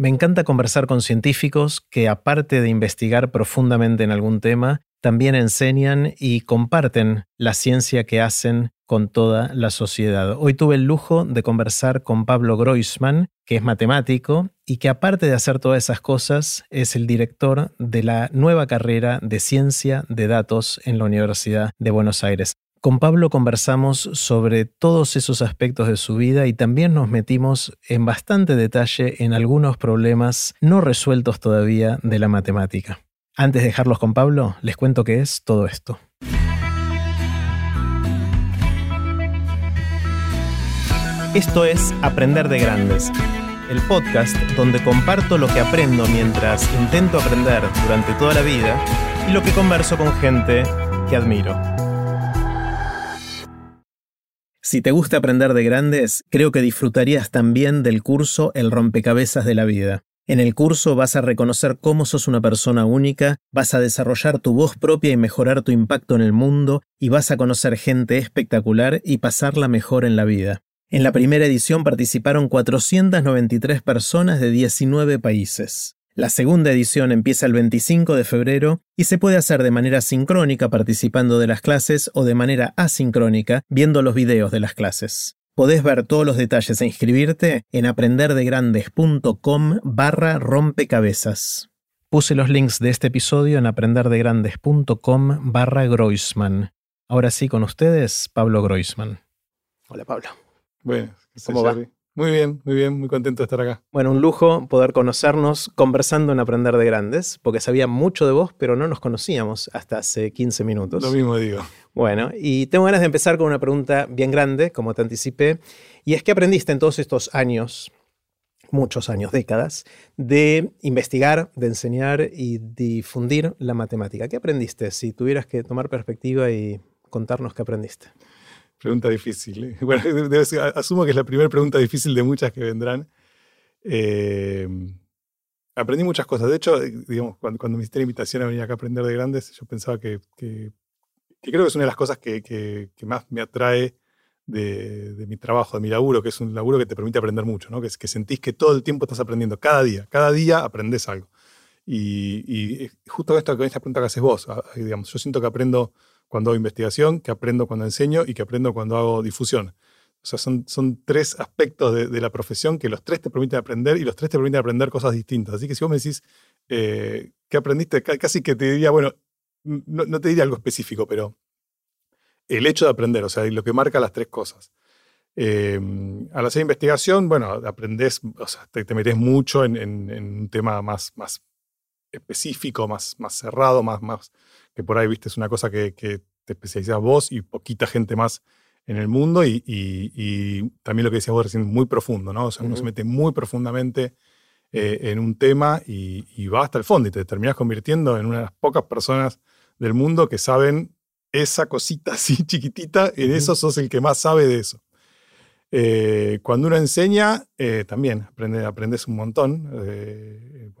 Me encanta conversar con científicos que, aparte de investigar profundamente en algún tema, también enseñan y comparten la ciencia que hacen con toda la sociedad. Hoy tuve el lujo de conversar con Pablo Groisman, que es matemático y que aparte de hacer todas esas cosas, es el director de la nueva carrera de ciencia de datos en la Universidad de Buenos Aires. Con Pablo conversamos sobre todos esos aspectos de su vida y también nos metimos en bastante detalle en algunos problemas no resueltos todavía de la matemática. Antes de dejarlos con Pablo, les cuento qué es todo esto. Esto es Aprender de Grandes, el podcast donde comparto lo que aprendo mientras intento aprender durante toda la vida y lo que converso con gente que admiro. Si te gusta aprender de grandes, creo que disfrutarías también del curso El rompecabezas de la vida. En el curso vas a reconocer cómo sos una persona única, vas a desarrollar tu voz propia y mejorar tu impacto en el mundo, y vas a conocer gente espectacular y pasarla mejor en la vida. En la primera edición participaron 493 personas de 19 países. La segunda edición empieza el 25 de febrero y se puede hacer de manera sincrónica participando de las clases o de manera asincrónica viendo los videos de las clases. Podés ver todos los detalles e inscribirte en aprenderdegrandes.com barra rompecabezas. Puse los links de este episodio en aprenderdegrandes.com barra Groisman. Ahora sí, con ustedes, Pablo Groisman. Hola, Pablo. Bueno, ¿cómo va? Muy bien, muy bien, muy contento de estar acá. Bueno, un lujo poder conocernos conversando en Aprender de Grandes, porque sabía mucho de vos, pero no nos conocíamos hasta hace 15 minutos. Lo mismo digo. Bueno, y tengo ganas de empezar con una pregunta bien grande, como te anticipé, y es que aprendiste en todos estos años, muchos años, décadas, de investigar, de enseñar y difundir la matemática. ¿Qué aprendiste si tuvieras que tomar perspectiva y contarnos qué aprendiste? Pregunta difícil. ¿eh? Bueno, asumo que es la primera pregunta difícil de muchas que vendrán. Eh, aprendí muchas cosas. De hecho, digamos, cuando, me hiciste la invitación a venir acá a aprender de grandes, yo pensaba que, creo que es una de las cosas que, más me atrae de, mi trabajo, de mi laburo, que es un laburo que te permite aprender mucho, ¿no? que, que sentís que todo el tiempo estás aprendiendo, cada día, cada día aprendes algo. Y, justo esto, con esta pregunta que haces vos, ah, digamos, yo siento que aprendo cuando hago investigación, que aprendo cuando enseño y que aprendo cuando hago difusión. O sea, son, son tres aspectos de, la profesión que los tres te permiten aprender y los tres te permiten aprender cosas distintas. Así que si vos me decís, eh, ¿qué aprendiste? Casi que te diría, bueno, no, te diría algo específico, pero el hecho de aprender, o sea, lo que marca las tres cosas. Em, al hacer investigación, bueno, aprendes, o sea, te, metes mucho en, un tema más, más específico, más, más cerrado, más, más que por ahí, viste, es una cosa que, te especializas vos y poquita gente más en el mundo y, también lo que decías vos recién, muy profundo, ¿no? O sea, uno se mete muy profundamente eh, en un tema y, va hasta el fondo y te terminas convirtiendo en una de las pocas personas del mundo que saben esa cosita así chiquitita, en eso sos el que más sabe de eso. Eh, cuando uno enseña, eh, también aprende, aprendes un montón,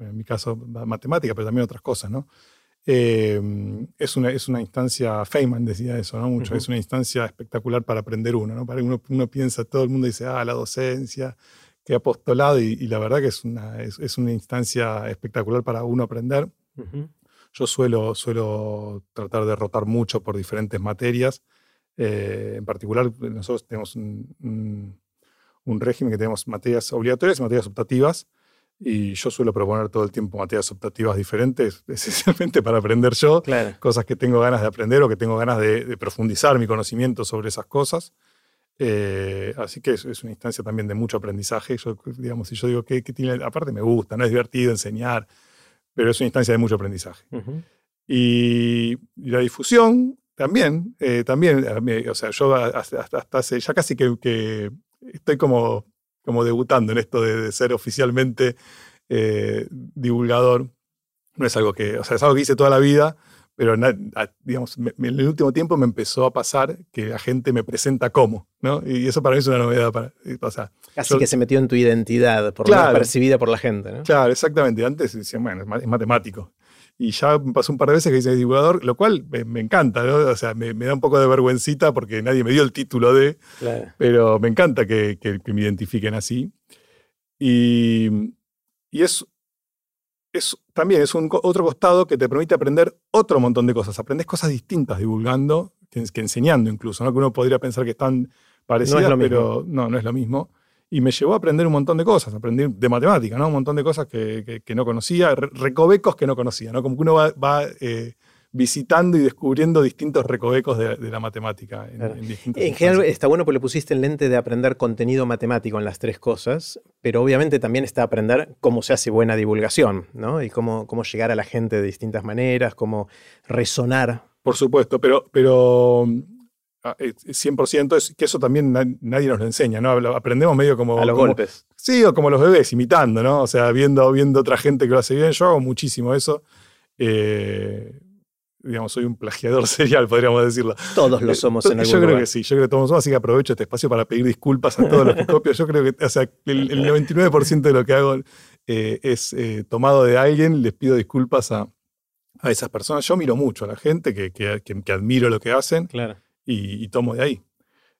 en mi caso matemática, pero también otras cosas, ¿no? Em, es, una, es una instancia, Feynman decía eso, ¿no? Mucho, es una instancia espectacular para aprender uno, ¿no? Para uno, uno piensa, todo el mundo dice, ah, la docencia, qué apostolado, y, la verdad que es una, es, una instancia espectacular para uno aprender. Yo suelo, suelo tratar de rotar mucho por diferentes materias. Eh, en particular, nosotros tenemos un, un, régimen que tenemos materias obligatorias y materias optativas. Y yo suelo proponer todo el tiempo materias optativas diferentes, esencialmente para aprender yo, cosas que tengo ganas de aprender o que tengo ganas de, profundizar mi conocimiento sobre esas cosas. Eh, así que es, es, una instancia también de mucho aprendizaje. Yo, digamos, si yo digo que, tiene, aparte me gusta, no es divertido enseñar, pero es una instancia de mucho aprendizaje. y, la difusión también, eh, también, o sea, yo hasta, hace ya casi que, que estoy como como debutando en esto de, ser oficialmente eh, divulgador. No es algo que, o sea, es algo que hice toda la vida, pero digamos, en el último tiempo me empezó a pasar que la gente me presenta como, ¿no? Y eso para mí es una novedad. Para, o sea, Casi que se metió en tu identidad, por claro, percibida por la gente, ¿no? Claro, exactamente. Antes decían, bueno, es matemático. Y ya me pasó un par de veces que hice divulgador, lo cual me, encanta, ¿no? O sea, me, da un poco de vergüencita porque nadie me dio el título de, pero me encanta que, me identifiquen así. Y, y es, es también es un otro costado que te permite aprender otro montón de cosas. Aprendes cosas distintas divulgando que, enseñando incluso, ¿no? que uno podría pensar que están parecidas, pero no, no es lo mismo. Y me llevó a aprender un montón de cosas, aprendí de matemática, ¿no? un montón de cosas que, no conocía, recovecos que no conocía, ¿no? como que uno va, eh, visitando y descubriendo distintos recovecos de, la matemática. En, general está bueno porque le pusiste el lente de aprender contenido matemático en las tres cosas, pero obviamente también está aprender cómo se hace buena divulgación, ¿no? Y cómo, cómo llegar a la gente de distintas maneras, cómo resonar. Por supuesto, pero, pero 100% ah, es que eso también nadie nos lo enseña, ¿no? Aprendemos medio como... A los golpes. Sí, o como los bebés, imitando, ¿no? O sea, viendo, viendo otra gente que lo hace bien. Yo hago muchísimo eso. Eh, digamos, soy un plagiador serial, podríamos decirlo. Todos lo eh, somos en algún Yo creo que sí, yo creo que todos somos, así que aprovecho este espacio para pedir disculpas a todos los que copio. Yo creo que, o sea, el, 99% de lo que hago eh, es eh, tomado de alguien, les pido disculpas a, a, esas personas. Yo miro mucho a la gente, que, que, admiro lo que hacen claro. Y, tomo de ahí.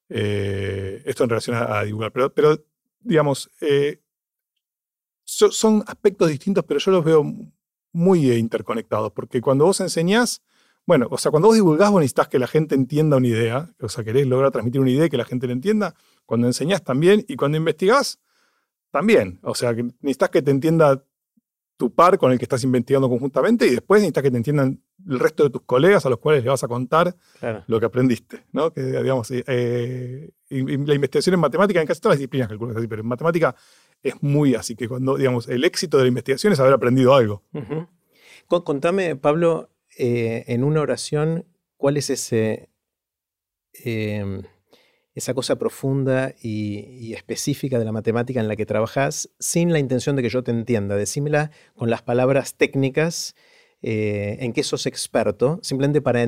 esto en relación a, divulgar, pero, digamos, son aspectos distintos, pero yo los veo muy interconectados, porque cuando vos enseñás, bueno, o sea, cuando vos divulgás, vos necesitas que la gente entienda una idea, o sea, querés lograr transmitir una idea y que la gente la entienda. Cuando enseñás también, y cuando investigás, también. O sea, que necesitas que te entienda tu par con el que estás investigando conjuntamente y después necesitas que te entiendan el resto de tus colegas a los cuales le vas a contar lo que aprendiste, ¿no? Que, digamos, eh, eh, la investigación en matemática, en casi todas las disciplinas calculas así, pero en matemática es muy así, que cuando, digamos, el éxito de la investigación es haber aprendido algo. Contame, Pablo, eh, en una oración, ¿cuál es ese, em, esa cosa profunda y, específica de la matemática en la que trabajas sin la intención de que yo te entienda? Decímela con las palabras técnicas eh, en que sos experto, simplemente para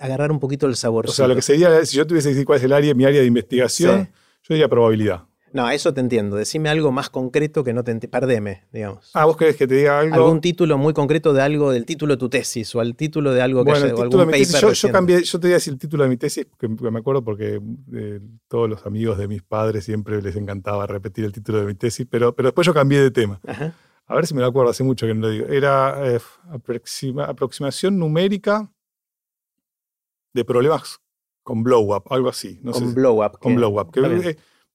agarrar un poquito el sabor. O sea, lo que sería, si yo tuviese que decir cuál es el área, mi área de investigación, yo diría probabilidad. No, eso te entiendo. Decime algo más concreto que no te entiendo. Perdeme, digamos. Ah, vos querés que te diga algo. Algún título muy concreto de algo, del título de tu tesis o al título de algo que bueno, o algún paper yo, yo, cambié, yo te voy a decir el título de mi tesis, que me acuerdo porque eh, todos los amigos de mis padres siempre les encantaba repetir el título de mi tesis, pero, pero después yo cambié de tema. A ver si me lo acuerdo, hace mucho que no lo digo. Era eh, aproximación numérica de problemas con blow up, algo así. con blow up. Con blow up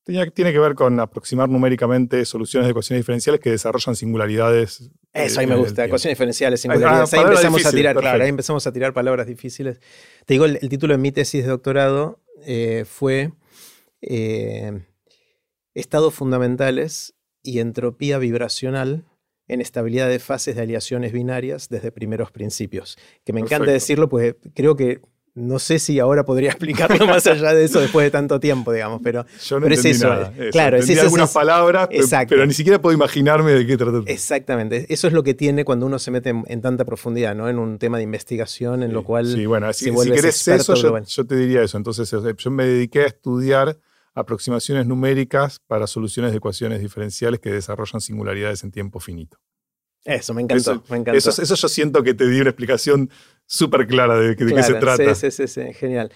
tiene que ver con aproximar numéricamente soluciones de ecuaciones diferenciales que desarrollan singularidades. Eso, ahí me gusta, ecuaciones diferenciales, singularidades. ahí empezamos a tirar, claro, ahí empezamos a tirar palabras difíciles. Te digo, el, título de mi tesis de doctorado eh, fue eh, Estados fundamentales y entropía vibracional en estabilidad de fases de aleaciones binarias desde primeros principios. Que me encanta decirlo, pues creo que no sé si ahora podría explicarlo más allá de eso después de tanto tiempo, digamos, pero, Yo no es eso. Nada, Claro, es algunas palabras, pero, ni siquiera puedo imaginarme de qué trata. Exactamente, eso es lo que tiene cuando uno se mete en, tanta profundidad, ¿no? En un tema de investigación en lo cual. Sí, bueno, si, si querés eso, yo, te diría eso. Entonces, yo me dediqué a estudiar aproximaciones numéricas para soluciones de ecuaciones diferenciales que desarrollan singularidades en tiempo finito. Eso, me encantó. Eso, me encantó. Eso, yo siento que te di una explicación súper clara de, qué se trata. Sí, sí, sí, genial.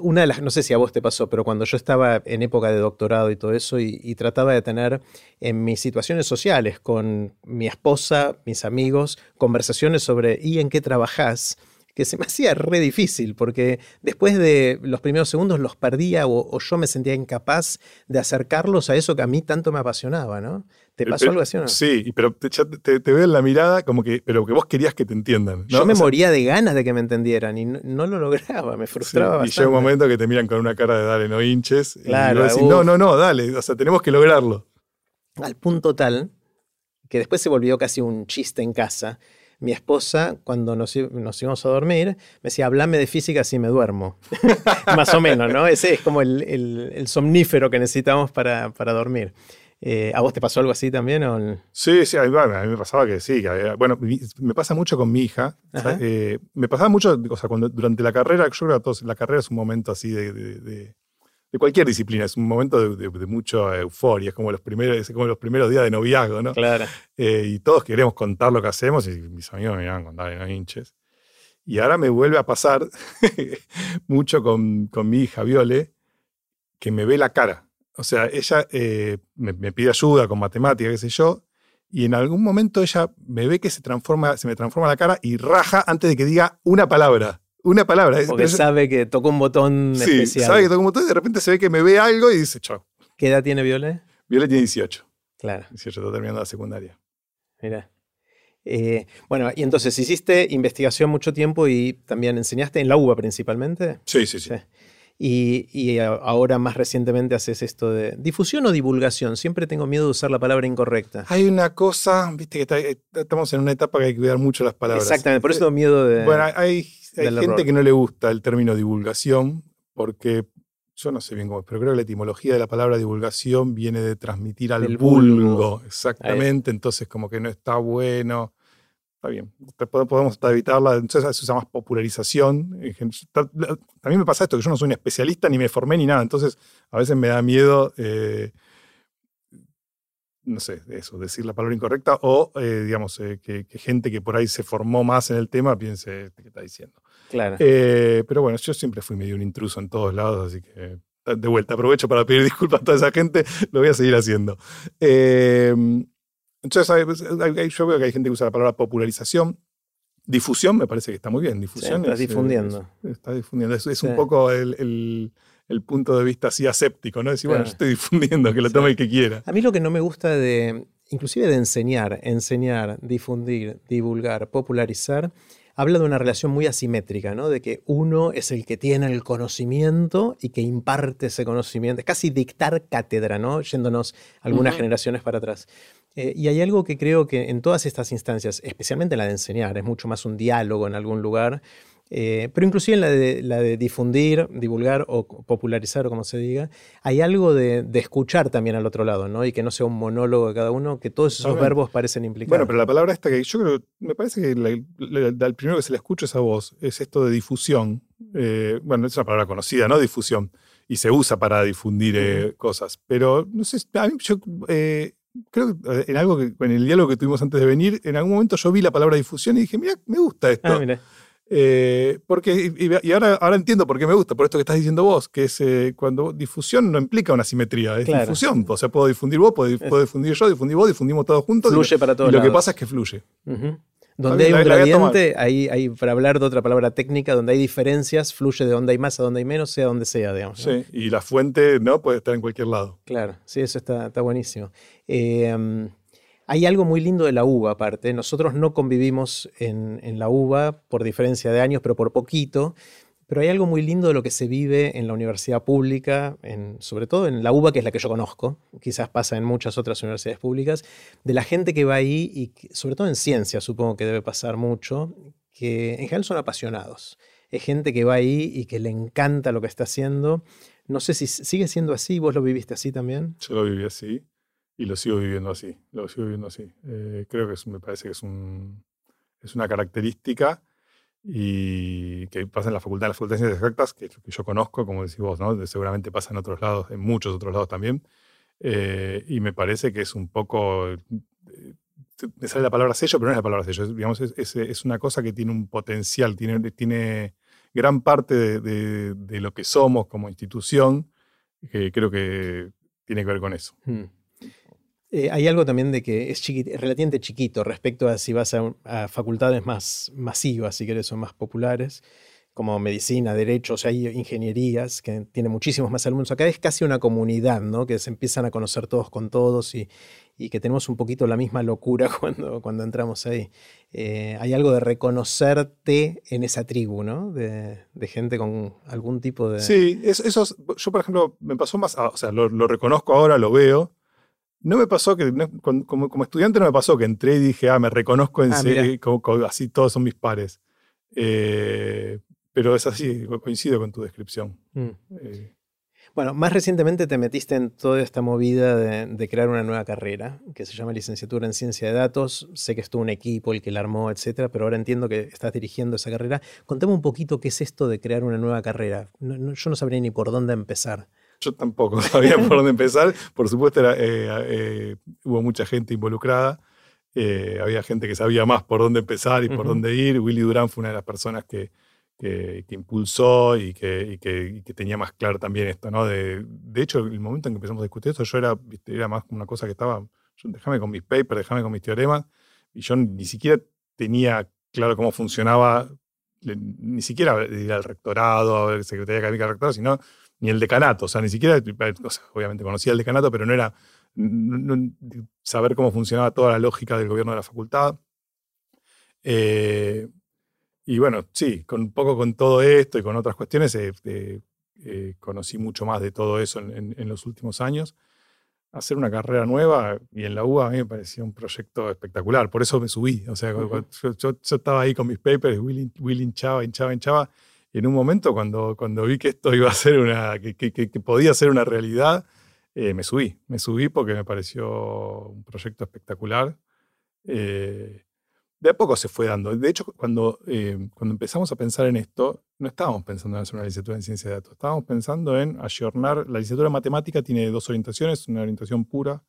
una de las, no sé si a vos te pasó, pero cuando yo estaba en época de doctorado y todo eso, y, trataba de tener en mis situaciones sociales con mi esposa, mis amigos, conversaciones sobre ¿y en qué trabajás? Que se me hacía re difícil, porque después de los primeros segundos los perdía o, yo me sentía incapaz de acercarlos a eso que a mí tanto me apasionaba, ¿no? ¿Te pasó algo así o no? Sí, pero te, te, veo en la mirada como que, pero que vos querías que te entiendan. Yo me moría de ganas de que me entendieran y no, lo lograba, me frustraba. y llega un momento que te miran con una cara de dale, no hinches. Claro. Y no, no, no, dale, o sea, tenemos que lograrlo. Al punto tal que después se volvió casi un chiste en casa. Mi esposa, cuando nos, íbamos a dormir, me decía, hablame de física si me duermo. Más o menos, ¿no? Ese es como el, somnífero que necesitamos para, para dormir. Eh, ¿A vos te pasó algo así también? O? Sí, sí, a mí, me pasaba que sí. bueno, me pasa mucho con mi hija. Eh, me pasaba mucho, o sea, cuando, durante la carrera, yo creo que la carrera es un momento así de, de, cualquier disciplina, es un momento de, mucha euforia, es como los primeros, como los primeros días de noviazgo, ¿no? Claro. Eh, y todos queremos contar lo que hacemos y mis amigos me iban a contar, no hinches. Y ahora me vuelve a pasar mucho con, con mi hija Viole, que me ve la cara. O sea, ella eh, me, pide ayuda con matemática, qué sé yo, y en algún momento ella me ve que se transforma, se me transforma la cara y raja antes de que diga una palabra. Una palabra. Porque sabe que tocó un botón sí, especial. sabe que tocó un botón y de repente se ve que me ve algo y dice, chao. ¿Qué edad tiene Violet? Violet tiene 18. Claro. 18, está terminando la secundaria. Mira. Eh, bueno, y entonces hiciste investigación mucho tiempo y también enseñaste en la UBA principalmente. Sí, sí, sí. Y, ahora más recientemente haces esto de difusión o divulgación. Siempre tengo miedo de usar la palabra incorrecta. Hay una cosa, viste que eh, estamos en una etapa que hay que cuidar mucho las palabras. Exactamente, por eso tengo miedo de... Bueno, hay, gente que no le gusta el término divulgación porque yo no sé bien cómo, pero creo que la etimología de la palabra divulgación viene de transmitir al vulgo. Exactamente, entonces como que no está bueno está bien, podemos evitarla, entonces se usa más popularización. También me pasa esto, que yo no soy un especialista, ni me formé, ni nada, entonces a veces me da miedo, eh, no sé, eso, decir la palabra incorrecta, o eh, digamos, eh, que, gente que por ahí se formó más en el tema piense este, qué está diciendo. Claro. pero bueno, yo siempre fui medio un intruso en todos lados, así que de vuelta, aprovecho para pedir disculpas a toda esa gente, lo voy a seguir haciendo. Entonces, pues, yo veo que hay gente que usa la palabra popularización. Difusión me parece que está muy bien. Difusión estás difundiendo. está difundiendo. Es, un poco el, punto de vista así aséptico, ¿no? Decir, bueno, yo estoy difundiendo, que lo tome el que quiera. A mí lo que no me gusta de, inclusive de enseñar, enseñar, difundir, divulgar, popularizar, habla de una relación muy asimétrica, ¿no? De que uno es el que tiene el conocimiento y que imparte ese conocimiento. Es casi dictar cátedra, ¿no? Yéndonos algunas generaciones para atrás. Eh, y hay algo que creo que en todas estas instancias, especialmente en la de enseñar, es mucho más un diálogo en algún lugar, eh, pero inclusive en la de, la de, difundir, divulgar o popularizar o como se diga, hay algo de, escuchar también al otro lado, ¿no? Y que no sea un monólogo de cada uno, que todos esos verbos parecen implicar. Bueno, pero la palabra esta que yo creo, me parece que el primero que se le escucha esa voz es esto de difusión. Eh, bueno, es una palabra conocida, ¿no? Difusión. Y se usa para difundir cosas. Pero, no sé, a mí yo creo que eh, en algo que, en el diálogo que tuvimos antes de venir, en algún momento yo vi la palabra difusión y dije, mira, me gusta esto. Ah, eh, porque, y, ahora, ahora entiendo por qué me gusta, por esto que estás diciendo vos, que es eh, cuando difusión no implica una simetría, es difusión. O sea, puedo difundir vos, puedo, difundir yo, difundir vos, difundimos todos juntos. Fluye para todos. Y lo que pasa es que fluye. Donde hay un gradiente, hay, para hablar de otra palabra técnica, donde hay diferencias, fluye de donde hay más a donde hay menos, sea donde sea, digamos. Sí, y la fuente no puede estar en cualquier lado. Claro, sí, eso está, está buenísimo. Em, hay algo muy lindo de la uva, aparte. Nosotros no convivimos en, en la uva por diferencia de años, pero por poquito. Pero hay algo muy lindo de lo que se vive en la universidad pública, sobre todo en la UBA, que es la que yo conozco, quizás pasa en muchas otras universidades públicas, de la gente que va ahí y sobre todo en ciencia supongo que debe pasar mucho, que en general son apasionados. Es gente que va ahí y que le encanta lo que está haciendo. No sé si sigue siendo así, vos lo viviste así también. Yo lo viví así y lo sigo viviendo así, lo sigo viviendo así. Eh, creo que me parece que es, un, es una característica y que pasa en la facultad, en la facultad de ciencias exactas, que, que yo conozco, como decís vos, ¿no? seguramente pasa en otros lados, en muchos otros lados también, eh, y me parece que es un poco, eh, me sale la palabra sello, pero no es la palabra sello, es, digamos, es, es, una cosa que tiene un potencial, tiene, tiene gran parte de, de, lo que somos como institución, que creo que tiene que ver con eso. Hmm. Eh, hay algo también de que es, relativamente chiquito respecto a si vas a, facultades más masivas, si querés, o más populares, como medicina, derechos, hay ingenierías que tienen muchísimos más alumnos. Acá es casi una comunidad, ¿no? Que se empiezan a conocer todos con todos y, que tenemos un poquito la misma locura cuando, cuando entramos ahí. Eh, hay algo de reconocerte en esa tribu, ¿no? De, gente con algún tipo de... Sí, eso, yo por ejemplo me pasó más, ah, o sea, lo reconozco ahora, lo veo, no me pasó que, como, estudiante no me pasó que entré y dije, ah, me reconozco en ah, serio, como, así todos son mis pares. Eh, pero es así, coincido con tu descripción. Mm. Eh. Bueno, más recientemente te metiste en toda esta movida de, crear una nueva carrera, que se llama licenciatura en ciencia de datos. Sé que estuvo un equipo el que la armó, etcétera, pero ahora entiendo que estás dirigiendo esa carrera. Contame un poquito qué es esto de crear una nueva carrera. yo no sabría ni por dónde empezar. Yo tampoco sabía por dónde empezar. Por supuesto, era, eh, eh, hubo mucha gente involucrada. Eh, había gente que sabía más por dónde empezar y por dónde ir. Willy Durán fue una de las personas que, que, impulsó y que, que, tenía más claro también esto. ¿no? De, de, hecho, el momento en que empezamos a discutir esto, yo era, era más una cosa que estaba. déjame con mis papers, déjame con mis teoremas. Y yo ni siquiera tenía claro cómo funcionaba, ni siquiera ir al rectorado, a ver Secretaría Académica del Rectorado, sino ni el decanato. O sea, ni siquiera, obviamente conocía el decanato, pero no era saber cómo funcionaba toda la lógica del gobierno de la facultad. Eh, y bueno, sí, con un poco con todo esto y con otras cuestiones, eh, eh, conocí mucho más de todo eso en, los últimos años. Hacer una carrera nueva y en la UBA a mí me parecía un proyecto espectacular, por eso me subí. O sea, yo, estaba ahí con mis papers, Will, Will hinchaba, hinchaba, hinchaba. Y en un momento, cuando, cuando vi que esto iba a ser una, que, que, podía ser una realidad, eh, me subí. Me subí porque me pareció un proyecto espectacular. Eh, de a poco se fue dando. De hecho, cuando, eh, cuando empezamos a pensar en esto, no estábamos pensando en hacer una licenciatura en ciencia de datos, estábamos pensando en ayornar. La licenciatura en matemática tiene dos orientaciones, una orientación pura,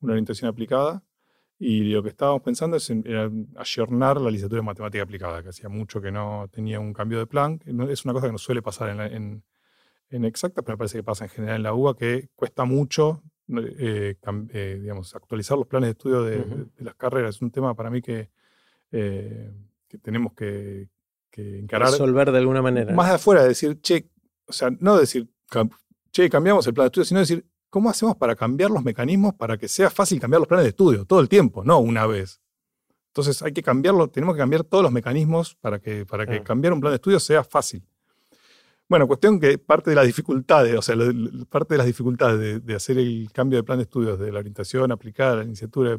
una orientación aplicada. Y lo que estábamos pensando es en, ayornar la licenciatura en matemática aplicada, que hacía mucho que no tenía un cambio de plan. Es una cosa que no suele pasar en, en, exacta, pero me parece que pasa en general en la UBA, que cuesta mucho eh, eh, digamos, actualizar los planes de estudio de, de, las carreras. Es un tema para mí que eh, que tenemos que, encarar. Resolver de alguna manera. Más de afuera, decir, che, o sea, no decir, che, cambiamos el plan de estudio, sino decir, ¿cómo hacemos para cambiar los mecanismos para que sea fácil cambiar los planes de estudio? Todo el tiempo, no una vez. Entonces hay que cambiarlo, tenemos que cambiar todos los mecanismos para que, para que cambiar un plan de estudio sea fácil. Bueno, cuestión que parte de las dificultades, o sea, parte de las dificultades de, hacer el cambio de plan de estudios de la orientación aplicada a la licenciatura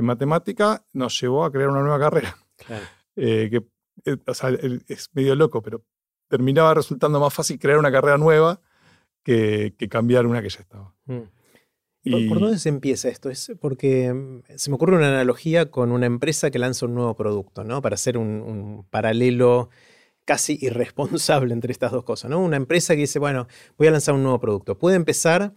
en matemática nos llevó a crear una nueva carrera. Eh, que eh, es medio loco, pero terminaba resultando más fácil crear una carrera nueva que, cambiar una que ya estaba. Mm. Y... ¿Por, dónde se empieza esto? Es porque mm, se me ocurre una analogía con una empresa que lanza un nuevo producto, ¿no? Para hacer un, paralelo casi irresponsable entre estas dos cosas, ¿no? Una empresa que dice, bueno, voy a lanzar un nuevo producto. Puede empezar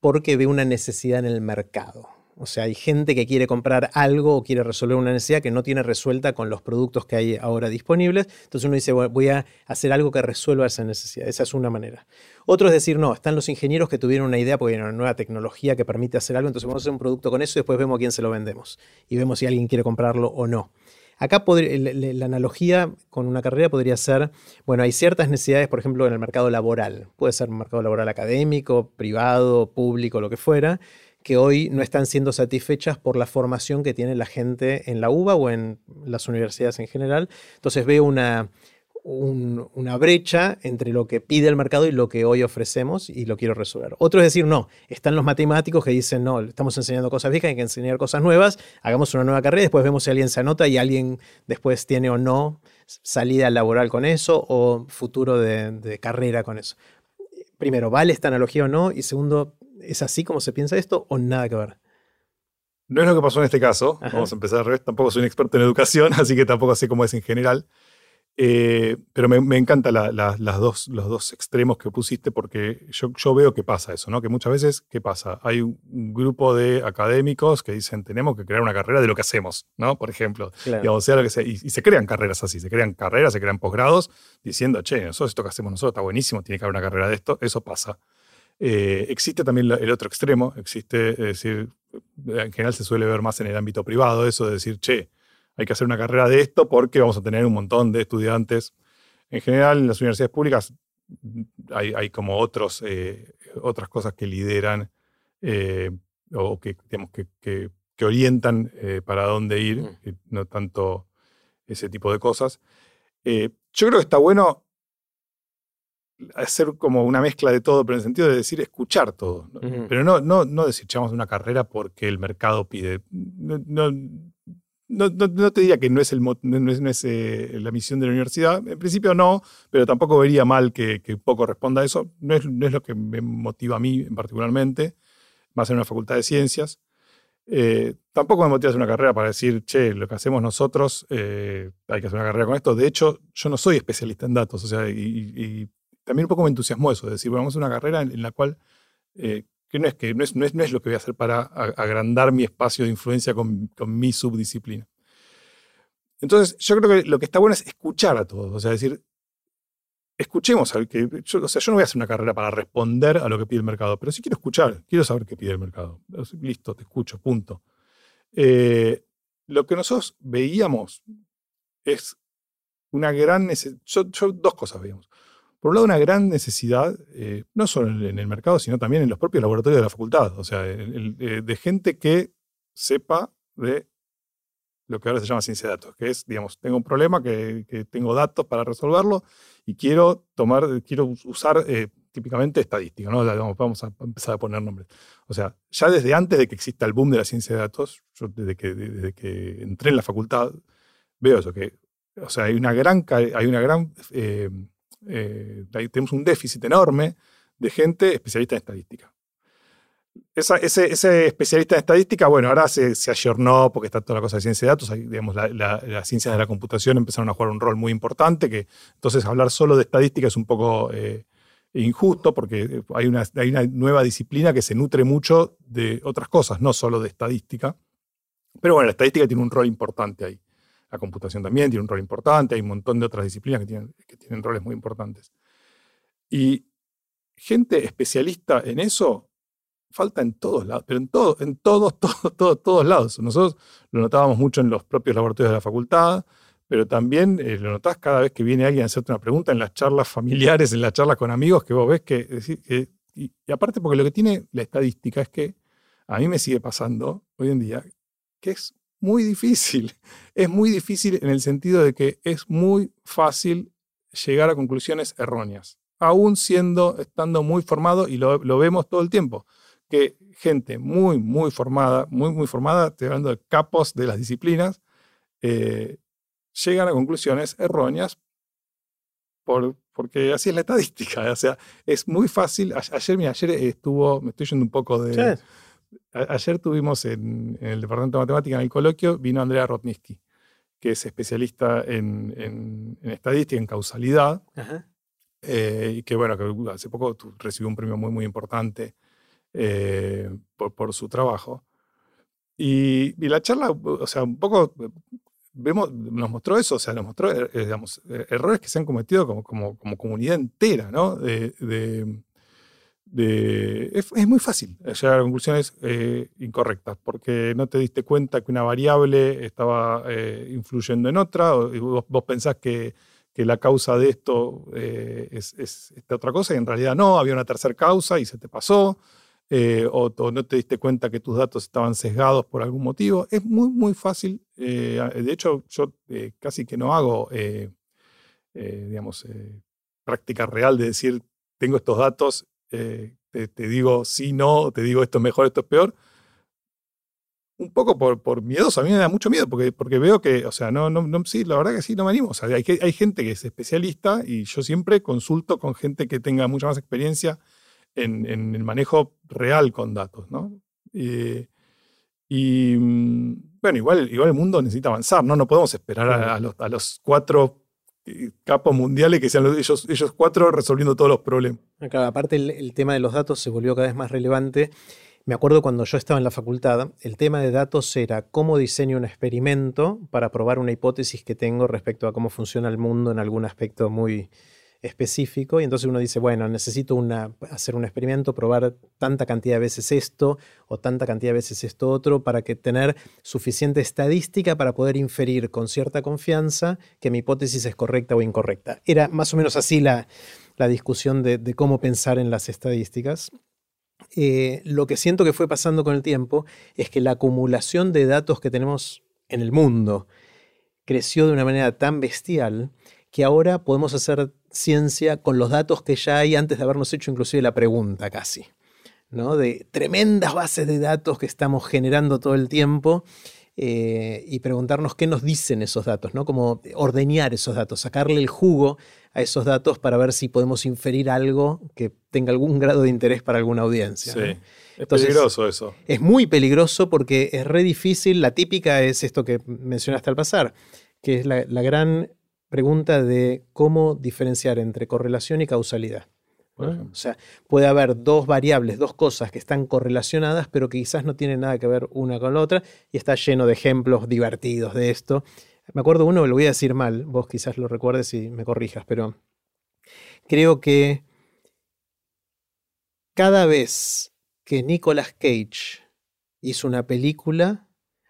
porque ve una necesidad en el mercado. O sea, hay gente que quiere comprar algo o quiere resolver una necesidad que no tiene resuelta con los productos que hay ahora disponibles. Entonces uno dice, voy a hacer algo que resuelva esa necesidad. Esa es una manera. Otro es decir, no, están los ingenieros que tuvieron una idea porque hay una nueva tecnología que permite hacer algo, entonces vamos a hacer un producto con eso y después vemos a quién se lo vendemos. Y vemos si alguien quiere comprarlo o no. Acá la analogía con una carrera podría ser, bueno, hay ciertas necesidades, por ejemplo, en el mercado laboral. Puede ser un mercado laboral académico, privado, público, lo que fuera que hoy no están siendo satisfechas por la formación que tiene la gente en la UBA o en las universidades en general. Entonces veo una, una brecha entre lo que pide el mercado y lo que hoy ofrecemos y lo quiero resolver. Otro es decir, no, están los matemáticos que dicen, no, estamos enseñando cosas viejas, hay que enseñar cosas nuevas, hagamos una nueva carrera, después vemos si alguien se anota y alguien después tiene o no salida laboral con eso o futuro de, de carrera con eso. Primero, ¿vale esta analogía o no? Y segundo, ¿Es así como se piensa esto o nada que ver? No es lo que pasó en este caso. Vamos a empezar al revés. Tampoco soy un experto en educación, así que tampoco sé cómo es en general. Eh, pero me, me encantan las dos, los dos extremos que pusiste porque yo, yo, veo que pasa eso, ¿no? Que muchas veces, ¿qué pasa? Hay un grupo de académicos que dicen, tenemos que crear una carrera de lo que hacemos, ¿no? Por ejemplo. sea lo que sea. Y, y, se crean carreras así, se crean carreras, se crean posgrados diciendo, che, nosotros esto que hacemos nosotros está buenísimo, tiene que haber una carrera de esto. Eso pasa. Eh, existe también el otro extremo, existe, es decir, en general se suele ver más en el ámbito privado eso de decir, che, hay que hacer una carrera de esto porque vamos a tener un montón de estudiantes. En general, en las universidades públicas mm, hay, como otros, eh, otras cosas que lideran eh, o que, digamos, que, que, orientan para dónde ir, mm. no tanto ese tipo de cosas. yo creo que está bueno hacer como una mezcla de todo, pero en el sentido de decir escuchar todo. Pero no, no, no desechamos una carrera porque el mercado pide. No, no, te diría que no es, el, no es, eh, la misión de la universidad. En principio no, pero tampoco vería mal que, poco responda a eso. No es, no es, lo que me motiva a mí particularmente, más en una facultad de ciencias. Eh, tampoco me motiva hacer una carrera para decir, che, lo que hacemos nosotros, eh, hay que hacer una carrera con esto. De hecho, yo no soy especialista en datos, o sea, y también un poco me entusiasmó eso, de decir, vamos a una carrera en, la cual, eh, que, no es, que no es, no, es, lo que voy a hacer para agrandar mi espacio de influencia con, mi subdisciplina. Entonces, yo creo que lo que está bueno es escuchar a todos, o sea, decir, escuchemos, que yo, o sea, yo no voy a hacer una carrera para responder a lo que pide el mercado, pero sí quiero escuchar, quiero saber qué pide el mercado. Listo, te escucho, punto. Eh, lo que nosotros veíamos es una gran necesidad, yo, dos cosas veíamos. Por un lado, una gran necesidad, eh, no solo en el mercado, sino también en los propios laboratorios de la facultad, o sea, eh, de gente que sepa de lo que ahora se llama ciencia de datos, que es, digamos, tengo un problema, que, tengo datos para resolverlo y quiero tomar, quiero usar eh, típicamente estadística, ¿no? Vamos a empezar a poner nombres. O sea, ya desde antes de que exista el boom de la ciencia de datos, yo desde que, desde que entré en la facultad, veo eso, que, o sea, hay una gran, hay una gran, eh, eh, tenemos un déficit enorme de gente especialista en estadística ese, especialista en estadística, bueno, ahora se, se ayornó porque está toda la cosa de ciencia de datos, digamos, las ciencias de la computación empezaron a jugar un rol muy importante, que entonces hablar solo de estadística es un poco eh, injusto porque hay una, hay una nueva disciplina que se nutre mucho de otras cosas, no solo de estadística. Pero bueno, la estadística tiene un rol importante ahí. La computación también tiene un rol importante, hay un montón de otras disciplinas que tienen, que tienen roles muy importantes. Y gente especialista en eso falta en todos lados, pero en, todo, en todos, todos, todos, todos lados. Nosotros lo notábamos mucho en los propios laboratorios de la facultad, pero también eh, lo notás cada vez que viene alguien a hacerte una pregunta en las charlas familiares, en las charlas con amigos, que vos ves que... y, aparte porque lo que tiene la estadística es que a mí me sigue pasando hoy en día, que es muy difícil. Es muy difícil en el sentido de que es muy fácil llegar a conclusiones erróneas, aún siendo, estando muy formado y lo, lo vemos todo el tiempo que gente muy, muy formada, muy, muy formada, estoy hablando de capos de las disciplinas, eh, llegan a conclusiones erróneas por, porque así es la estadística. O sea, es muy fácil. Ayer, mira, ayer estuvo, me estoy yendo un poco de... ayer tuvimos en, el Departamento de Matemática en el coloquio, vino Andrea Rotnisky, que es especialista en, estadística, en causalidad. Eh, y que bueno, que hace poco recibió un premio muy, muy importante eh, por, su trabajo. Y, la charla, o sea, un poco vemos, nos mostró eso, o sea, nos mostró, eh, digamos, eh, errores que se han cometido como, como, como comunidad entera, ¿no? De, de, es, muy fácil llegar a conclusiones incorrectas, porque no te diste cuenta que una variable estaba influyendo en otra, o vos, pensás que, que, la causa de esto es, es, esta otra cosa, y en realidad no, había una tercera causa y se te pasó. Eh, o, no te diste cuenta que tus datos estaban sesgados por algún motivo. Es muy, muy fácil. Eh, de hecho, yo eh, casi que no hago, digamos, práctica real de decir, tengo estos datos, te, digo sí, no, te digo esto es mejor, esto es peor. Un poco por, por miedoso, a mí me da mucho miedo porque, porque veo que, o sea, no, no, no, sí, la verdad que sí, no me animo. O sea, hay, hay gente que es especialista y yo siempre consulto con gente que tenga mucha más experiencia en, el manejo real con datos, ¿no? Eh, y mm, bueno, igual, igual el mundo necesita avanzar, ¿no? No podemos esperar a, los, a los, cuatro capos mundiales que sean ellos, ellos cuatro resolviendo todos los problemas. aparte el, tema de los datos se volvió cada vez más relevante. Me acuerdo cuando yo estaba en la facultad, el tema de datos era cómo diseño un experimento para probar una hipótesis que tengo respecto a cómo funciona el mundo en algún aspecto muy, específico y entonces uno dice, bueno, necesito una, hacer un experimento, probar tanta cantidad de veces esto o tanta cantidad de veces esto otro para que tener suficiente estadística para poder inferir con cierta confianza que mi hipótesis es correcta o incorrecta. Era más o menos así la, discusión de, cómo pensar en las estadísticas. Eh, lo que siento que fue pasando con el tiempo es que la acumulación de datos que tenemos en el mundo creció de una manera tan bestial que ahora podemos hacer ciencia con los datos que ya hay antes de habernos hecho inclusive la pregunta casi. ¿no? De tremendas bases de datos que estamos generando todo el tiempo eh, y preguntarnos qué nos dicen esos datos, ¿no? Como ordeñar esos datos, sacarle el jugo a esos datos para ver si podemos inferir algo que tenga algún grado de interés para alguna audiencia. Sí. Es peligroso eso. Es muy peligroso porque es re difícil. La típica es esto que mencionaste al pasar, que es la, la gran pregunta de cómo diferenciar entre correlación y causalidad. O sea, puede haber dos variables, dos cosas que están correlacionadas, pero que quizás no tienen nada que ver una con la otra, y está lleno de ejemplos divertidos de esto. Me acuerdo uno, lo voy a decir mal, vos quizás lo recuerdes y me corrijas, pero creo que cada vez que Nicolas Cage hizo una película,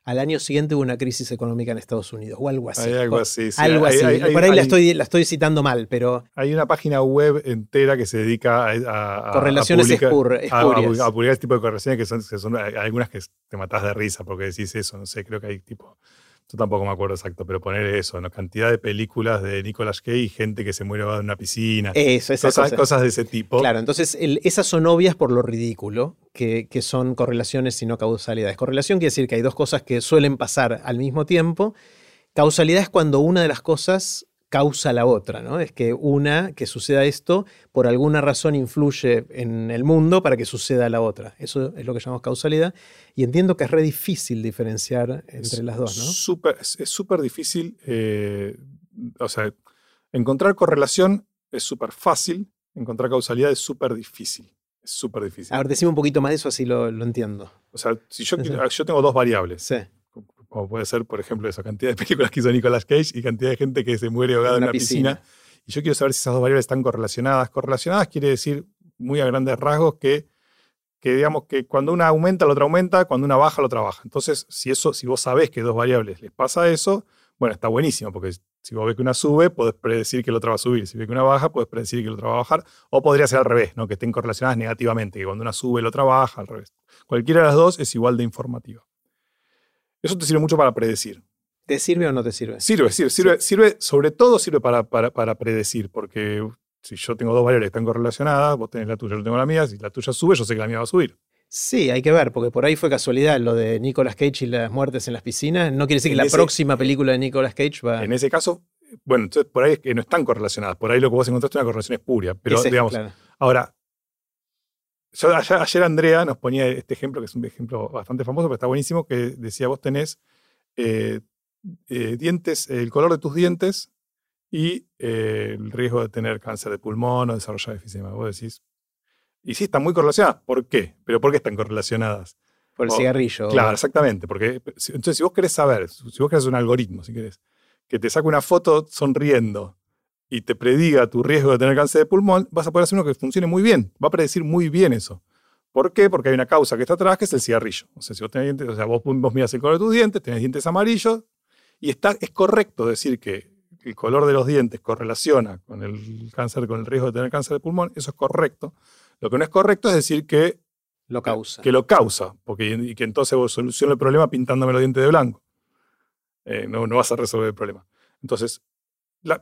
al año siguiente hubo una crisis económica en Estados Unidos o algo así. Hay algo así. sí. algo Hay- así. hay- Por ahí la, estoy, la estoy citando mal, pero Hay una página web entera que se dedica a, a- correlaciones a publicar- a- a- publicar este tipo de correlaciones que son, que son- algunas que te matás de risa porque decís eso, no sé, creo que hay tipo, yo tampoco me acuerdo exacto, pero poner eso, ¿no? cantidad de películas de Nicolas Cage y gente que se muere en una piscina, eso, esa cosas, cosa. cosas de ese tipo. Claro, entonces el- esas son obvias por lo ridículo, que, que son correlaciones y no causalidades. Correlación quiere decir que hay dos cosas que suelen pasar al mismo tiempo. Causalidad es cuando una de las cosas causa la otra, ¿no? Es que una, que suceda esto, por alguna razón influye en el mundo para que suceda la otra. Eso es lo que llamamos causalidad. Y entiendo que es re difícil diferenciar entre las dos, ¿no? Súper- es súper difícil, eh, o sea, encontrar correlación es súper fácil, encontrar causalidad es súper difícil. Es súper difícil. A ver, decime un poquito más de eso, así lo, lo entiendo. O sea, si yo, quiero- yo tengo dos variables. Sí, como puede ser, por ejemplo, esa cantidad de películas que hizo Nicolas Cage y cantidad de gente que se muere ahogada en una piscina. Y yo quiero saber si esas dos variables están correlacionadas. Correlacionadas quiere decir, muy a grandes rasgos, que, que digamos que cuando una aumenta, la otra aumenta, cuando una baja, la otra baja. Entonces, si, eso, si vos sabés que dos variables les pasa eso, bueno, está buenísimo, porque si vos ves que una sube, podés predecir que la otra va a subir. Si ves que una baja, podés predecir que la otra va a bajar. O podría ser al revés, ¿no? que estén correlacionadas negativamente, que cuando una sube, la otra baja, al revés. Cualquiera de las dos es igual de informativa. Eso te sirve mucho para predecir. ¿Te sirve o no te sirve? Sirve, sirve, sirve, sirve, sobre todo sirve para, para, para predecir, porque si yo tengo dos variables que están correlacionadas, vos tenés la tuya, yo tengo la mía, si la tuya sube, yo sé que la mía va a subir. Sí, hay que ver, porque por ahí fue casualidad lo de Nicolas Cage y las muertes en las piscinas. No quiere decir que la próxima película de Nicolas Cage va. En ese caso, bueno, entonces por ahí es que no están correlacionadas, por ahí lo que vos encontraste es una correlación espuria, pero Ese, digamos, claro. ahora, yo- ayer, ayer Andrea nos ponía este ejemplo, que es un ejemplo bastante famoso, pero está buenísimo, que decía, vos tenés eh, eh, dientes, el color de tus dientes y eh, el riesgo de tener cáncer de pulmón o desarrollar enfisema. Vos decís, y sí, están muy correlacionadas. ¿Por qué? ¿Pero por qué están correlacionadas? Por el o- cigarrillo. Claro, exactamente. Porque, entonces, si vos querés saber, si vos querés un algoritmo, si querés, que te saque una foto sonriendo y te prediga tu riesgo de tener cáncer de pulmón, vas a poder hacer uno que funcione muy bien. Va a predecir muy bien eso. ¿Por qué? Porque hay una causa que está atrás, que es el cigarrillo. O sea, si vos tenés dientes, o sea, vos, vos miras el color de tus dientes, tenés dientes amarillos, y está, es correcto decir que el color de los dientes correlaciona con el cáncer, con el riesgo de tener cáncer de pulmón, eso es correcto. Lo que no es correcto es decir que Lo causa. que lo causa, porque, y que entonces vos soluciona el problema pintándome los dientes de blanco. Eh, no, no vas a resolver el problema. Entonces,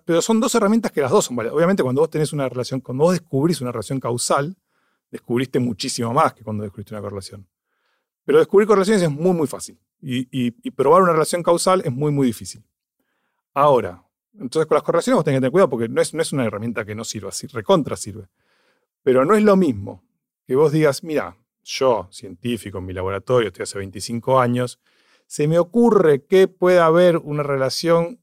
pero son dos herramientas que las dos son válidas. Obviamente, cuando vos tenés una relación, cuando vos descubrís una relación causal, descubriste muchísimo más que cuando descubriste una correlación. Pero descubrir correlaciones es muy, muy fácil. Y, y- probar una relación causal es muy, muy difícil. Ahora, entonces con las correlaciones vos tenés que tener cuidado porque no es, no es una herramienta que no sirva, sí, recontra sirve. Pero no es lo mismo que vos digas, mira, yo, científico en mi laboratorio, estoy hace 25 años, se me ocurre que puede haber una relación,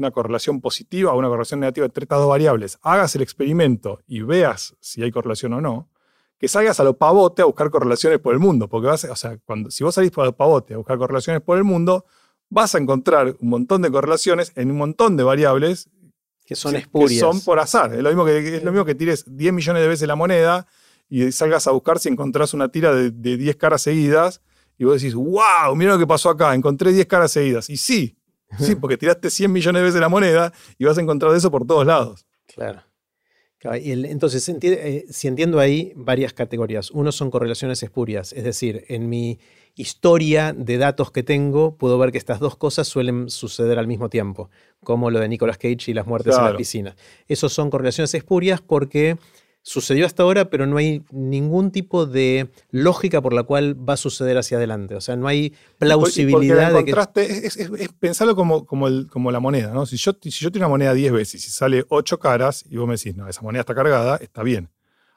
una correlación positiva o una correlación negativa entre estas dos variables. Hagas el experimento y veas si hay correlación o no. Que salgas a lo pavote a buscar correlaciones por el mundo. Porque vas, o sea, cuando, si vos salís por lo pavote a buscar correlaciones por el mundo, vas a encontrar un montón de correlaciones en un montón de variables que son espurias. Que son por azar. Es lo, mismo que, es lo mismo que tires 10 millones de veces la moneda y salgas a buscar si encontrás una tira de, de 10 caras seguidas y vos decís, wow, mira lo que pasó acá, encontré 10 caras seguidas. Y sí, sí, porque tiraste 100 millones de veces la moneda y vas a encontrar eso por todos lados. Claro. Entonces, enti- eh, si entiendo ahí varias categorías. Uno son correlaciones espurias, es decir, en mi historia de datos que tengo, puedo ver que estas dos cosas suelen suceder al mismo tiempo, como lo de Nicolas Cage y las muertes en la piscina. Esos son correlaciones espurias porque sucedió hasta ahora, pero no hay ningún tipo de lógica por la cual va a suceder hacia adelante. O sea, no hay plausibilidad de que... contraste es, es- es pensarlo como, como, el- como la moneda, ¿no? Si yo, si yo tengo una moneda 10 veces y sale 8 caras y vos me decís, no, esa moneda está cargada, está bien.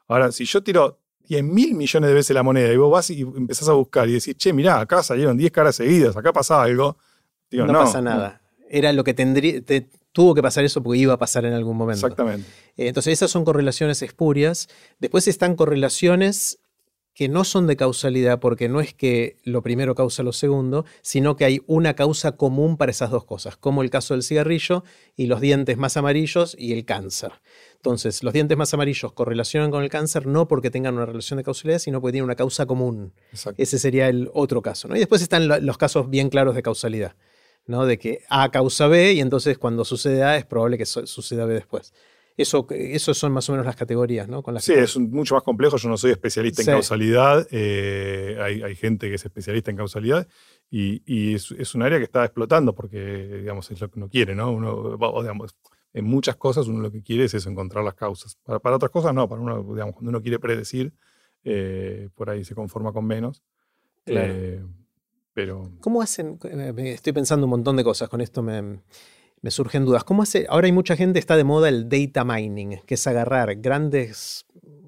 Ahora, si yo tiro 10 mil millones de veces la moneda y vos vas y empezás a buscar y decís, che, mirá, acá salieron 10 caras seguidas, acá pasa algo, digo, no, no, pasa nada. Era lo que tendría... te- tuvo que pasar eso porque iba a pasar en algún momento. Exactamente. Eh, Entonces esas son correlaciones espurias. Después están correlaciones que no son de causalidad, porque no es que lo primero causa lo segundo, sino que hay una causa común para esas dos cosas, como el caso del cigarrillo y los dientes más amarillos y el cáncer. Entonces, los dientes más amarillos correlacionan con el cáncer no porque tengan una relación de causalidad, sino porque tienen una causa común. Ese sería el otro caso. ¿no? Y después están los casos bien claros de causalidad, ¿no? de que A causa B y entonces cuando sucede A es probable que suceda B después. Eso, eso son más o menos las categorías, ¿no? Con sí, es mucho más complejo. Yo no soy especialista en causalidad. Eh, hay, gente que es especialista en causalidad y, es, un área que está explotando porque, digamos, es lo que uno quiere, ¿no? Uno, digamos, en muchas cosas uno lo que quiere es eso, encontrar las causas. Para, otras cosas no, para uno, digamos, cuando uno quiere predecir, eh, por ahí se conforma con menos. Eh, pero... ¿Cómo hacen? Estoy pensando un montón de cosas, con esto me surgen dudas. ¿Cómo hace? Ahora hay mucha gente, está de moda el data mining, que es agarrar grandes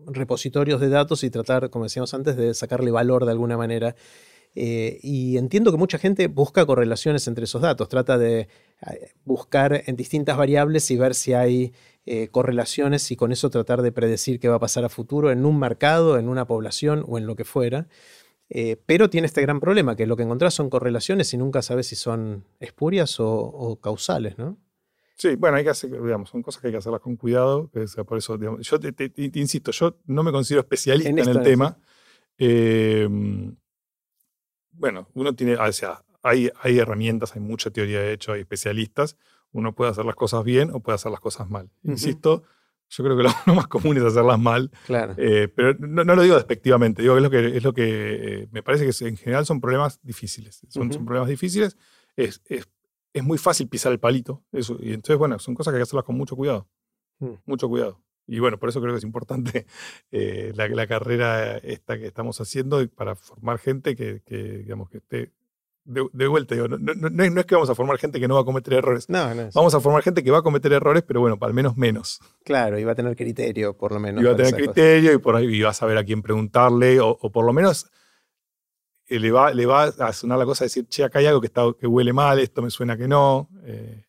repositorios de datos y tratar, como decíamos antes, de sacarle valor de alguna manera. Eh, y entiendo que mucha gente busca correlaciones entre esos datos, trata de eh, buscar en distintas variables y ver si hay eh, correlaciones y con eso tratar de predecir qué va a pasar a futuro en un mercado, en una población o en lo que fuera. Eh, pero tiene este gran problema, que lo que encontrás son correlaciones y nunca sabes si son espurias o, causales, ¿no? Sí, bueno, hay que hacer, digamos, son cosas que hay que hacerlas con cuidado. por eso, yo te, insisto, yo no me considero especialista en, el tema. Em, bueno, uno tiene, o sea, hay, hay herramientas, hay mucha teoría de hecho, hay especialistas. Uno puede hacer las cosas bien o puede hacer las cosas mal. Insisto, yo creo que lo, más común es hacerlas mal. Claro. Eh, pero no, lo digo despectivamente, digo que es lo que, es lo que eh, me parece que en general son problemas difíciles. Son, son problemas difíciles. Es, es, es, muy fácil pisar el palito. Eso, y entonces, bueno, son cosas que hay que hacerlas con mucho cuidado. Mm. Mucho cuidado. Y bueno, por eso creo que es importante eh, la, la, carrera esta que estamos haciendo para formar gente que, que digamos, que esté de, vuelta, digo, no, es que vamos a formar gente que no va a cometer errores. No, no Vamos a formar gente que va a cometer errores, pero bueno, al menos menos. Claro, y va a tener criterio, por lo menos. Y va a tener criterio y por ahí va a saber a quién preguntarle, o, por lo menos eh, le, va, le va a sonar la cosa de decir, che, acá hay algo que, está, que huele mal, esto me suena que no. Eh,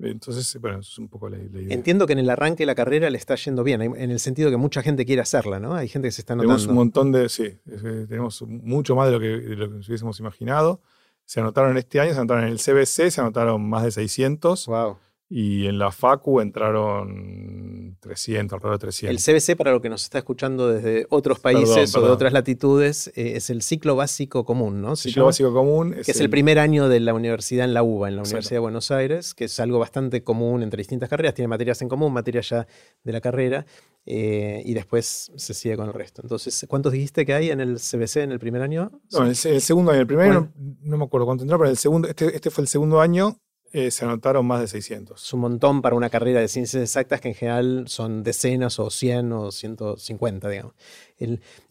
entonces, bueno, eso es un poco la, idea. Entiendo que en el arranque de la carrera le está yendo bien, en el sentido que mucha gente quiere hacerla, ¿no? Hay gente que se está notando. Tenemos un montón de, sí, tenemos mucho más de lo que, de lo que nos hubiésemos imaginado. Se anotaron este año, se anotaron en el CBC, se anotaron más de 600. Wow. Y en la FACU entraron 300, alrededor de 300. El CBC, para lo que nos está escuchando desde otros países o de otras latitudes, eh, es el ciclo básico común, ¿no? Ciclo, básico común. Es que es el, primer año de la universidad en la UBA, en la Universidad de Buenos Aires, que es algo bastante común entre distintas carreras. Tiene materias en común, materias ya de la carrera, eh, y después se sigue con el resto. Entonces, ¿cuántos dijiste que hay en el CBC en el primer año? No, en el, segundo año. El primer año no, me acuerdo cuánto entró, pero el segundo, este, este fue el segundo año eh, se anotaron más de 600. Es un montón para una carrera de ciencias exactas que en general son decenas o 100 o 150, digamos.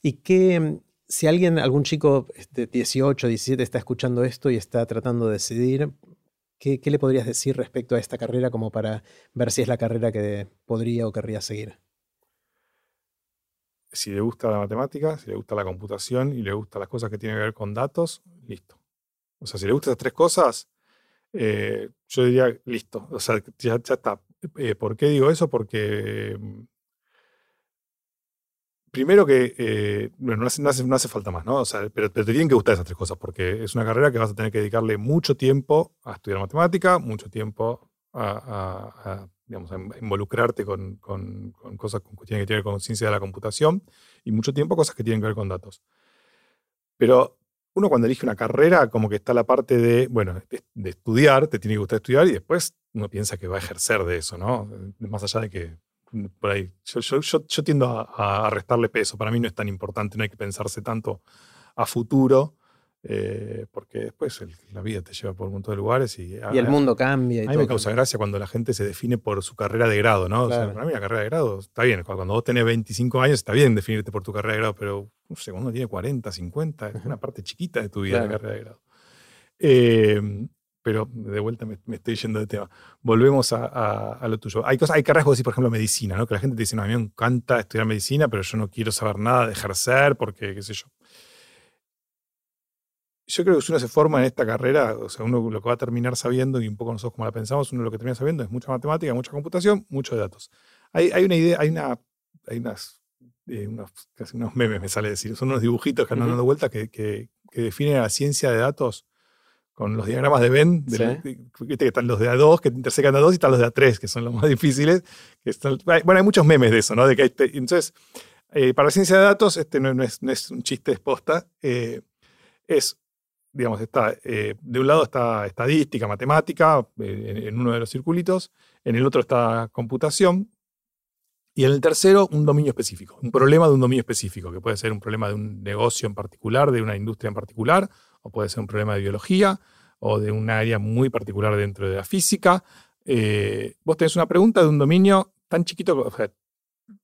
y que si alguien, algún chico de 18, 17 está escuchando esto y está tratando de decidir, ¿qué, le podrías decir respecto a esta carrera como para ver si es la carrera que podría o querría seguir? Si le gusta la matemática, si le gusta la computación y le gustan las cosas que tienen que ver con datos, listo. O sea, si le gustan esas tres cosas, eh, yo diría, listo, o sea, ya, está. Eh, ¿Por qué digo eso? Porque mm, primero que, eh, bueno, no hace, falta más, ¿no? O sea, pero, te tienen que gustar esas tres cosas, porque es una carrera que vas a tener que dedicarle mucho tiempo a estudiar matemática, mucho tiempo a, digamos, involucrarte con, con, cosas que tienen que ver con ciencia de la computación y mucho tiempo cosas que tienen que ver con datos. Pero uno cuando elige una carrera, como que está la parte de, bueno, de, estudiar, te tiene que gustar estudiar y después uno piensa que va a ejercer de eso, ¿no? Más allá de que mm, por ahí, yo, yo, yo, tiendo a, a, restarle peso, para mí no es tan importante, no hay que pensarse tanto a futuro, eh, porque después la vida te lleva por un montón de lugares y, y el mundo cambia. a mí me causa gracia cuando la gente se define por su carrera de grado, ¿no? para mí la carrera de grado está bien, cuando vos tenés 25 años está bien definirte por tu carrera de grado, pero no sé, cuando uno tiene 40, 50, es una parte chiquita de tu vida la carrera de grado. Eh, pero de vuelta me, estoy yendo de tema. Volvemos a, lo tuyo. Hay, cosas, hay decir, por ejemplo, medicina, ¿no? Que la gente te dice, no, a mí me encanta estudiar medicina, pero yo no quiero saber nada de ejercer porque, qué sé yo yo creo que si uno se forma en esta carrera, o sea, uno lo que va a terminar sabiendo, y un poco nosotros como la pensamos, uno lo que termina sabiendo es mucha matemática, mucha computación, muchos datos. Hay, hay una idea, hay, una, hay unas unos, casi unos memes, me sale decir, son unos dibujitos que andan dando vueltas que, que, definen a la ciencia de datos con los diagramas de Venn, que están los de A2 que intersecan A2 y están los de A3 que son los más difíciles. Que bueno, hay muchos memes de eso, ¿no? De que entonces, eh, para la ciencia de datos, este no, es, no es, un chiste de posta, eh, es, digamos, está, eh, de un lado está estadística, matemática, en, uno de los circulitos, en el otro está computación, y en el tercero, un dominio específico, un problema de un dominio específico, que puede ser un problema de un negocio en particular, de una industria en particular, o puede ser un problema de biología, o de un área muy particular dentro de la física. vos tenés una pregunta de un dominio tan chiquito, o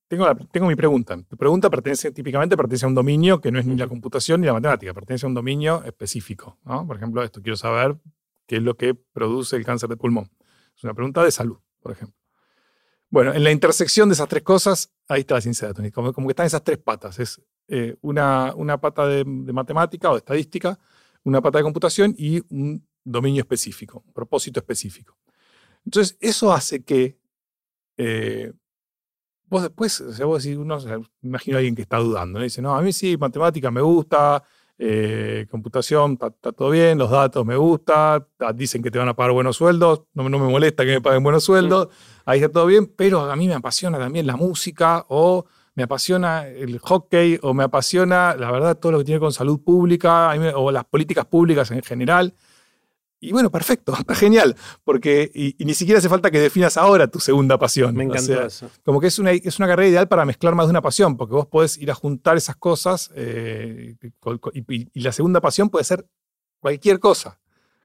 tengo, mi pregunta. Tu pregunta pertenece, típicamente pertenece a un dominio que no es ni la computación ni la matemática, pertenece a un dominio específico. Por ejemplo, esto quiero saber qué es lo que produce el cáncer de pulmón. Es una pregunta de salud, por ejemplo. Bueno, en la intersección de esas tres cosas, ahí está la ciencia de datos. Como, como que están esas tres patas. Es eh, una, una, pata de, matemática o de estadística, una pata de computación y un dominio específico, un propósito específico. Entonces, eso hace que eh, Vos después, o sea, vos decís, uno, imagino a alguien que está dudando, ¿no? dice, no, a mí sí, matemática me gusta, eh, computación está, todo bien, los datos me gusta, dicen que te van a pagar buenos sueldos, no, no me molesta que me paguen buenos sueldos, ahí está todo bien, pero a mí me apasiona también la música o me apasiona el hockey o me apasiona, la verdad, todo lo que tiene con salud pública o las políticas públicas en general. Y bueno, perfecto, está genial, porque y, ni siquiera hace falta que definas ahora tu segunda pasión. Me encanta eso. Como que es una, es una carrera ideal para mezclar más de una pasión, porque vos podés ir a juntar esas cosas eh, y, la segunda pasión puede ser cualquier cosa,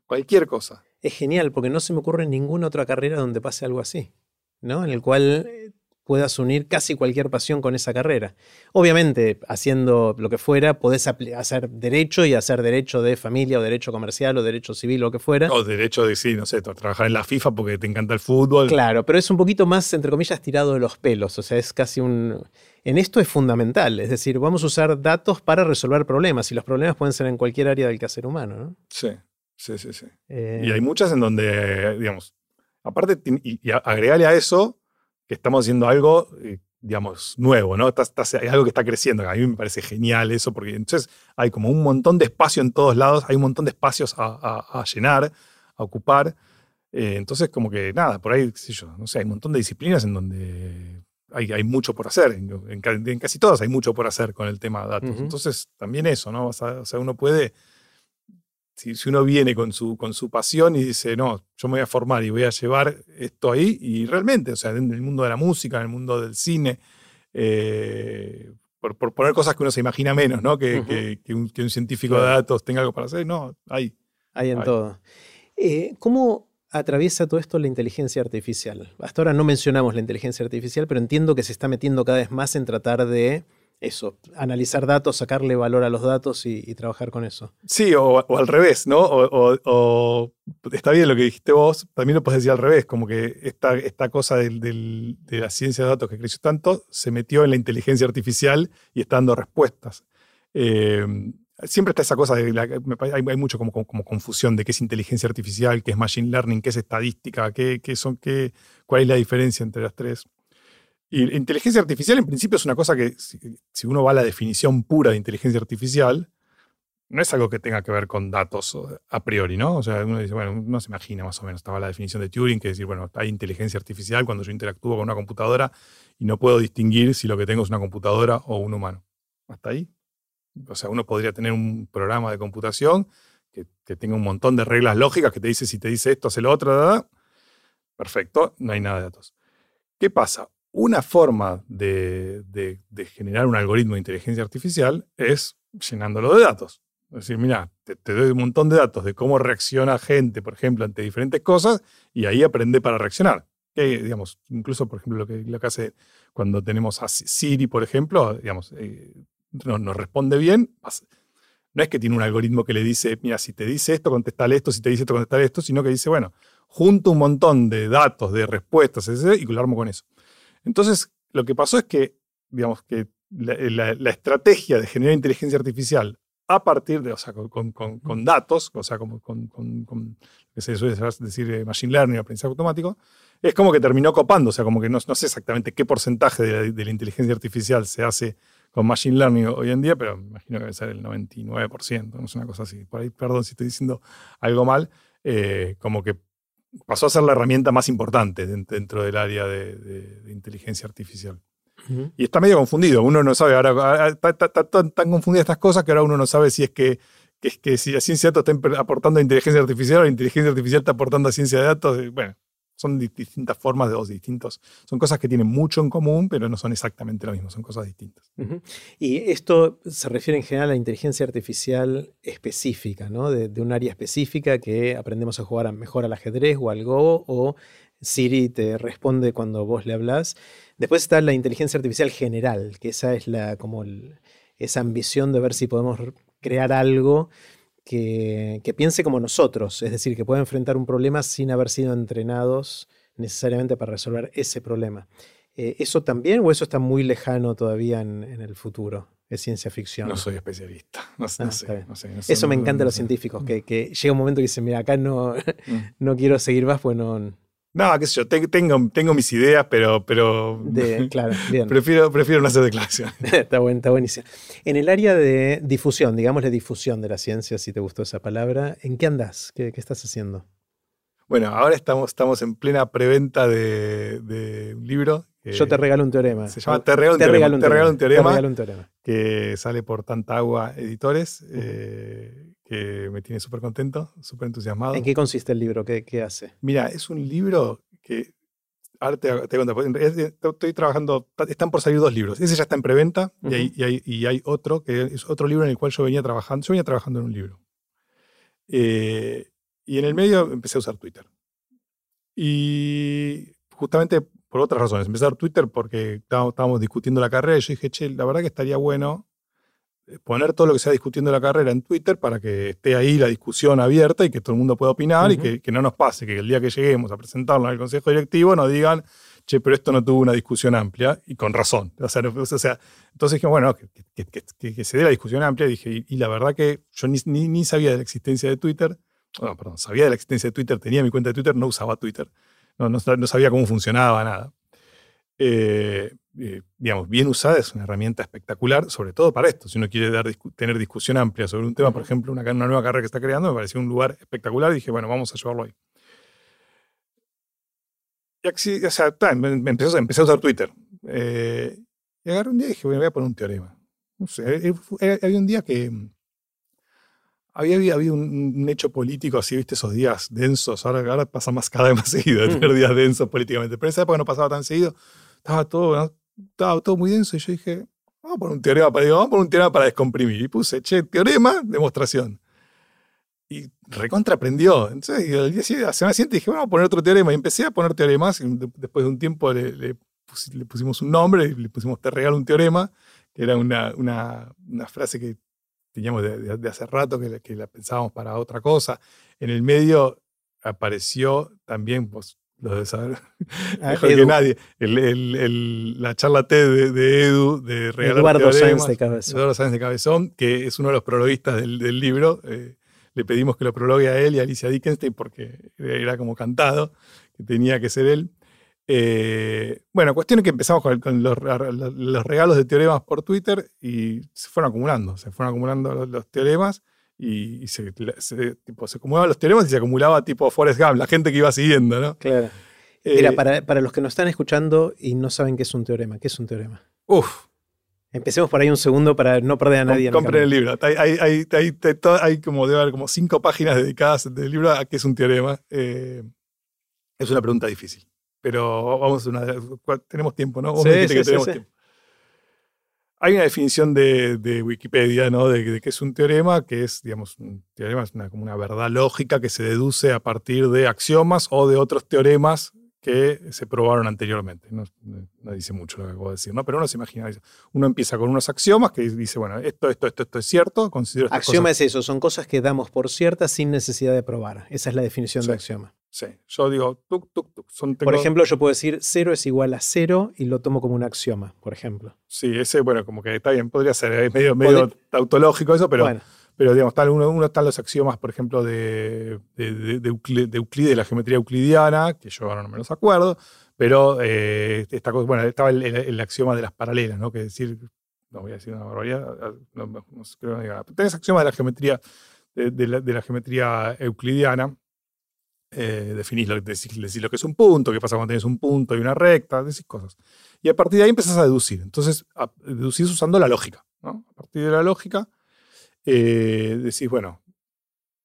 cualquier cosa. Es genial, porque no se me ocurre ninguna otra carrera donde pase algo así, ¿no? En el cual eh, puedas unir casi cualquier pasión con esa carrera. Obviamente, haciendo lo que fuera, podés hacer derecho y hacer derecho de familia o derecho comercial o derecho civil o lo que fuera. O derecho de, sí, no sé, trabajar en la FIFA porque te encanta el fútbol. Claro, pero es un poquito más, entre comillas, tirado de los pelos. O sea, es casi un... En esto es fundamental, es decir, vamos a usar datos para resolver problemas y los problemas pueden ser en cualquier área del quehacer humano, ¿no? Sí, sí, sí, sí. Y hay muchas en donde, digamos, aparte, y, y agregale a eso que estamos haciendo algo, eh, digamos, nuevo, ¿no? es algo que está creciendo. A mí me parece genial eso, porque entonces hay como un montón de espacio en todos lados, hay un montón de espacios a, llenar, a ocupar. Eh, entonces, como que nada, por ahí, sé yo, no sé, hay un montón de disciplinas en donde hay, hay mucho por hacer. En, casi todas hay mucho por hacer con el tema de datos. Entonces, también eso, ¿no? O sea, uno puede si, uno viene con su, con su pasión y dice, no, yo me voy a formar y voy a llevar esto ahí, y realmente, o sea, en el mundo de la música, en el mundo del cine, eh, por, poner cosas que uno se imagina menos, ¿no? Que, un, científico de datos tenga algo para hacer, no, hay. Hay en todo. Eh, ¿Cómo atraviesa todo esto la inteligencia artificial? Hasta ahora no mencionamos la inteligencia artificial, pero entiendo que se está metiendo cada vez más en tratar de eso, analizar datos, sacarle valor a los datos y, trabajar con eso. Sí, o, al revés, ¿no? O, está bien lo que dijiste vos, también lo puedes decir al revés, como que esta, esta cosa de la ciencia de datos que creció tanto se metió en la inteligencia artificial y está dando respuestas. Eh, siempre está esa cosa, de hay, mucho como, como, confusión de qué es inteligencia artificial, qué es machine learning, qué es estadística, qué, qué son, qué, cuál es la diferencia entre las tres. Y inteligencia artificial en principio es una cosa que, si, uno va a la definición pura de inteligencia artificial, no es algo que tenga que ver con datos a priori, ¿no? O sea, uno dice, bueno, uno se imagina más o menos, estaba la definición de Turing, que es decir, bueno, hay inteligencia artificial cuando yo interactúo con una computadora y no puedo distinguir si lo que tengo es una computadora o un humano. Hasta ahí. O sea, uno podría tener un programa de computación que, tenga un montón de reglas lógicas que te dice si te dice esto, hace lo otro, perfecto, no hay nada de datos. ¿Qué pasa? Una forma de, generar un algoritmo de inteligencia artificial es llenándolo de datos. Es decir, mira, te, doy un montón de datos de cómo reacciona gente, por ejemplo, ante diferentes cosas, y ahí aprende para reaccionar. Digamos, incluso, por ejemplo, lo que, lo que hace cuando tenemos a Siri, por ejemplo, digamos, eh, nos, responde bien. No es que tiene un algoritmo que le dice, mira, si te dice esto, contestale esto, si te dice esto, contestale esto, sino que dice, bueno, junto un montón de datos, de respuestas, etc., y lo armo con eso. Entonces, lo que pasó es que, digamos, que la, estrategia de generar inteligencia artificial a partir de, o sea, con, datos, o sea, con, que se suele decir eh, machine learning, aprendizaje automático, es como que terminó copando, o sea, como que no, sé exactamente qué porcentaje de la, inteligencia artificial se hace con machine learning hoy en día, pero me imagino que debe ser el 99%, no es una cosa así. Por ahí, perdón si estoy diciendo algo mal, eh, como que pasó a ser la herramienta más importante dentro del área de, inteligencia artificial. Y está medio confundido, uno no sabe, ahora está, tan, confundidas estas cosas que ahora uno no sabe si es que, que, si la ciencia de datos está aportando a inteligencia artificial o la inteligencia artificial está aportando a ciencia de datos. Bueno, son distintas formas de dos distintos. Son cosas que tienen mucho en común, pero no son exactamente lo mismo, son cosas distintas. Y esto se refiere en general a la inteligencia artificial específica, ¿no? De, un área específica que aprendemos a jugar mejor al ajedrez o al Go, o Siri te responde cuando vos le hablas. Después está la inteligencia artificial general, que esa es la, como esa ambición de ver si podemos crear algo que, piense como nosotros, es decir, que pueda enfrentar un problema sin haber sido entrenados necesariamente para resolver ese problema. Eh, ¿Eso también o eso está muy lejano todavía en, el futuro? Es ciencia ficción. No soy especialista. No, ah, sé, Eso me encanta a los científicos, que, llega un momento que dicen, mira, acá no, mm. no quiero seguir más, pues no, no, qué sé yo, tengo, tengo mis ideas, pero, pero claro, bien. prefiero, prefiero no hacer declaración. está, buen, está buenísimo. En el área de difusión, digamos la difusión de la ciencia, si te gustó esa palabra, ¿en qué andas? ¿Qué, estás haciendo? Bueno, ahora estamos, estamos en plena preventa de, un libro. Yo te regalo un teorema. Se llama Te regalo un, teorema, un, teorema, un teorema. Que sale por Tanta Agua Editores que me tiene súper contento, súper entusiasmado. ¿En qué consiste el libro? ¿Qué, ¿Qué, hace? Mira, es un libro que, ahora te, te cuento, estoy trabajando, están por salir dos libros. Ese ya está en preventa y, hay, y, hay, y, hay, otro, que es otro libro en el cual yo venía trabajando. Yo venía trabajando en un libro. Eh, y en el medio empecé a usar Twitter. Y justamente por otras razones. Empecé a usar Twitter porque estábamos discutiendo la carrera y yo dije, che, la verdad que estaría bueno poner todo lo que se está discutiendo en la carrera en Twitter para que esté ahí la discusión abierta y que todo el mundo pueda opinar y que, no nos pase que el día que lleguemos a presentarlo en el Consejo Directivo nos digan, che, pero esto no tuvo una discusión amplia y con razón. O sea, entonces dije, bueno, que, se dé la discusión amplia y dije, y, la verdad que yo ni, ni, sabía de la existencia de Twitter, no, perdón, sabía de la existencia de Twitter, tenía mi cuenta de Twitter, no usaba Twitter, no, no, no sabía cómo funcionaba nada. Eh, eh, digamos, bien usada, es una herramienta espectacular, sobre todo para esto. Si uno quiere dar, tener discusión amplia sobre un tema, por ejemplo, una, una, nueva carrera que está creando, me pareció un lugar espectacular y dije, bueno, vamos a llevarlo ahí. Y así, o sea, empecé, empecé, a usar Twitter. Eh, y agarré un día y dije, bueno, voy a poner un teorema. No sé, había un día que había, habido un, hecho político así, viste, esos días densos. Ahora, ahora pasa más cada vez más seguido, tener días densos políticamente. Pero en esa época no pasaba tan seguido estaba todo, estaba todo muy denso y yo dije, vamos a poner un teorema para, vamos a poner un teorema para descomprimir. Y puse, che, teorema, demostración. Y recontra aprendió. Entonces, y al día siguiente, la dije, vamos a poner otro teorema. Y empecé a poner teoremas. Y después de un tiempo le, le, pusimos un nombre, le pusimos te regalo un teorema, que era una, una, una frase que teníamos de, de, hace rato, que, que, la pensábamos para otra cosa. En el medio apareció también, pues, lo de saber ah, mejor que nadie. la charla TED de, Edu, de regalar Eduardo Sáenz de Cabezón. Eduardo Sáenz de Cabezón, que es uno de los prologuistas del, libro. Eh, le pedimos que lo prologue a él y a Alicia Dickenstein porque era como cantado, que tenía que ser él. Eh, bueno, cuestión es que empezamos con, los, regalos de teoremas por Twitter y se fueron acumulando, se fueron acumulando los teoremas y, se, tipo, se acumulaban los teoremas y se acumulaba tipo Forrest Gump, la gente que iba siguiendo, ¿no? Claro. Mira, eh, para, para, los que nos están escuchando y no saben qué es un teorema, ¿qué es un teorema? Uf. Empecemos por ahí un segundo para no perder a nadie. compren el libro. Hay, hay, hay, hay, como, debe haber como cinco páginas dedicadas del libro a qué es un teorema. Eh, es una pregunta difícil. Pero vamos a una. Tenemos tiempo, ¿no? sí, sí, que tenemos tiempo. Hay una definición de, Wikipedia, ¿no? De, que es un teorema, que es, digamos, un teorema es una, como una verdad lógica que se deduce a partir de axiomas o de otros teoremas que se probaron anteriormente. No, dice mucho lo que acabo de decir, ¿no? Pero uno se imagina, uno empieza con unos axiomas que dice, bueno, esto, esto, esto, esto es cierto, considero Axioma es eso, son cosas que damos por ciertas sin necesidad de probar. Esa es la definición de axioma. Sí, yo digo, tuk, tuk, tuk. Por ejemplo, yo puedo decir cero es igual a cero y lo tomo como un axioma, por ejemplo. Sí, ese, bueno, como que está bien, podría ser, es medio, medio tautológico eso, pero, pero digamos, tal, uno, uno están los axiomas, por ejemplo, de, de, de, Euclides, de la geometría euclidiana, que yo ahora no me los acuerdo, pero eh, esta cosa, bueno, estaba el, axioma de las paralelas, ¿no? Que decir, no voy a decir una barbaridad, no, no, creo que diga, tenés axiomas de la geometría, de, la, geometría euclidiana, eh, definís lo, decís, lo que es un punto, qué pasa cuando tenés un punto y una recta, decís cosas. Y a partir de ahí empezás a deducir. Entonces, a, deducís usando la lógica. ¿no? A partir de la lógica, eh, decís, bueno,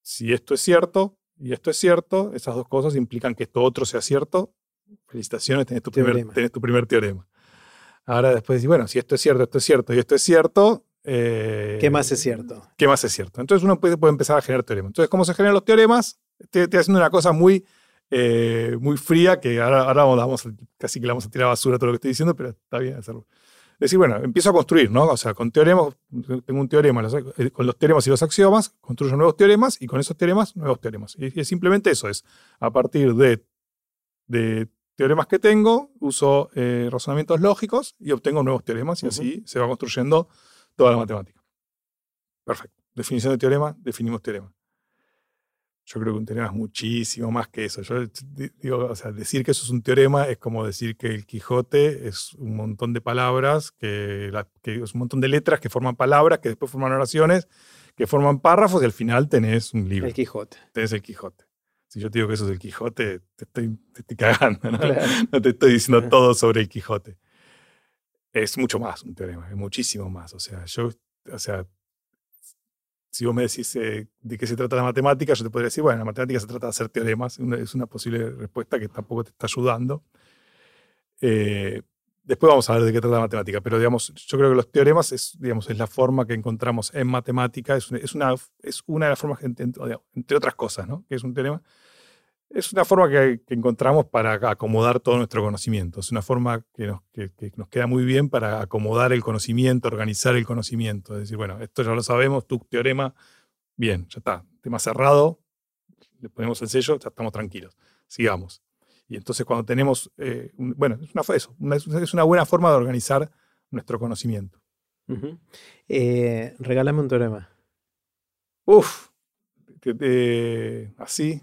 si esto es cierto y esto es cierto, esas dos cosas implican que esto otro sea cierto. Felicitaciones, tenés tu, primer, tenés tu primer teorema. Ahora después decís, bueno, si esto es cierto, esto es cierto y esto es cierto. Eh, ¿Qué más es cierto? ¿Qué más es cierto? Entonces uno puede, puede empezar a generar teoremas. Entonces, ¿cómo se generan los teoremas? Estoy, haciendo una cosa muy, eh, muy fría que ahora, ahora vamos, casi que le vamos a tirar basura todo lo que estoy diciendo, pero está bien hacerlo decir, bueno, empiezo a construir, ¿no? O sea, con teoremas, tengo un teorema, eh, con los teoremas y los axiomas, construyo nuevos teoremas y con esos teoremas, nuevos teoremas. Y es simplemente eso, es a partir de, de teoremas que tengo, uso eh, razonamientos lógicos y obtengo nuevos teoremas y así se va construyendo toda la matemática. Perfecto. Definición de teorema, definimos teorema. Yo creo que un teorema es muchísimo más que eso. Yo digo, o sea, decir que eso es un teorema es como decir que el Quijote es un montón de palabras, que, es un montón de letras que forman palabras, que después forman oraciones, que forman párrafos y al final tenés un libro. El Quijote. Tenés el Quijote. Si yo te digo que eso es el Quijote, te estoy, cagando, ¿no? no te estoy diciendo todo sobre el Quijote. Es mucho más un teorema, es muchísimo más. O sea, yo, o sea, si vos me decís eh, de qué se trata la matemática, yo te podría decir, bueno, la matemática se trata de hacer teoremas, es una posible respuesta que tampoco te está ayudando. Eh, después vamos a ver de qué trata la matemática, pero digamos, yo creo que los teoremas es, digamos, es la forma que encontramos en matemática, es, es, una, es una de las formas, entre, entre otras cosas, ¿no? que es un teorema, es una forma que, encontramos para acomodar todo nuestro conocimiento. Es una forma que nos, nos, queda muy bien para acomodar el conocimiento, organizar el conocimiento. Es decir, bueno, esto ya lo sabemos, tu teorema, bien, ya está, tema cerrado, le ponemos el sello, ya estamos tranquilos, sigamos. Y entonces cuando tenemos, eh, bueno, es una, eso, es una buena forma de organizar nuestro conocimiento. Eh, regálame un teorema. Uf, así,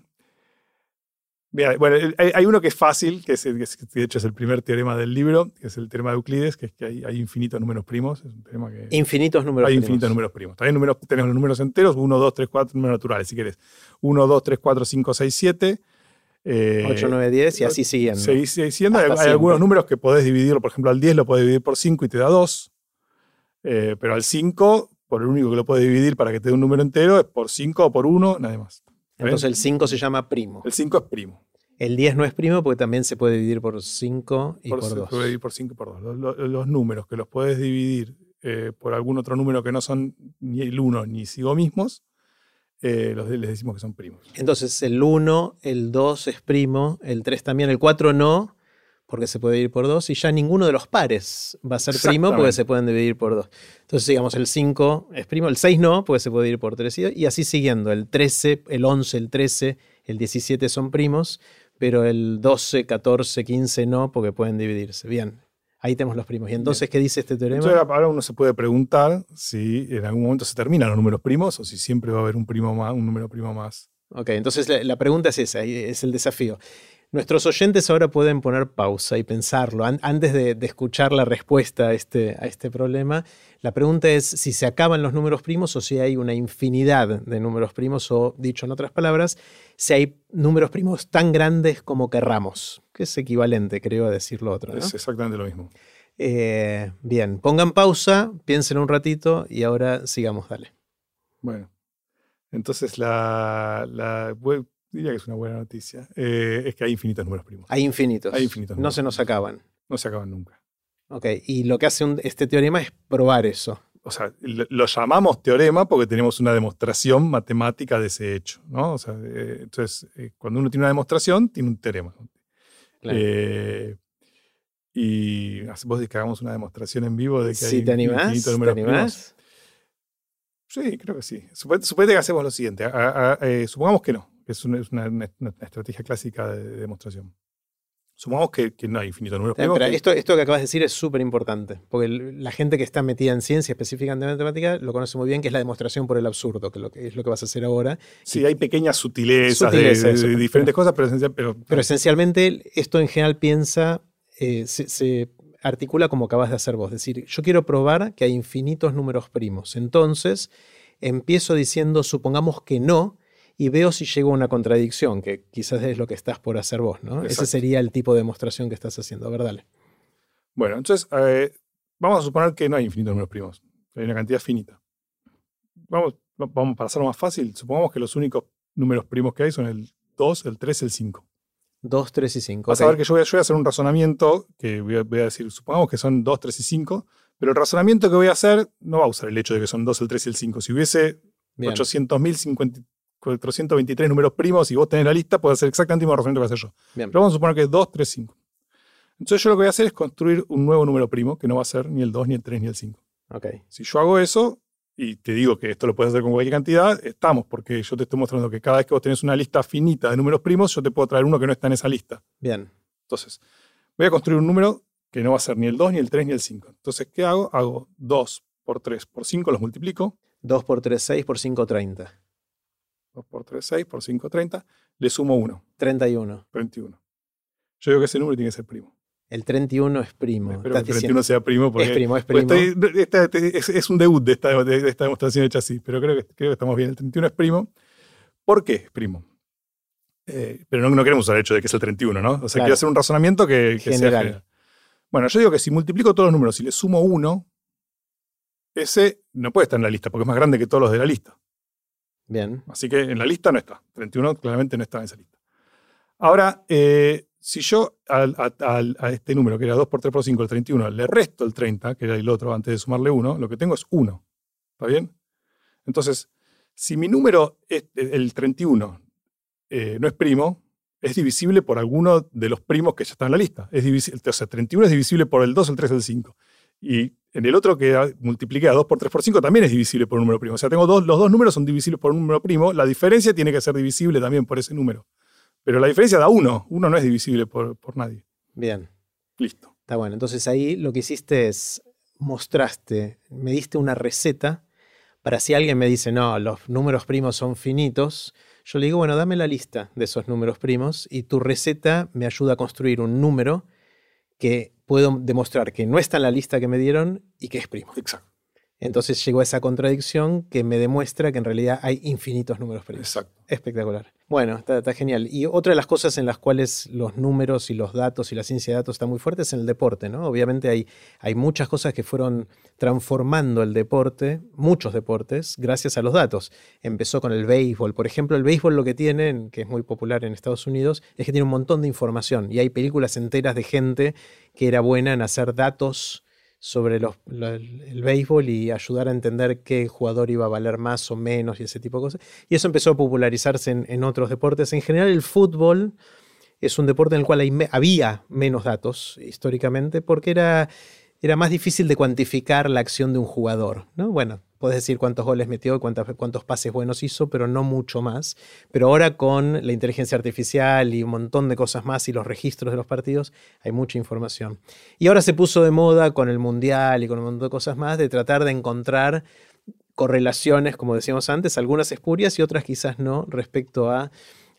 bueno, hay, uno que es fácil, que, es, de hecho es el primer teorema del libro, que es el teorema de Euclides, que es que hay, infinitos números primos. Es un teorema que infinitos números hay primos. infinitos números primos. También números, tenemos los números enteros, 1, 2, 3, 4, números naturales, si quieres. 1, 2, 3, 4, 5, 6, 7. 8, 9, 10 y así siguiendo. Seguís siguiendo. Hay, hay algunos números que podés dividirlo, por ejemplo, al 10 lo podés dividir por 5 y te da 2. Eh, pero al 5, por el único que lo puede dividir para que te dé un número entero, es por 5 o por 1, nada más. Entonces el 5 se llama primo. El 5 es primo. El 10 no es primo porque también se puede dividir por 5 y por, 2. Se puede dividir por 5 y por 2. Los, números que los puedes dividir eh, por algún otro número que no son ni el 1 ni sigo mismos, eh, los, les decimos que son primos. Entonces el 1, el 2 es primo, el 3 también, el 4 no, porque se puede dividir por 2, y ya ninguno de los pares va a ser primo porque se pueden dividir por 2. Entonces, digamos, el 5 es primo, el 6 no, porque se puede dividir por 3, y así siguiendo. El 13, el 11, el 13, el 17 son primos, pero el 12, 14, 15 no, porque pueden dividirse. Bien, ahí tenemos los primos. ¿Y entonces qué dice este teorema? ahora uno se puede preguntar si en algún momento se terminan los números primos o si siempre va a haber un, primo más, un número primo más. Ok, entonces la pregunta es esa, es el desafío. Nuestros oyentes ahora pueden poner pausa y pensarlo. antes de, escuchar la respuesta a este, a este problema, la pregunta es si se acaban los números primos o si hay una infinidad de números primos, o dicho en otras palabras, si hay números primos tan grandes como querramos, que es equivalente, creo, a decir lo otro. Es exactamente lo mismo. Eh, bien, pongan pausa, piensen un ratito y ahora sigamos, dale. Bueno, entonces la, la diría que es una buena noticia, eh, es que hay infinitos números primos. Hay infinitos. Hay infinitos. No se nos acaban. No se acaban nunca. Ok, y lo que hace este teorema es probar eso. O sea, lo, llamamos teorema porque tenemos una demostración matemática de ese hecho, ¿no? O sea, eh, entonces, eh, cuando uno tiene una demostración, tiene un teorema. y vos que hagamos una demostración en vivo de que hay te infinitos números ¿te animás? Sí, creo que sí. Suponete que hacemos lo siguiente. supongamos que no es una, estrategia clásica de, demostración. Supongamos que, que no hay infinitos Pero primos. que- esto, esto que acabas de decir es súper importante, porque el- la gente que está metida en ciencia, específicamente en matemática, lo conoce muy bien, que es la demostración por el absurdo, que, lo que es lo que vas a hacer ahora. sí, hay pequeñas sutilezas, de- de, de diferentes cosas, pero, esencial- pero, Pero esencialmente esto en general piensa, eh, se, se articula como acabas de hacer vos. Es decir, yo quiero probar que hay infinitos números primos. Entonces, empiezo diciendo, supongamos que no, y veo si llego a una contradicción, que quizás es lo que estás por hacer vos, ¿no? Ese Exacto. sería el tipo de demostración que estás haciendo. A ver, dale. Bueno, entonces eh, vamos a suponer que no hay infinitos números primos, hay una cantidad finita. Vamos, va- vamos para hacerlo más fácil, supongamos que los únicos números primos que hay son el 2, el 3, el 5. 2, 3 y 5. Vas a ver que yo voy a, yo voy a hacer un razonamiento que voy a, voy a decir, supongamos que son 2, 3 y 5, pero el razonamiento que voy a hacer no va a usar el hecho de que son 2, el 3 y el 5. Si hubiese 800.000, 423 números primos y vos tenés la lista, puedes hacer exactamente el mismo razonamiento que voy a hacer yo. Bien. Pero vamos a suponer que es 2, 3, 5. Entonces yo lo que voy a hacer es construir un nuevo número primo, que no va a ser ni el 2, ni el 3, ni el 5. Ok. Si yo hago eso, y te digo que esto lo puedes hacer con cualquier cantidad, estamos, porque yo te estoy mostrando que cada vez que vos tenés una lista finita de números primos, yo te puedo traer uno que no está en esa lista. Bien. Entonces, voy a construir un número que no va a ser ni el 2, ni el 3, ni el 5. Entonces, ¿qué hago? Hago 2 por 3 por 5, los multiplico. 2 por 3, 6 por 5, 30. 2 por 3, 6 por 5, 30. Le sumo 1, 31. 21. Yo digo que ese número tiene que ser primo. El 31 es primo. Espero que el diciendo- 31 sea primo porque es primo, es primo. estoy- esta- este- es, es un debut de esta, de esta demostración hecha así, pero creo que, creo que estamos bien. El 31 es primo. ¿Por qué es primo? Eh, pero no, no queremos usar el hecho de que es el 31, ¿no? O sea, Claro. quiero hacer un razonamiento que, que sea General. general. Bueno, yo digo que si multiplico todos los números y le sumo 1, ese no puede estar en la lista porque es más grande que todos los de la lista. Bien. Así que en la lista no está. 31 claramente no está en esa lista. Ahora, eh, si yo a este número, que era 2 por 3 por 5, el 31, le resto el 30, que era el otro antes de sumarle 1, lo que tengo es 1. ¿Está bien? Entonces, si mi número, es, el 31, eh, no es primo, es divisible por alguno de los primos que ya están en la lista. Es divisible, o sea, 31 es divisible por el 2, el 3, el 5. Y en el otro que multipliqué a 2 por 3 por 5 también es divisible por un número primo. O sea, tengo dos, los dos números son divisibles por un número primo. La diferencia tiene que ser divisible también por ese número. Pero la diferencia da 1. 1 no es divisible por, por nadie. Bien. Listo. Está bueno. Entonces ahí lo que hiciste es mostraste, me diste una receta para si alguien me dice, no, los números primos son finitos, yo le digo, bueno, dame la lista de esos números primos y tu receta me ayuda a construir un número que puedo demostrar que no está en la lista que me dieron y que es primo. Exacto. Entonces llegó a esa contradicción que me demuestra que en realidad hay infinitos números primos. Exacto. Espectacular. Bueno, está, genial. Y otra de las cosas en las cuales los números y los datos y la ciencia de datos están muy fuertes es en el deporte, ¿no? Obviamente hay, hay muchas cosas que fueron transformando el deporte, muchos deportes, gracias a los datos. Empezó con el béisbol. Por ejemplo, el béisbol lo que tiene, que es muy popular en Estados Unidos, es que tiene un montón de información. Y hay películas enteras de gente que era buena en hacer datos sobre los- lo- el béisbol y ayudar a entender qué jugador iba a valer más o menos y ese tipo de cosas. Y eso empezó a popularizarse en, otros deportes. En general, el fútbol es un deporte en el cual había menos datos históricamente porque era, era más difícil de cuantificar la acción de un jugador. ¿no? Bueno, puedes decir cuántos goles metió y cuántas- cuántos pases buenos hizo, pero no mucho más. Pero ahora con la inteligencia artificial y un montón de cosas más y los registros de los partidos, hay mucha información. Y ahora se puso de moda con el Mundial y con un montón de cosas más de tratar de encontrar correlaciones, como decíamos antes, algunas espurias y otras quizás no, respecto a,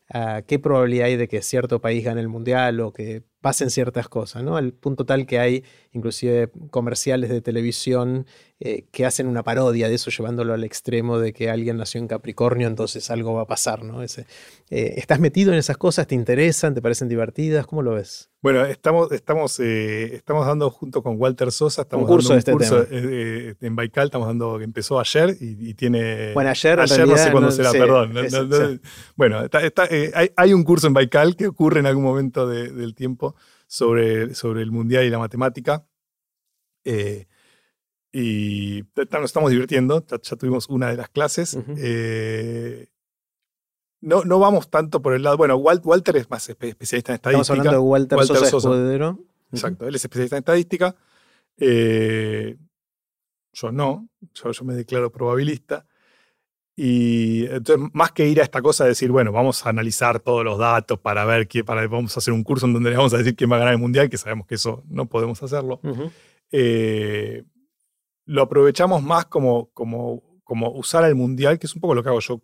a qué probabilidad hay de que cierto país gane el Mundial o que pasen ciertas cosas, ¿no? Al punto tal que hay inclusive comerciales de televisión eh, que hacen una parodia de eso, llevándolo al extremo de que alguien nació en Capricornio, entonces algo va a pasar, ¿no? Ese, eh, ¿Estás metido en esas cosas? ¿Te interesan? ¿Te parecen divertidas? ¿Cómo lo ves? Bueno, estamos, estamos, eh, estamos dando junto con Walter Sosa, estamos Un curso dando de este eh, en Baikal, estamos dando, que empezó ayer y, y tiene... Bueno, ayer, ayer no sé cuándo no- será, sí, perdón. no- es- no- no- sí. Bueno, está- está, hay, hay un curso en Baikal que ocurre en algún momento de- del tiempo sobre, sobre el mundial y la matemática. Eh, y t- nos estamos divirtiendo, ya, ya tuvimos una de las clases. Ujú. Eh, no, no vamos tanto por el lado. Bueno, Wal- Walter es más espe- especialista en estadística. Estamos hablando de Walter, Walter Sosa, Sosa. Escudero. Exacto, él es especialista en estadística. Eh, yo no, yo, yo me declaro probabilista. Y entonces, más que ir a esta cosa de decir, bueno, vamos a analizar todos los datos para ver qué, para, vamos a hacer un curso en donde le vamos a decir quién va a ganar el mundial, que sabemos que eso no podemos hacerlo, eh, lo aprovechamos más como, como, como usar el mundial, que es un poco lo que hago yo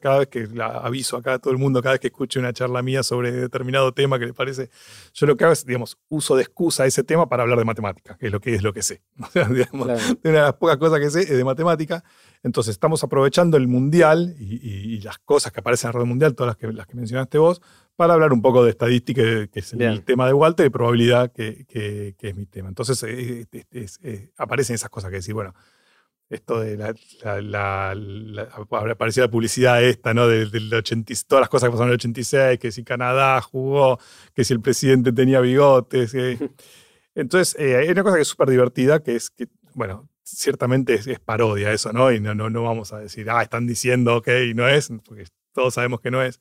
cada, vez que la aviso acá a todo el mundo, cada vez que escuche una charla mía sobre determinado tema que le parece, yo lo que hago es, digamos, uso de excusa ese tema para hablar de matemática, que es lo que es lo que sé. una de las pocas cosas que sé es de matemática. Entonces, estamos aprovechando el mundial y, las cosas que aparecen en la red mundial, todas las que, las que mencionaste vos, para hablar un poco de estadística, que es el, tema de Walter, y probabilidad, que, que, es mi tema. Entonces, eh, eh, aparecen esas cosas que decir, bueno, esto de la, la, apareció la publicidad esta, ¿no? Del, del 80, todas las cosas que pasaron en el 86, que si Canadá jugó, que si el presidente tenía bigotes. Entonces, eh, hay una cosa que es súper divertida, que es que, bueno, ciertamente es, parodia eso, ¿no? Y no, no, no vamos a decir, ah, están diciendo, ok, no es, porque todos sabemos que no es.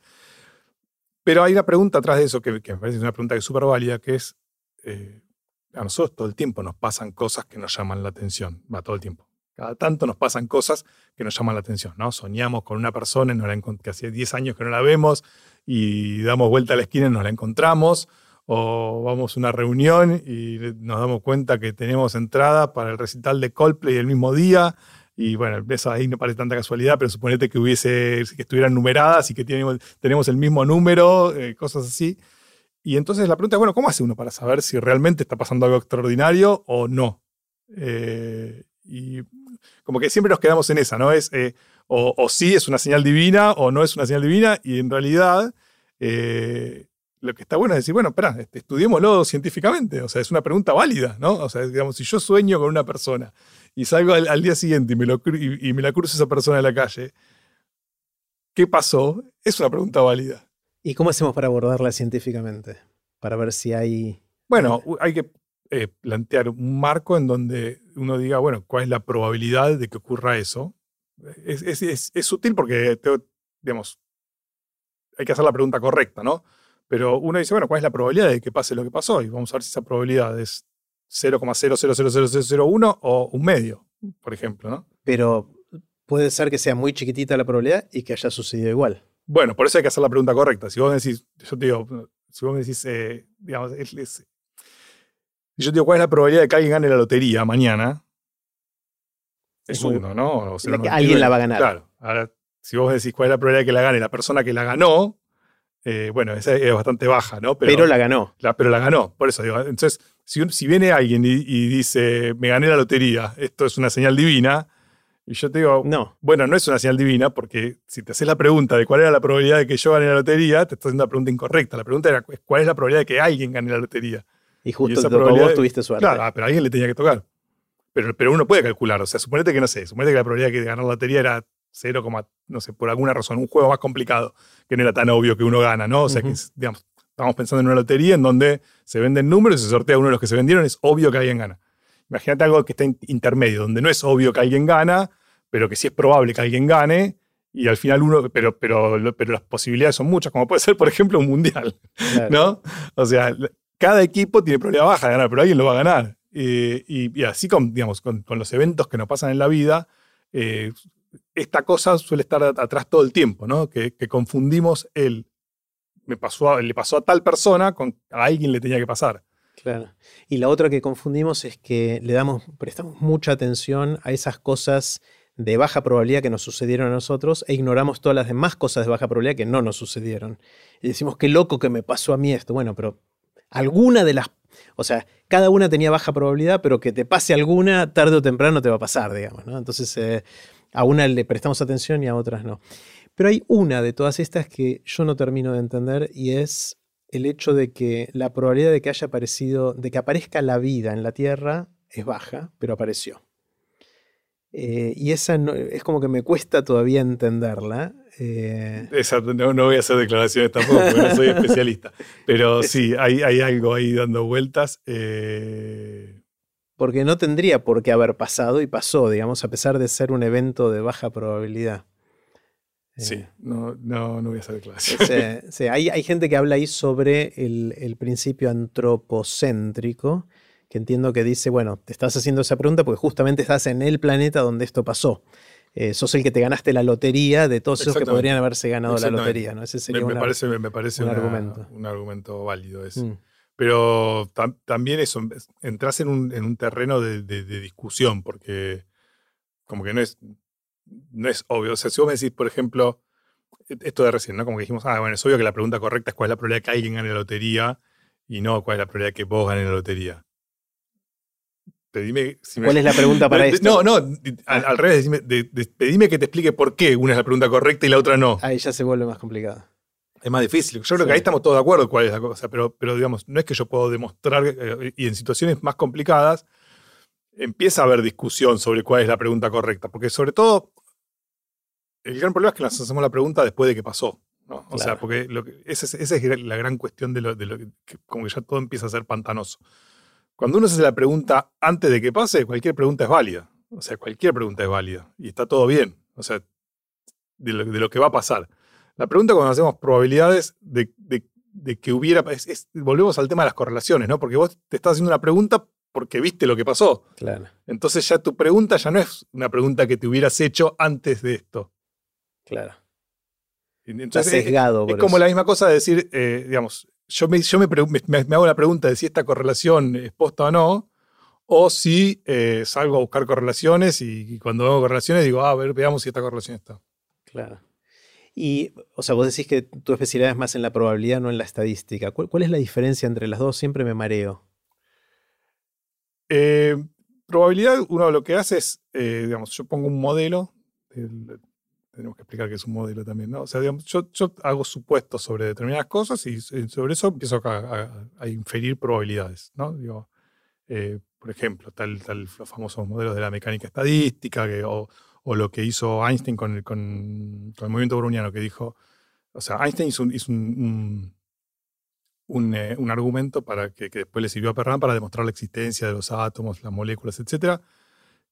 Pero hay una pregunta atrás de eso que, que me parece una pregunta que es súper válida, que es, eh, a nosotros todo el tiempo nos pasan cosas que nos llaman la atención, va todo el tiempo. Cada tanto nos pasan cosas que nos llaman la atención, ¿no? Soñamos con una persona no la que hace 10 años que no la vemos y damos vuelta a la esquina y nos la encontramos, o vamos a una reunión y nos damos cuenta que tenemos entrada para el recital de Coldplay el mismo día, y bueno, eso ahí no parece tanta casualidad, pero suponete que hubiese, que estuvieran numeradas y que tenemos, tenemos el mismo número, eh, cosas así. Y entonces la pregunta es, bueno, ¿cómo hace uno para saber si realmente está pasando algo extraordinario o no? Eh, y como que siempre nos quedamos en esa, ¿no? Es eh, o, sí es una señal divina o no es una señal divina, y en realidad eh, lo que está bueno es decir, bueno, espera, este, estudiémoslo científicamente, o sea, es una pregunta válida, ¿no? O sea, digamos, si yo sueño con una persona y salgo al, día siguiente y me, lo, y, me la cruzo esa persona en la calle, ¿qué pasó? Es una pregunta válida. ¿Y cómo hacemos para abordarla científicamente? Para ver si hay... Bueno, hay que eh, plantear un marco en donde uno diga, bueno, ¿cuál es la probabilidad de que ocurra eso? Es, es, es, sutil porque, digamos, hay que hacer la pregunta correcta, ¿no? Pero uno dice, bueno, ¿cuál es la probabilidad de que pase lo que pasó? Y vamos a ver si esa probabilidad es 0,000001 o un medio, por ejemplo, ¿no? Pero puede ser que sea muy chiquitita la probabilidad y que haya sucedido igual. Bueno, por eso hay que hacer la pregunta correcta. Si vos decís, yo te digo, si vos me decís, eh, digamos, es, yo te digo cuál es la probabilidad de que alguien gane la lotería mañana, es uno, ¿no? que alguien la va a ganar. Claro. Ahora, si vos decís cuál es la probabilidad de que la gane la persona que la ganó, eh, bueno, esa es bastante baja, ¿no? Pero, la ganó. pero la ganó, por eso digo. Entonces, si, viene alguien y, dice, me gané la lotería, esto es una señal divina, y yo te digo, no. bueno, no es una señal divina, porque si te haces la pregunta de cuál era la probabilidad de que yo gane la lotería, te estás haciendo una pregunta incorrecta. La pregunta era, ¿cuál es la probabilidad de que alguien gane la lotería? Y justo y vos tuviste suerte. Claro, ah, pero a alguien le tenía que tocar. Pero, pero uno puede calcular, o sea, suponete que no sé, suponete que la probabilidad de ganar la lotería era 0, no sé, por alguna razón, un juego más complicado, que no era tan obvio que uno gana, ¿no? O sea, que, digamos, estamos pensando en una lotería en donde se venden números y se sortea uno de los que se vendieron, es obvio que alguien gana. Imagínate algo que está intermedio, donde no es obvio que alguien gana, pero que sí es probable que alguien gane, y al final uno, pero, pero, pero las posibilidades son muchas, como puede ser, por ejemplo, un mundial, ¿no? O sea, cada equipo tiene probabilidad baja de ganar, pero alguien lo va a ganar. Eh, y, así con, digamos, con, los eventos que nos pasan en la vida, eh, esta cosa suele estar atrás todo el tiempo, ¿no? Que, confundimos el, me pasó le pasó a tal persona con a alguien le tenía que pasar. Claro. Y la otra que confundimos es que le damos, prestamos mucha atención a esas cosas de baja probabilidad que nos sucedieron a nosotros e ignoramos todas las demás cosas de baja probabilidad que no nos sucedieron. Y decimos, qué loco que me pasó a mí esto. Bueno, pero alguna de las... O sea, cada una tenía baja probabilidad, pero que te pase alguna, tarde o temprano te va a pasar, digamos. ¿no? Entonces, eh, a una le prestamos atención y a otras no. Pero hay una de todas estas que yo no termino de entender y es el hecho de que la probabilidad de que haya aparecido, de que aparezca la vida en la Tierra es baja, pero apareció. Eh, y esa es como que me cuesta todavía entenderla. Eh, no, voy a hacer declaraciones tampoco, porque no soy especialista. Pero sí, hay, hay, algo ahí dando vueltas. Eh. Porque no tendría por qué haber pasado y pasó, digamos, a pesar de ser un evento de baja probabilidad. Sí, no, no, voy a hacer declaraciones. Sí, hay, hay, gente que habla ahí sobre el, el principio antropocéntrico que entiendo que dice, bueno, te estás haciendo esa pregunta porque justamente estás en el planeta donde esto pasó. eh, sos el que te ganaste la lotería de todos esos que podrían haberse ganado la lotería. ¿no? Ese sería me, parece, me parece un, argumento. un argumento válido ese. Mm. Pero también eso, entras en un, terreno de, discusión, porque como que no es, no es obvio. O sea, si vos me decís, por ejemplo, e, esto de recién, ¿no? Como que dijimos, ah, bueno, es obvio que la pregunta correcta es cuál es la probabilidad que alguien gane la lotería y no cuál es la probabilidad que vos ganes la lotería. Pedime ¿Cuál es la pregunta para esto? No, no, al, revés, pedime que te explique por qué una es la pregunta correcta y la otra no. Ahí ya se vuelve más complicado. Es más difícil. Yo creo que ahí estamos todos de acuerdo cuál es la cosa, pero, pero digamos, no es que yo puedo demostrar, eh, y en situaciones más complicadas, empieza a haber discusión sobre cuál es la pregunta correcta, porque sobre todo, el gran problema es que nos hacemos la pregunta después de que pasó. O sea, porque esa, es, la gran cuestión de lo, que, como que ya todo empieza a ser pantanoso. Cuando uno se hace la pregunta antes de que pase, cualquier pregunta es válida. O sea, cualquier pregunta es válida. Y está todo bien. O sea, de lo que va a pasar. La pregunta cuando hacemos probabilidades de, que hubiera, volvemos al tema de las correlaciones, ¿no? Porque vos te estás haciendo una pregunta porque viste lo que pasó. Claro. Entonces ya tu pregunta ya no es una pregunta que te hubieras hecho antes de esto. Claro. Entonces, sesgado. Es, como la misma cosa de decir, eh, digamos, yo, me, yo me, hago la pregunta de si esta correlación es posta o no, o si eh, salgo a buscar correlaciones y, y, cuando veo correlaciones digo, ah, a ver, veamos si esta correlación está. Claro. Y, o sea, vos decís que tu especialidad es más en la probabilidad, no en la estadística. ¿Cuál, es la diferencia entre las dos? Siempre me mareo. Eh, probabilidad, uno lo que hace es, eh, digamos, yo pongo un modelo, tenemos que explicar que es un modelo también, ¿no? O sea, digamos, yo, hago supuestos sobre determinadas cosas y sobre eso empiezo a, inferir probabilidades, ¿no? Digo, eh, por ejemplo, tal, tal, los famosos modelos de la mecánica estadística que, o, o lo que hizo Einstein con el, con, el movimiento browniano, que dijo, o sea, Einstein hizo un, un, eh, un, argumento para que, que, después le sirvió a Perrin para demostrar la existencia de los átomos, las moléculas, etc.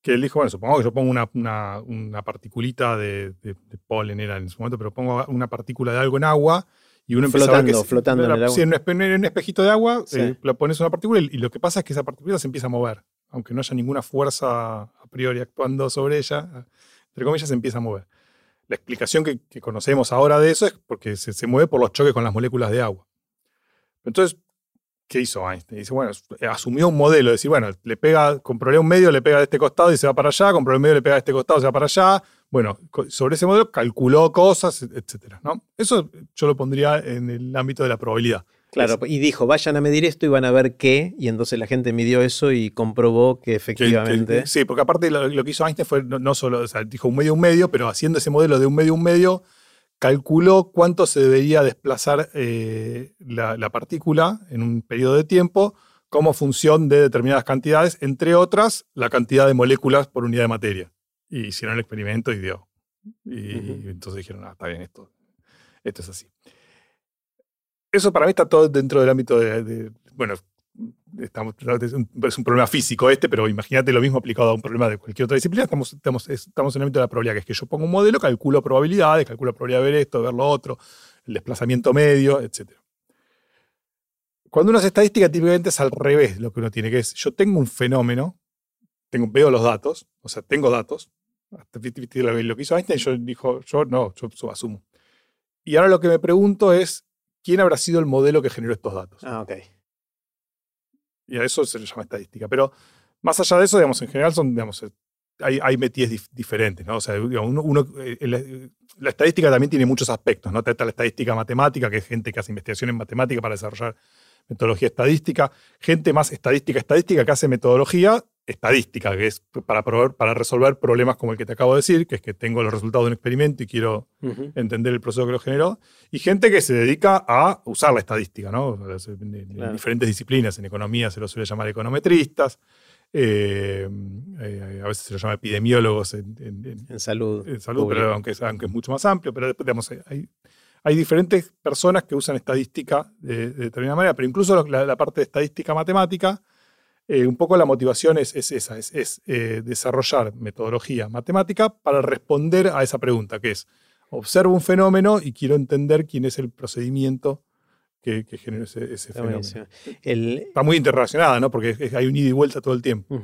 Que él dijo, bueno, supongo que yo pongo una, una, una particulita de, de, polen, era en su momento, pero pongo una partícula de algo en agua y uno flotando, que flotando en el agua. Si en un espejito de agua, eh, lo pones una partícula y, lo que pasa es que esa partícula se empieza a mover, aunque no haya ninguna fuerza a priori actuando sobre ella entre comillas, se empieza a mover. La explicación que, conocemos ahora de eso es porque se, mueve por los choques con las moléculas de agua. Entonces, ¿qué hizo Einstein? Dice, bueno, asumió un modelo, decir, bueno, le pega, con problema un medio le pega de este costado y se va para allá, con problema medio le pega de este costado y se va para allá. Bueno, sobre ese modelo calculó cosas, etc. ¿no? Eso yo lo pondría en el ámbito de la probabilidad. Claro, y dijo, vayan a medir esto y van a ver qué, y entonces la gente midió eso y comprobó que efectivamente... sí, porque aparte lo, que hizo Einstein fue no, solo, o sea, dijo un medio, un medio, pero haciendo ese modelo de un medio, un medio, calculó cuánto se debería desplazar eh, la, partícula en un periodo de tiempo como función de determinadas cantidades, entre otras, la cantidad de moléculas por unidad de materia. Y hicieron el experimento y dio. Y, entonces dijeron, ah, está bien, esto, esto es así eso para mí está todo dentro del ámbito de, bueno, estamos, es, un, problema físico este, pero imagínate lo mismo aplicado a un problema de cualquier otra disciplina. Estamos, estamos, estamos en el ámbito de la probabilidad, que es que yo pongo un modelo, calculo probabilidades, calculo probabilidad de ver esto, de ver lo otro, el desplazamiento medio, etc. Cuando uno hace estadística, típicamente es al revés lo que uno tiene, que es, yo tengo un fenómeno, veo los datos, o sea, tengo datos. Lo que hizo Einstein, yo dijo, yo no, yo asumo. Y ahora lo que me pregunto es, quién habrá sido el modelo que generó estos datos. Ah, ok. Y a eso se le llama estadística. Pero más allá de eso, digamos, en general son, digamos, eh, hay, hay diferentes, ¿no? O sea, uno, eh, la, estadística también tiene muchos aspectos, ¿no? Está la estadística matemática, que es gente que hace investigación en matemática para desarrollar metodología estadística, gente más estadística estadística que hace metodología estadística, que es para, para resolver problemas como el que te acabo de decir, que es que tengo los resultados de un experimento y quiero entender el proceso que lo generó, y gente que se dedica a usar la estadística, ¿no? En, diferentes disciplinas, en economía se lo suele llamar econometristas, eh, eh, a veces se lo llama epidemiólogos en, salud. En salud, pero aunque, aunque es mucho más amplio, pero digamos, hay, hay diferentes personas que usan estadística de, determinada manera, pero incluso la parte de estadística matemática, eh, un poco la motivación es, esa, es, eh, desarrollar metodología matemática para responder a esa pregunta, que es, observo un fenómeno y quiero entender quién es el procedimiento que, generó ese, fenómeno. Está muy interrelacionada, ¿no? Porque hay un ida y vuelta todo el tiempo.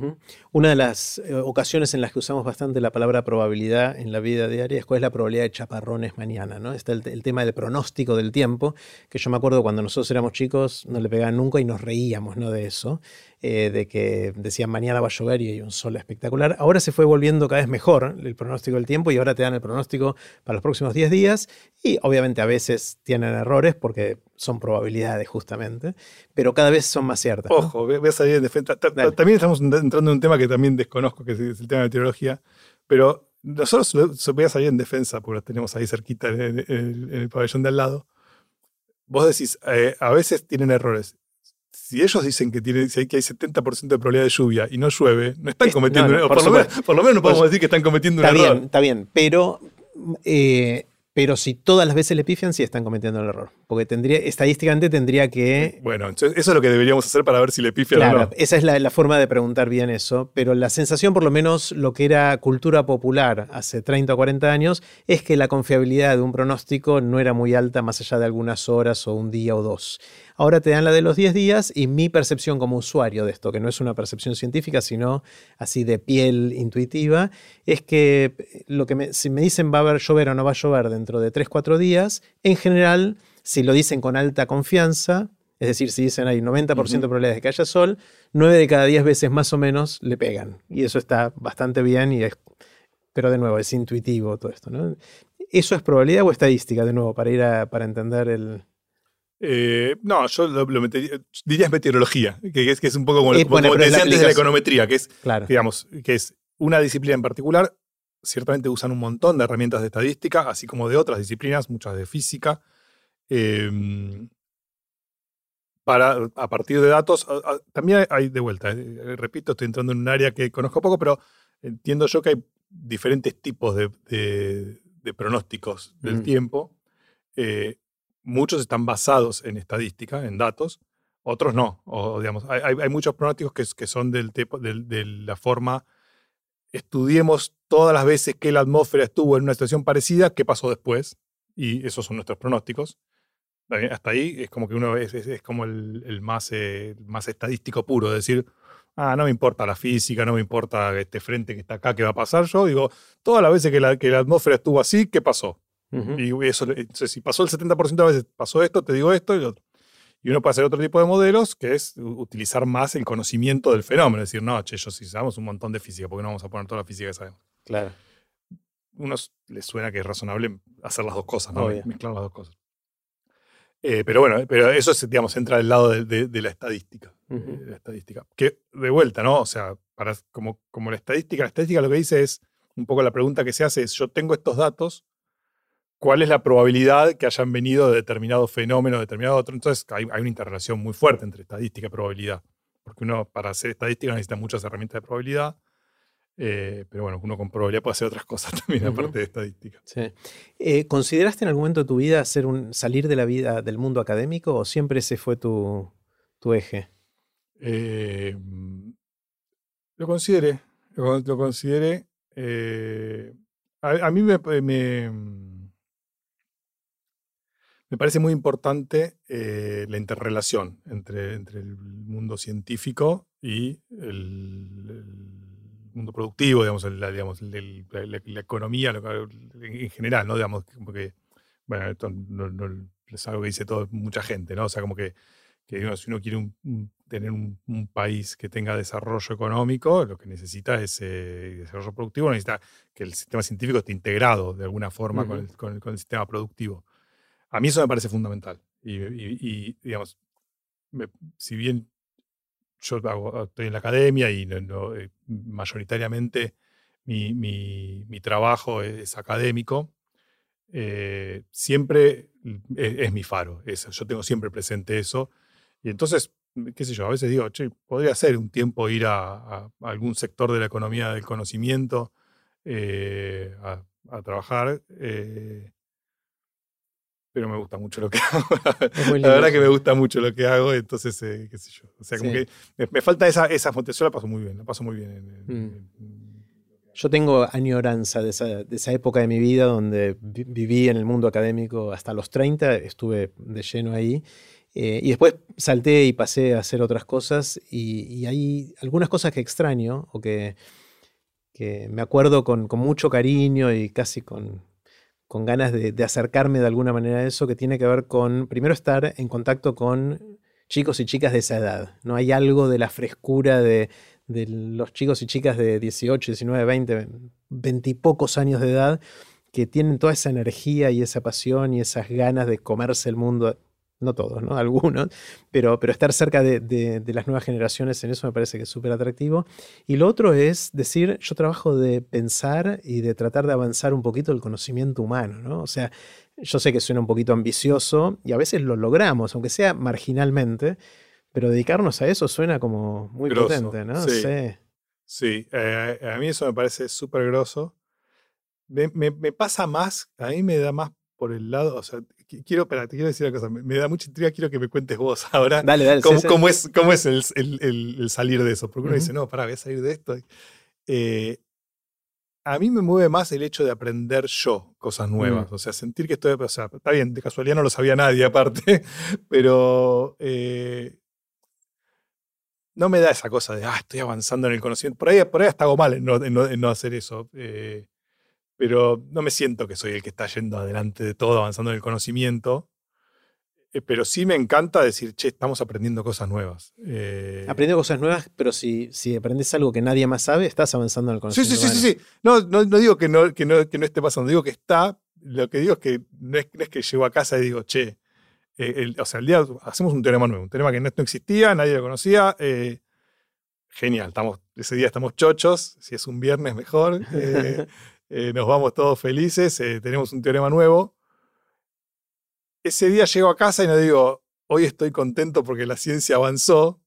Una de las eh, ocasiones en las que usamos bastante la palabra probabilidad en la vida diaria es cuál es la probabilidad de chaparrones mañana, ¿no? Está el, tema del pronóstico del tiempo, que yo me acuerdo cuando nosotros éramos chicos, no le pegaban nunca y nos reíamos, ¿no? De eso. Eh, de que decían mañana va a llover y hay un sol espectacular. Ahora se fue volviendo cada vez mejor el pronóstico del tiempo y ahora te dan el pronóstico para los próximos 10 días y obviamente a veces tienen errores porque son probabilidades justamente, pero cada vez son más ciertas. Ojo, voy a salir en defensa. También estamos entrando en un tema que también desconozco, que es el tema de meteorología, pero nosotros voy a salir en defensa porque lo tenemos ahí cerquita en el, pabellón de al lado. Vos decís, eh, a veces tienen errores si ellos dicen que, tiene, que hay 70% de probabilidad de lluvia y no llueve, no están cometiendo un error. Por, lo menos, no podemos decir que están cometiendo un error. Está bien, está bien. Pero eh, pero si todas las veces le pifian, sí están cometiendo el error. Porque tendría, estadísticamente tendría que. Bueno, eso es lo que deberíamos hacer para ver si le pifian o no. Esa es la, forma de preguntar bien eso. Pero la sensación, por lo menos lo que era cultura popular hace 30 o 40 años, es que la confiabilidad de un pronóstico no era muy alta más allá de algunas horas o un día o dos. Ahora te dan la de los 10 días y mi percepción como usuario de esto, que no es una percepción científica, sino así de piel intuitiva, es que lo que me, si me dicen va a haber llover o no va a llover dentro de 3, 4 días, en general, si lo dicen con alta confianza, es decir, si dicen hay 90% de probabilidades de que haya sol, 9 de cada 10 veces más o menos le pegan. Y eso está bastante bien, y es, pero de nuevo, es intuitivo todo esto. ¿no? ¿Eso es probabilidad o estadística, de nuevo, para ir a, para entender el, eh, no, yo lo, metería, diría meteorología, que es, que es un poco como, eh, como te decía antes de la econometría, que es, digamos, que es una disciplina en particular. Ciertamente usan un montón de herramientas de estadística, así como de otras disciplinas, muchas de física. Em, para, a partir de datos, también hay de vuelta, eh, repito, estoy entrando en un área que conozco poco, pero entiendo yo que hay diferentes tipos de, pronósticos del tiempo muchos están basados en estadística, en datos, otros no. O, digamos, hay, muchos pronósticos que, son del tipo, de la forma, estudiemos todas las veces que la atmósfera estuvo en una situación parecida, qué pasó después, y esos son nuestros pronósticos. Hasta ahí es como que uno es, es, como el, más, eh, más estadístico puro, decir, ah, no me importa la física, no me importa este frente que está acá, qué va a pasar. Yo digo, todas las veces que la, que la atmósfera estuvo así, ¿qué pasó? Y eso, si pasó el 70% de veces, pasó esto, te digo esto y otro. Y uno puede hacer otro tipo de modelos, que es utilizar más el conocimiento del fenómeno. Es decir, no, che, yo si sabemos un montón de física, ¿por qué no vamos a poner toda la física que sabemos? Claro. Unos les suena que es razonable hacer las dos cosas, ¿no? Mezclar las dos cosas. Eh, pero bueno, pero eso digamos, entra del lado de, la estadística. la estadística. Que de vuelta, ¿no? O sea, para, como, como la estadística, la estadística lo que dice es, un poco la pregunta que se hace es, yo tengo estos datos, cuál es la probabilidad que hayan venido de determinado fenómeno, determinado otro. Entonces hay, una interrelación muy fuerte entre estadística y probabilidad, porque uno para hacer estadística necesita muchas herramientas de probabilidad, eh, pero bueno, uno con probabilidad puede hacer otras cosas también aparte de estadística. Sí. Eh, ¿Consideraste en algún momento de tu vida hacer un, salir de la vida del mundo académico o siempre ese fue tu, eje? Eh, lo consideré, lo, consideré. A, mí me me parece muy importante eh, la interrelación entre, entre, el mundo científico y el, mundo productivo, digamos, la, digamos la, economía en general, ¿no? Digamos, porque, bueno, esto no, es algo que dice todo, mucha gente, ¿no? O sea, como que, que si uno quiere tener un, país que tenga desarrollo económico, lo que necesita es eh, desarrollo productivo, necesita que el sistema científico esté integrado de alguna forma con, con el sistema productivo. A mí eso me parece fundamental. Y, digamos, si bien yo estoy en la academia y eh, mayoritariamente mi, trabajo es, académico, eh, siempre es, mi faro. Eso. Yo tengo siempre presente eso. Y entonces, qué sé yo, a veces digo, podría ser un tiempo ir a, algún sector de la economía del conocimiento eh, a, trabajar pero me gusta mucho lo que hago. la verdad que me gusta mucho lo que hago, entonces, eh, qué sé yo. O sea, como que me, falta esa, esa yo la paso muy bien, la paso muy bien. Mm. Yo tengo añoranza de esa, de esa, época de mi vida donde viví en el mundo académico hasta los 30, estuve de lleno ahí. Eh, y después salté y pasé a hacer otras cosas y, hay algunas cosas que extraño o que, me acuerdo con, mucho cariño y casi con, ganas de, acercarme de alguna manera a eso, que tiene que ver con, primero, estar en contacto con chicos y chicas de esa edad. No hay algo de la frescura de, de los chicos y chicas de 18, 19, 20, 20 y pocos años de edad que tienen toda esa energía y esa pasión y esas ganas de comerse el mundo no todos, ¿no? Algunos, pero, pero estar cerca de, las nuevas generaciones en eso me parece que es súper atractivo. Y lo otro es decir, yo trabajo de pensar y de tratar de avanzar un poquito el conocimiento humano, ¿no? O sea, yo sé que suena un poquito ambicioso y a veces lo logramos, aunque sea marginalmente, pero dedicarnos a eso suena como muy potente, ¿no? Sí, sí. Eh, a mí eso me parece súper grosso. Me, me, pasa más, a mí me da más por el lado, o sea, quiero, espera, te quiero decir una cosa, me, da mucha intriga, quiero que me cuentes vos ahora dale, dale, cómo, es, cómo es el, el, salir de eso. Porque uno dice, no, para, voy a salir de esto. Eh, a mí me mueve más el hecho de aprender yo cosas nuevas, mm. o sea, sentir que estoy, o sea, está bien, de casualidad no lo sabía nadie aparte, pero eh, no me da esa cosa de, ah, estoy avanzando en el conocimiento. Por ahí, por ahí hasta hago mal en no, en no, hacer eso. Eh, pero no me siento que soy el que está yendo adelante de todo, avanzando en el conocimiento. Eh, pero sí me encanta decir, che, estamos aprendiendo cosas nuevas. Eh, aprendiendo cosas nuevas, pero si, si aprendes algo que nadie más sabe, estás avanzando en el conocimiento. Sí, sí, sí, sí, No, no, digo que no, que, no, que no esté pasando, digo que está. Lo que digo es que no es, que llego a casa y digo, che, eh, o sea, el día hacemos un teorema nuevo, un teorema que no, existía, nadie lo conocía. genial, estamos, ese día estamos chochos, si es un viernes mejor. Eh, nos vamos todos felices, eh, tenemos un teorema nuevo. Ese día llego a casa y no digo, hoy estoy contento porque la ciencia avanzó.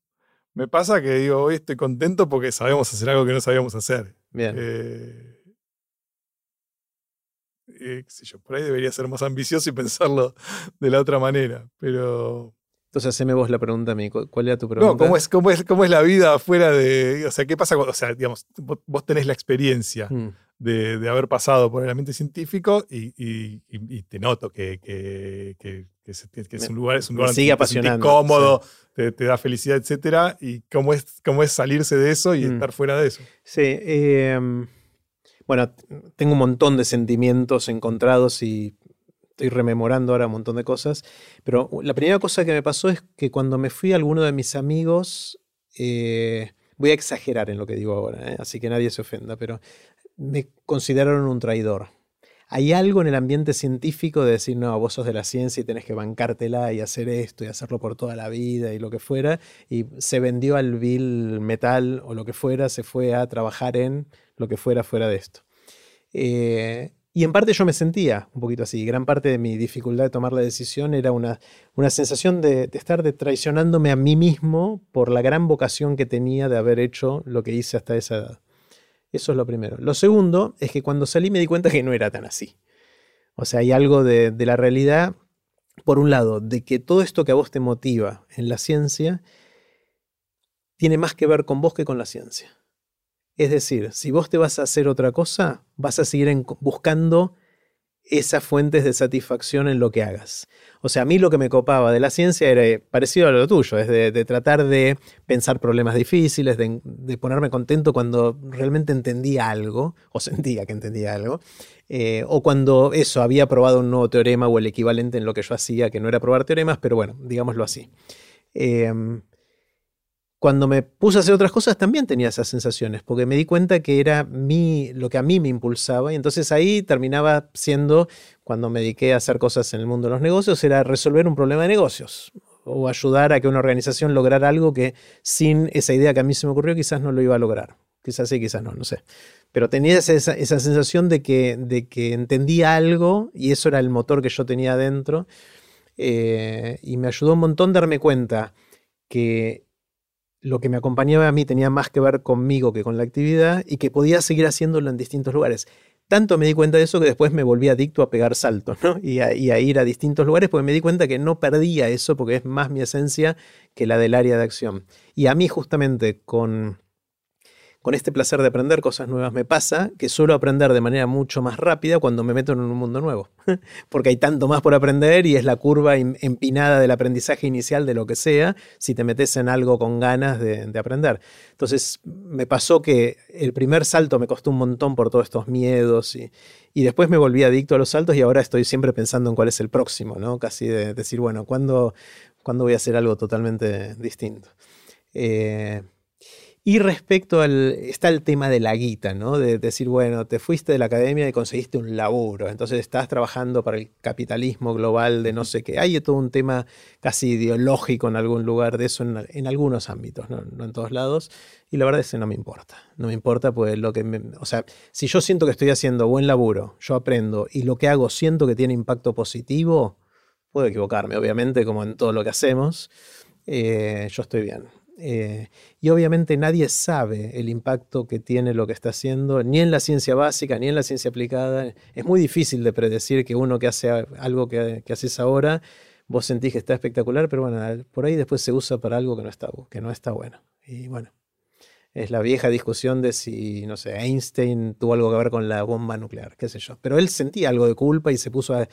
Me pasa que digo, hoy estoy contento porque sabemos hacer algo que no sabíamos hacer. Bien. Eh, por ahí debería ser más ambicioso y pensarlo de la otra manera, pero... Entonces, haceme vos la pregunta a mí. ¿Cuál era tu pregunta? No, ¿cómo es, cómo es, cómo es la vida afuera de. O sea, ¿qué pasa? o sea, digamos, vos, tenés la experiencia. Mm de, haber pasado por el ambiente científico y, te noto que, es un lugar, es un lugar sigue apasionando, cómodo, te, da felicidad, etcétera, y cómo es, cómo es salirse de eso y mm. estar fuera de eso. Sí, em, bueno, tengo un montón de sentimientos encontrados y estoy rememorando ahora un montón de cosas, pero la primera cosa que me pasó es que cuando me fui a alguno de mis amigos, eh, voy a exagerar en lo que digo ahora, ¿eh? así que nadie se ofenda, pero me consideraron un traidor. Hay algo en el ambiente científico de decir, no, vos sos de la ciencia y tenés que bancártela y hacer esto y hacerlo por toda la vida y lo que fuera. Y se vendió al vil metal o lo que fuera, se fue a trabajar en lo que fuera fuera de esto. Eh, y en parte yo me sentía un poquito así. Gran parte de mi dificultad de tomar la decisión era una, una sensación de, estar traicionándome a mí mismo por la gran vocación que tenía de haber hecho lo que hice hasta esa edad. Eso es lo primero. Lo segundo es que cuando salí me di cuenta que no era tan así. O sea, hay algo de, la realidad, por un lado, de que todo esto que a vos te motiva en la ciencia tiene más que ver con vos que con la ciencia. Es decir, si vos te vas a hacer otra cosa, vas a seguir buscando esas fuentes de satisfacción en lo que hagas. O sea, a mí lo que me copaba de la ciencia era parecido a lo tuyo, es de, tratar de pensar problemas difíciles, de, ponerme contento cuando realmente entendía algo, o sentía que entendía algo, eh, o cuando eso, había probado un nuevo teorema o el equivalente en lo que yo hacía, que no era probar teoremas, pero bueno, digámoslo así. Em, cuando me puse a hacer otras cosas también tenía esas sensaciones, porque me di cuenta que era mi, lo que a mí me impulsaba, y entonces ahí terminaba siendo, cuando me dediqué a hacer cosas en el mundo de los negocios, era resolver un problema de negocios, o ayudar a que una organización lograra algo que sin esa idea que a mí se me ocurrió quizás no lo iba a lograr. Quizás sí, quizás no, no sé. Pero tenía esa, esa sensación de que, de que entendía algo y eso era el motor que yo tenía adentro. Eh, y me ayudó un montón darme cuenta que lo que me acompañaba a mí tenía más que ver conmigo que con la actividad y que podía seguir haciéndolo en distintos lugares. Tanto me di cuenta de eso que después me volví adicto a pegar saltos y, a, ir a distintos lugares porque me di cuenta que no perdía eso porque es más mi esencia que la del área de acción. Y a mí justamente con, con este placer de aprender cosas nuevas me pasa que suelo aprender de manera mucho más rápida cuando me meto en un mundo nuevo, porque hay tanto más por aprender y es la curva empinada del aprendizaje inicial de lo que sea, si te metes en algo con ganas de, aprender. Entonces me pasó que el primer salto me costó un montón por todos estos miedos y, después me volví adicto a los saltos y ahora estoy siempre pensando en cuál es el próximo, ¿no? Casi de decir, bueno, ¿cuándo, ¿cuándo voy a hacer algo totalmente distinto? Eh, y respecto al, está el tema de la guita, ¿no? De decir, bueno, te fuiste de la academia y conseguiste un laburo, entonces estás trabajando para el capitalismo global de no sé qué. Hay todo un tema casi ideológico en algún lugar de eso, en, algunos ámbitos, ¿no? en todos lados. Y la verdad es que no me importa. No me importa, pues lo que me, O sea, si yo siento que estoy haciendo buen laburo, yo aprendo y lo que hago siento que tiene impacto positivo, puedo equivocarme, obviamente, como en todo lo que hacemos. Eh, yo estoy bien. Eh, y obviamente nadie sabe el impacto que tiene lo que está haciendo, ni en la ciencia básica, ni en la ciencia aplicada. Es muy difícil de predecir que uno que hace algo que, haces ahora, vos sentís que está espectacular, pero bueno, por ahí después se usa para algo que no está, que no está bueno. Y bueno, es la vieja discusión de si, no sé, Einstein tuvo algo que ver con la bomba nuclear, qué sé yo. Pero él sentía algo de culpa y se puso a,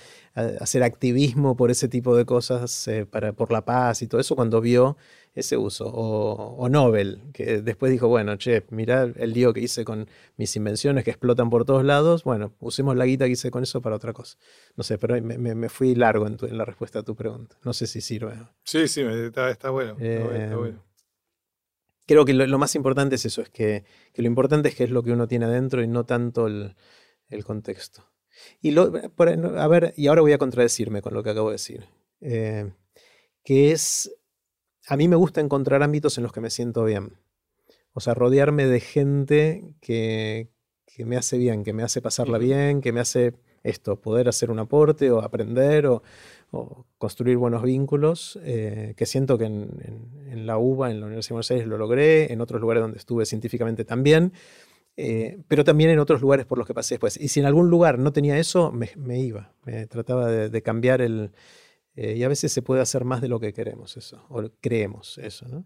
hacer activismo por ese tipo de cosas, eh, para, por la paz y todo eso cuando vio ese uso. O, Nobel, que después dijo, bueno, che, mirá el lío que hice con mis invenciones que explotan por todos lados, bueno, usemos la guita que hice con eso para otra cosa. No sé, pero me, fui largo en, la respuesta a tu pregunta. No sé si sirve. Sí, sí, está, bueno. está bueno. Eh, creo que lo, más importante es eso, es que, lo importante es que es lo que uno tiene adentro y no tanto el, contexto. Y lo, a ver, y ahora voy a contradecirme con lo que acabo de decir, eh, que es, a mí me gusta encontrar ámbitos en los que me siento bien. O sea, rodearme de gente que, que me hace bien, que me hace pasarla bien, que me hace esto, poder hacer un aporte o aprender o, o construir buenos vínculos, eh, que siento que en, la UBA, en la Universidad de Buenos Aires, lo logré, en otros lugares donde estuve científicamente también, eh, pero también en otros lugares por los que pasé después. Y si en algún lugar no tenía eso, me, iba, me trataba de, cambiar el... Eh, y a veces se puede hacer más de lo que queremos eso, o creemos eso, ¿no?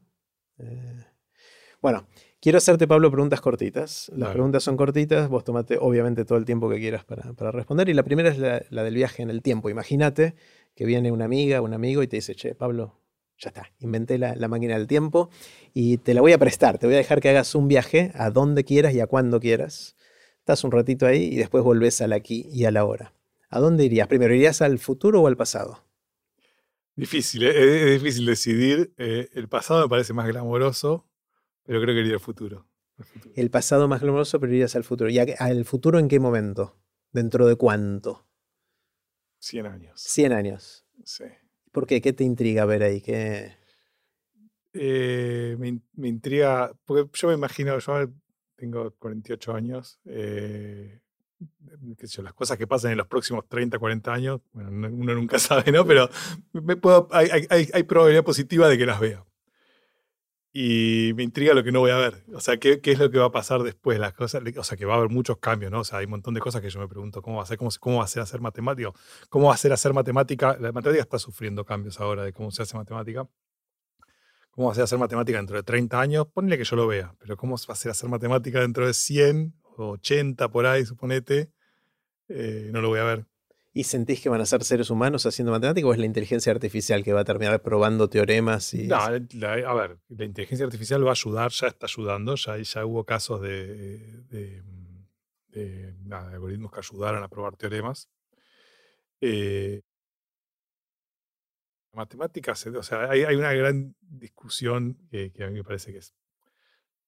bueno, quiero hacerte, Pablo, preguntas cortitas. Las preguntas son cortitas, vos tomate obviamente todo el tiempo que quieras para, responder. Y la primera es la, la del viaje en el tiempo. Imagínate que viene una amiga, un amigo y te dice, che, Pablo, ya está, inventé la, máquina del tiempo y te la voy a prestar, te voy a dejar que hagas un viaje a donde quieras y a cuando quieras. Estás un ratito ahí y después volvés al aquí y a la hora. ¿A dónde irías? Primero, ¿irías al futuro o al pasado? Difícil, ¿eh? es, difícil decidir. Eh, el pasado me parece más glamoroso, pero creo que iría al futuro. El pasado más glamoroso, pero irías al futuro. ¿Y al futuro en qué momento? ¿Dentro de cuánto? 100 años. 100 años. Sí. ¿Por qué? ¿Qué te intriga ver ahí? ¿Qué... Eh, me, intriga, porque yo me imagino, yo tengo 48 años, eh, las cosas que pasan en los próximos 30, 40 años, bueno, uno nunca sabe, ¿no? Pero me puedo, hay, hay, hay, probabilidad positiva de que las vea y me intriga lo que no voy a ver. O sea, ¿qué, qué es lo que va a pasar después? Las cosas, o sea, que va a haber muchos cambios, ¿no? O sea, hay un montón de cosas que yo me pregunto, ¿cómo va a ser? ¿Cómo, cómo va a ser hacer matemática? ¿Cómo va a ser hacer matemática? La matemática está sufriendo cambios ahora de cómo se hace matemática. ¿Cómo va a ser hacer matemática dentro de 30 años? Ponle que yo lo vea, pero ¿cómo va a ser hacer matemática dentro de 100 o 80 por ahí, suponete? Eh, no lo voy a ver. ¿Y sentís que van a ser seres humanos haciendo matemática o es la inteligencia artificial que va a terminar probando teoremas? Y... No, a ver, la inteligencia artificial va a ayudar, ya está ayudando, ya, ya hubo casos de, de, algoritmos que ayudaron a probar teoremas. Eh, matemáticas, o sea, hay, hay, una gran discusión que, a mí me parece que es,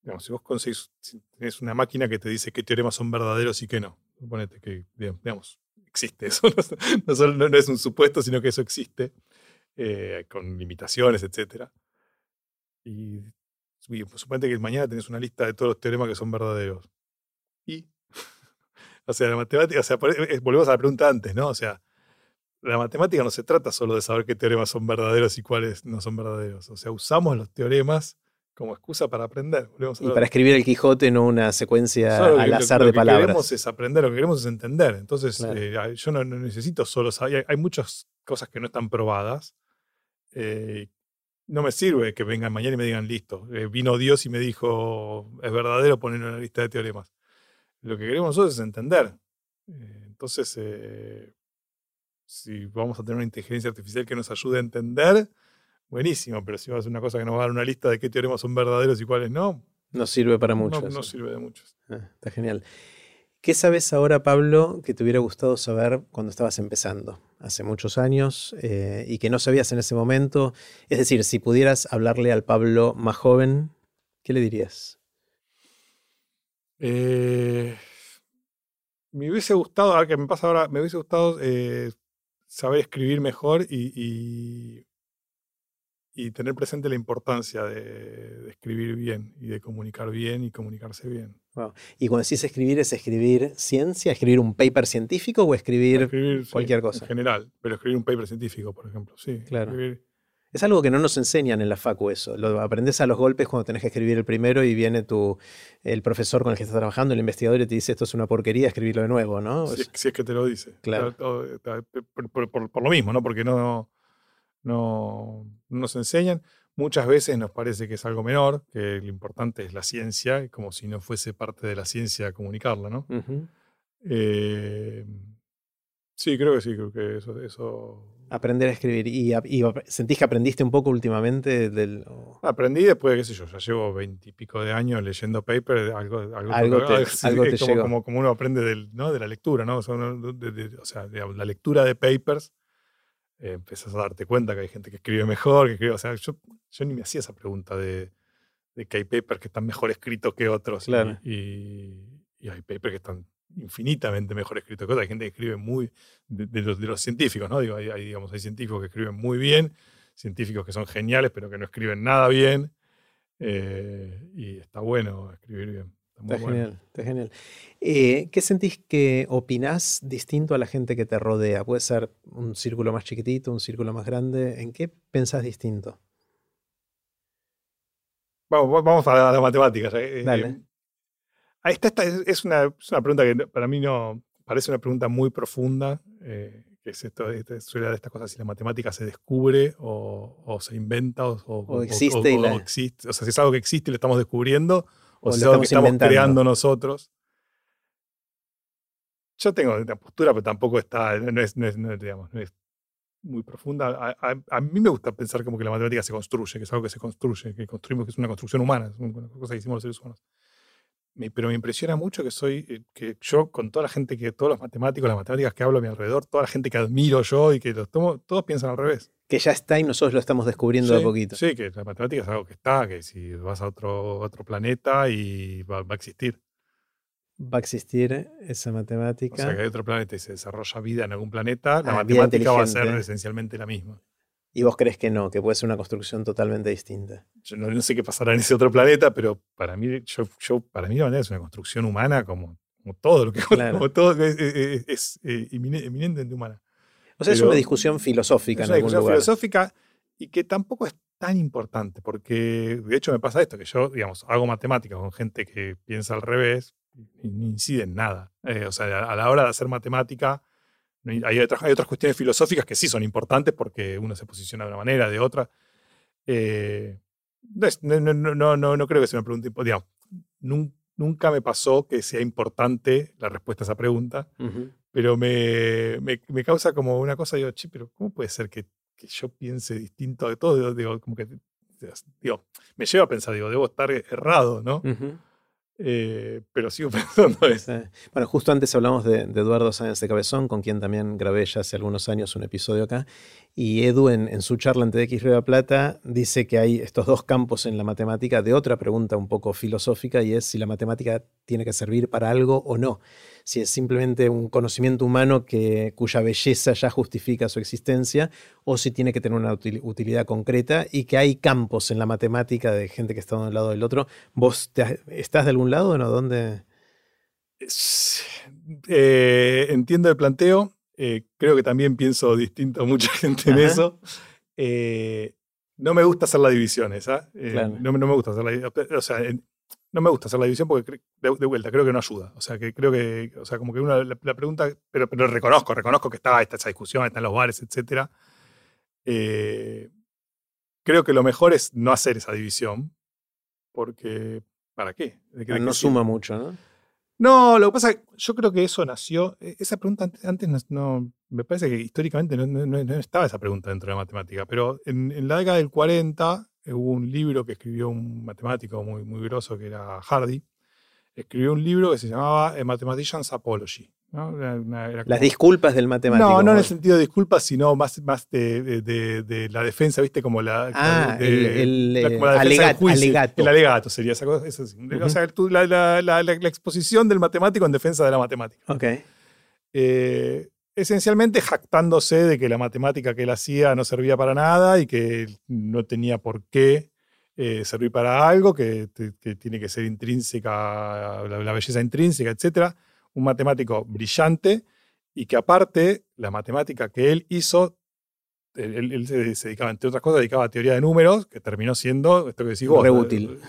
digamos, si vos conseguís, si tenés una máquina que te dice qué teoremas son verdaderos y qué no, suponete que, digamos, existe eso, no, solo, no, es un supuesto, sino que eso existe, eh, con limitaciones, etc. Y, y que mañana tenés una lista de todos los teoremas que son verdaderos. Y, o sea, la matemática, sea, volvemos a la pregunta antes, ¿no? O sea, la matemática no se trata solo de saber qué teoremas son verdaderos y cuáles no son verdaderos. O sea, usamos los teoremas como excusa para aprender. y para escribir el Quijote, no una secuencia al azar de palabras. Lo que queremos es aprender, lo que queremos es entender. Entonces, eh, yo no, necesito solo saber. Hay, muchas cosas que no están probadas. Eh, no me sirve que vengan mañana y me digan, listo, eh, vino Dios y me dijo, es verdadero ponerlo en la lista de teoremas. Lo que queremos nosotros es entender. Eh, entonces, si vamos a tener una inteligencia artificial que nos ayude a entender, buenísimo, pero si va a hacer una cosa que nos va a dar una lista de qué teoremas son verdaderos y cuáles no, no sirve para muchos. no sirve de muchos. Ah, está genial. ¿Qué sabes ahora, Pablo, que te hubiera gustado saber cuando estabas empezando, hace muchos años, eh, y que no sabías en ese momento? Es decir, si pudieras hablarle al Pablo más joven, ¿qué le dirías? Eh, me hubiese gustado, ahora que me pasa ahora, me hubiese gustado eh, saber escribir mejor y, y- y tener presente la importancia de, de escribir bien y de comunicar bien y comunicarse bien. Y cuando decís escribir, ¿es escribir ciencia, escribir un paper científico o escribir... Escribir, sí, cualquier cosa. En general, pero escribir un paper científico, por ejemplo, sí. Claro. escribir- Es algo que no nos enseñan en la facu eso. Lo aprendes a los golpes cuando tenés que escribir el primero y viene tu, el profesor con el que estás trabajando, el investigador, y te dice esto es una porquería, escribirlo de nuevo, ¿no? si, es, si es que te lo dice. Claro. Todo- todo- Por, por- por- por lo mismo, ¿no? Porque no, no, no nos enseñan. Muchas veces nos parece que es algo menor, que lo importante es la ciencia, como si no fuese parte de la ciencia comunicarla, ¿no? Eh, sí, creo que sí, creo que eso, eso Aprender a escribir. ¿Y, y sentís que aprendiste un poco últimamente del... aprendí después, qué sé yo, ya llevo veintipico de años leyendo paper, algo, algo, Algo te- sí, algo te como, llegó. como, como uno aprende del, ¿no? de la lectura, ¿no? O sea, uno- de- de- o sea, digamos, la lectura de papers, eh, empezás a darte cuenta que hay gente que escribe mejor, que escribe, o sea, yo, yo ni me hacía esa pregunta de, de que hay papers que están mejor escritos que otros. y-. Y, y hay papers que están infinitamente mejor escritos que otros. Hay gente que escribe muy, de, de los, de los científicos, ¿no? Digo, hay, hay, digamos, hay científicos que escriben muy bien, científicos que son geniales, pero que no escriben nada bien. eh, y está bueno escribir bien. Está muy Está bueno. genial, está genial. Eh, ¿qué sentís que opinás distinto a la gente que te rodea? Puede ser un círculo más chiquitito, un círculo más grande. ¿En qué pensás distinto? Vamos, vamos a la matemática. ya, eh, Dale. eh, ahí está, esta es, una, es una pregunta que para mí no parece una pregunta muy profunda, eh, que es esto, este- suele dar estas cosas si la matemática se descubre o, o se inventa o, o- existe y o- la- o existe. O sea, si es algo que existe y lo estamos descubriendo o, O si lo es algo que estamos inventando. creando nosotros. Yo tengo una postura, pero tampoco está, no es, no es- no es, digamos, no es muy profunda. A, a- a mí me gusta pensar como que la matemática se construye, que es algo que se construye, que construimos, que es una construcción humana, es una cosa que hicimos los seres humanos. Me- pero me impresiona mucho que soy, eh, que yo con toda la gente que, todos los matemáticos, las matemáticas que hablo a mi alrededor, toda la gente que admiro yo y que los tomo, todos piensan al revés. Que ya está y nosotros lo estamos descubriendo de a poquito. Sí, que la matemática es algo que está, que si vas a otro, otro planeta y va, va a existir. Va a existir esa O matemática. sea, que hay otro planeta y se desarrolla vida en algún planeta, la Ah, matemática va a ser esencialmente la misma. Y vos crees que no, que puede ser una construcción totalmente distinta. Yo no, no sé qué pasará en ese otro planeta, pero para mí, yo, yo- para mí la manera es una construcción humana como, como todo lo que Claro. como todo es, es- es, eh, emine- eminentemente humana. O sea, es una discusión filosófica Es en una algún discusión lugar. filosófica y que tampoco es tan importante, porque de hecho me pasa esto, que yo, digamos, hago matemáticas con gente que piensa al revés y no incide en nada. Eh, o sea, a, la hora de hacer matemática, hay, otras, hay otras cuestiones filosóficas que sí son importantes porque uno se posiciona de una manera, de otra. Eh, no, no, no, no, creo que sea una pregunta, digamos, nun- nunca me pasó que sea importante la respuesta a esa pregunta Ujú. pero me, me, me causa como una cosa, digo, che, pero ¿cómo puede ser que, que yo piense distinto de todo? Digo, como que, digo, me lleva a pensar, digo, debo estar errado, ¿no? Ujú. Eh, pero sigo pensando eso. Bueno, justo antes hablamos de, Eduardo Sáenz de Cabezón, con quien también grabé ya hace algunos años un episodio acá. Y Edu, en, su charla en TDX Río de la Plata, dice que hay estos dos campos en la matemática de otra pregunta un poco filosófica y es si la matemática tiene que servir para algo o no. Si es simplemente un conocimiento humano que, cuya belleza ya justifica su existencia o si tiene que tener una util- utilidad concreta y que hay campos en la matemática de gente que está de un lado del otro. ¿Vos te estás de algún lado o no? ¿Dónde? Eh, entiendo el planteo. eh, creo que también pienso distinto a mucha gente en Ajá. eso. Eh, no me gusta hacer la división esa. eh, Claro. no, me- no me gusta hacer la. O sea, en- no me gusta hacer la división porque, de, de vuelta, creo que no ayuda. O sea, que creo que, o sea, como que una, la, la pregunta, pero, pero reconozco, reconozco que está, está esa discusión, están los bares, etc. creo que lo mejor es no hacer esa división, porque ¿para qué? ¿De qué, no suma mucho, ¿no? No, lo que pasa yo creo que eso nació, e, esa pregunta antes no, me parece que históricamente no, estaba esa pregunta dentro de la matemática, pero en, la década del 40 eh, hubo un libro que escribió un matemático muy, muy grosso que era Hardy, escribió un libro que se llamaba A Mathematician's Apology. Las disculpas del matemático. No, no en el sentido de disculpas, sino más, más de, la defensa, ¿viste? Como la. Ah, el, alegato, El alegato sería esa cosa. O sea, la, exposición del matemático en defensa de la matemática. Ok. Eh, esencialmente jactándose de que la matemática que él hacía no servía para nada y que no tenía por qué eh, servir para algo, que, tiene que ser intrínseca, la, belleza intrínseca, etc. Un matemático brillante y que aparte la matemática que él hizo, él, se, dedicaba, entre otras cosas, dedicaba a teoría de números, que terminó siendo, esto que decís vos, útil.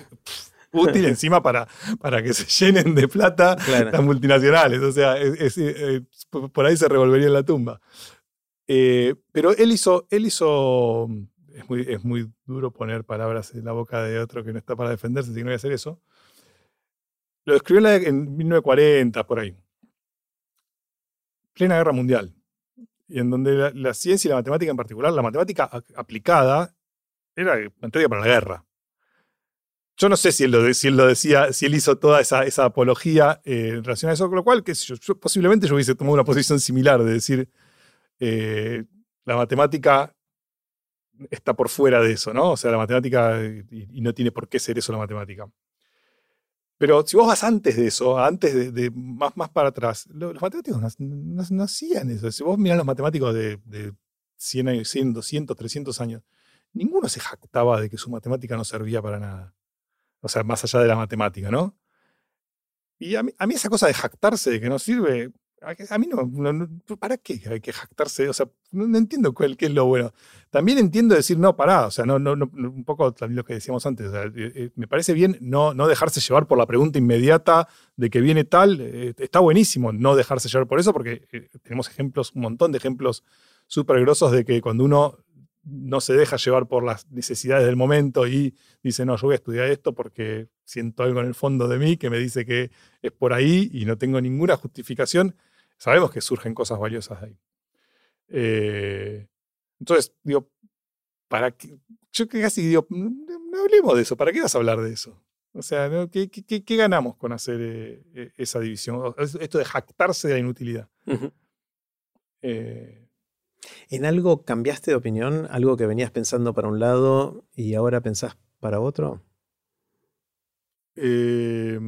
útil encima para, para que se llenen de plata las multinacionales. O sea, eh, por ahí se revolvería en la tumba. Eh, pero él hizo, él hizo es muy, es muy duro poner palabras en la boca de otro que no está para defenderse, voy a hacer eso. Lo escribió en, 1940, por ahí. Plena guerra mundial. Y en donde la, ciencia y la matemática en particular, la matemática aplicada, era materia para la guerra. Yo no sé si él lo, decía, si él hizo toda esa, apología eh, en relación a eso, con lo cual, que posiblemente yo hubiese tomado una posición similar de decir, eh, la matemática está por fuera de eso, ¿no? O sea, la matemática, y, no tiene por qué ser eso la matemática. Pero si vos vas antes de eso, antes de, más, más para atrás, los, matemáticos no, hacían eso. Si vos mirás los matemáticos de, 100 años, 100, 200, 300 años, ninguno se jactaba de que su matemática no servía para nada. O sea, más allá de la matemática, ¿no? Y a mí, a mí esa cosa de jactarse de que no sirve, a mí no, ¿para qué hay que jactarse? O sea, no, entiendo cuál, qué es lo bueno. También entiendo decir, no, pará, o sea, no, no, un poco también lo que decíamos antes, eh, eh, me parece bien no, no dejarse llevar por la pregunta inmediata de que viene tal, eh, está buenísimo no dejarse llevar por eso, porque tenemos ejemplos, un montón de ejemplos súper grosos de que cuando uno no se deja llevar por las necesidades del momento y dice, no, yo voy a estudiar esto porque siento algo en el fondo de mí que me dice que es por ahí y no tengo ninguna justificación, sabemos que surgen cosas valiosas ahí. Eh, entonces, digo, ¿para qué? Yo casi digo, no, hablemos de eso, ¿para qué vas a hablar de eso? O sea, ¿qué, qué, ganamos con hacer eh, esa división? Esto de jactarse de la inutilidad. Eh, ¿En algo cambiaste de opinión? ¿Algo que venías pensando para un lado y ahora pensás para otro? Eh,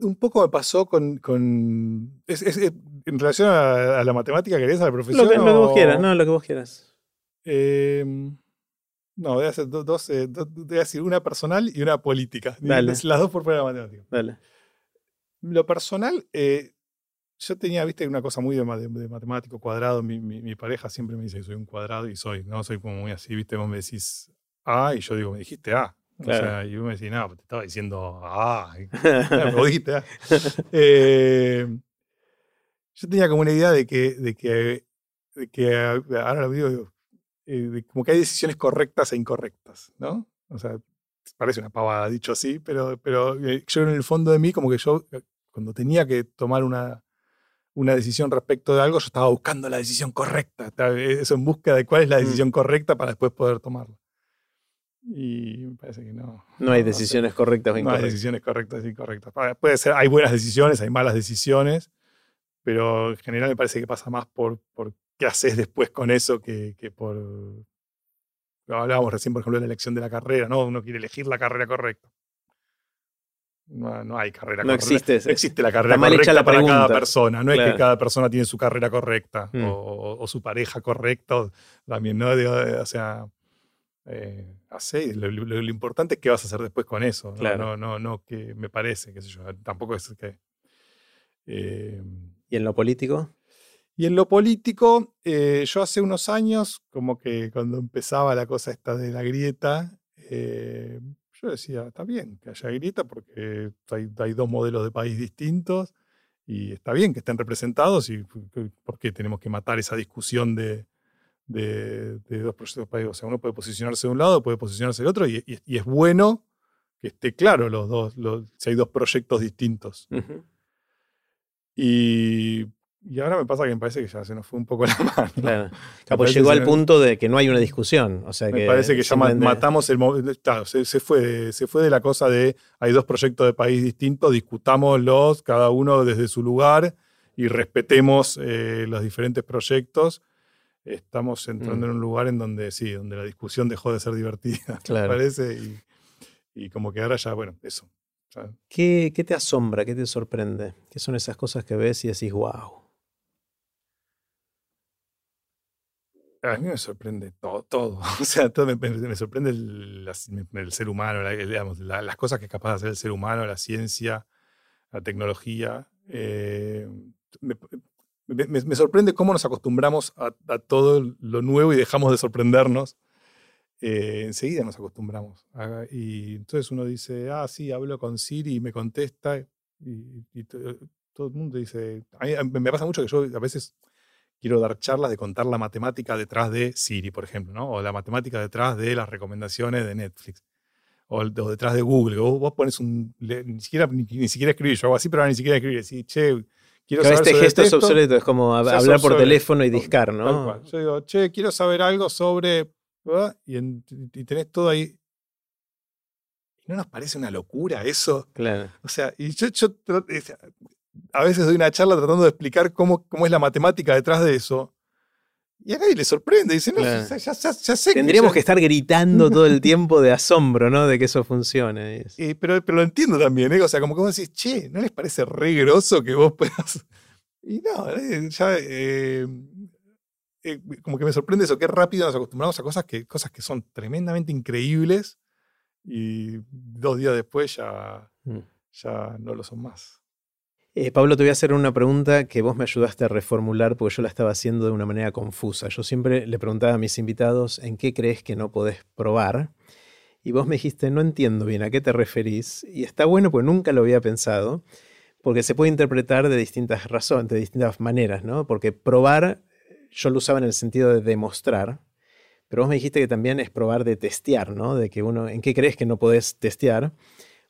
un poco me pasó con. en relación a, la matemática, ¿querés? A la profesión. Lo que, vos quieras, no, lo que vos quieras. Em, no, voy a hacer dos, eh, voy a decir una personal y una política. Las dos por fuera matemática. Dale. Lo personal, eh, yo tenía, viste, una cosa muy de, matemático cuadrado. Mi, mi, pareja siempre me dice que soy un cuadrado y soy, ¿no? Soy como muy así, viste, vos me decís A y yo digo, me dijiste A. O sea, y vos me decís, no, te estaba diciendo, ah, me dijiste, ah". Eh, yo tenía como una idea de que, de que, de que ahora lo digo, eh, como que hay decisiones correctas e incorrectas, ¿no? O sea, parece una pavada dicho así, pero, pero eh, yo en el fondo de mí, como que yo, cuando tenía que tomar una, una decisión respecto de algo, yo estaba buscando la decisión correcta, eso en busca de cuál es la mm. decisión correcta para después poder tomarla. Y me parece que no. No hay decisiones correctas o incorrectas. No hay decisiones correctas e incorrectas. Puede ser, hay buenas decisiones, hay malas decisiones, pero en general me parece que pasa más por, por qué haces después con eso que, que por. Hablábamos recién, por ejemplo, de la elección de la carrera, ¿no? Uno quiere elegir la carrera correcta. No, no hay carrera no Existe, no existe la carrera correcta para cada persona. No es que cada persona tiene su carrera correcta mm. o, su pareja correcta también, ¿no? O sea, eh, lo, importante es qué vas a hacer después con eso. ¿no? No, no, que me parece, qué sé yo. Tampoco es que. Eh, ¿Y en lo político? Y en lo político, eh, yo hace unos años, como que cuando empezaba la cosa esta de la grieta, yo decía, está bien que haya grieta porque hay, dos modelos de país distintos y está bien que estén representados y por qué tenemos que matar esa discusión de, dos proyectos de país. O sea, uno puede posicionarse de un lado, puede posicionarse del otro y, es bueno que esté claro los dos, si hay dos proyectos distintos. Y y ahora me pasa que me parece que ya se nos fue un poco la mano. Claro. Pues llegó al punto de que no hay una discusión. O sea me parece que ya matamos el claro, se, fue, se fue de la cosa de hay dos proyectos de país distintos, discutámoslos cada uno desde su lugar y respetemos eh, los diferentes proyectos. Estamos entrando mm. en un lugar en donde sí, donde la discusión dejó de ser divertida, me parece. Y, como que ahora ya, bueno, eso. ¿Qué, ¿Qué te asombra? ¿Qué te sorprende? ¿Qué son esas cosas que ves y decís, wow? A mí me sorprende todo, todo. O sea, todo me, sorprende el, ser humano, digamos, las cosas que es capaz de hacer el ser humano, la ciencia, la tecnología. Eh, me, sorprende cómo nos acostumbramos a, todo lo nuevo y dejamos de sorprendernos. Eh, enseguida nos acostumbramos. y entonces uno dice, ah, sí, hablo con Siri y me contesta. Y, todo el mundo dice, a mí me pasa mucho que yo a veces quiero dar charlas de contar la matemática detrás de Siri, por ejemplo, ¿no? o la matemática detrás de las recomendaciones de Netflix, o, detrás de Google. Vos, vos pones un. ni, siquiera, ni, siquiera escribir, yo hago así, pero ni siquiera escribir. Decir, che, quiero saber. Este gesto es obsoleto, es como hablar por teléfono y discar, ¿no? Yo digo, che, quiero saber algo sobre. Y, tenés todo ahí. ¿No nos parece una locura eso? Claro. O sea, y yo, yo a veces doy una charla tratando de explicar cómo, cómo es la matemática detrás de eso. Y a nadie le sorprende. Dice, no, ya, sé Tendríamos que, estar gritando todo el tiempo de asombro, ¿no? De que eso funcione. pero, pero lo entiendo también, ¿eh? O sea, como que vos decís, che, ¿no les parece re groso que vos puedas...? Y no, eh, ya... Eh, como que me sorprende eso, qué rápido nos acostumbramos a cosas que, cosas que son tremendamente increíbles y dos días después ya, mm. ya no lo son más. Eh, Pablo, te voy a hacer una pregunta que vos me ayudaste a reformular porque yo la estaba haciendo de una manera confusa. Yo siempre le preguntaba a mis invitados en qué crees que no podés probar. Y vos me dijiste, no entiendo bien a qué te referís. Y está bueno porque nunca lo había pensado, porque se puede interpretar de distintas razones, de distintas maneras, ¿no? Porque probar, yo lo usaba en el sentido de demostrar, pero vos me dijiste que también es probar de testear, ¿no? De que uno, ¿en qué crees que no podés testear?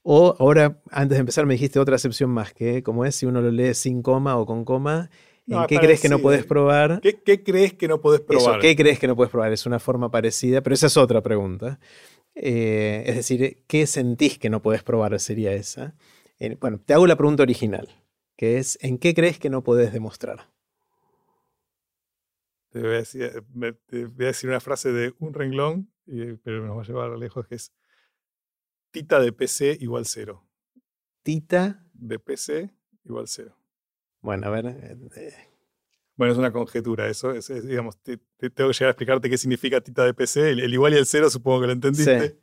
O ahora, antes de empezar, me dijiste otra excepción más, que como es si uno lo lee sin coma o con coma, ¿en qué crees que no puedes probar? ¿Qué, crees que no puedes probar? ¿Qué crees que no puedes probar? Es una forma parecida, pero esa es otra pregunta. Eh, es decir, ¿qué sentís que no puedes probar? Sería esa. bueno, te hago la pregunta original, que es, ¿en qué crees que no puedes demostrar? Te voy, a decir, una frase de un renglón, pero nos va a llevar lejos, que es Tita de PC igual cero. Tita de PC igual cero. Bueno, a ver. Eh, eh. Bueno, es una conjetura eso. Es, digamos, te, tengo que llegar a explicarte qué significa tita de PC. El, igual y el cero supongo que lo entendiste. Sí.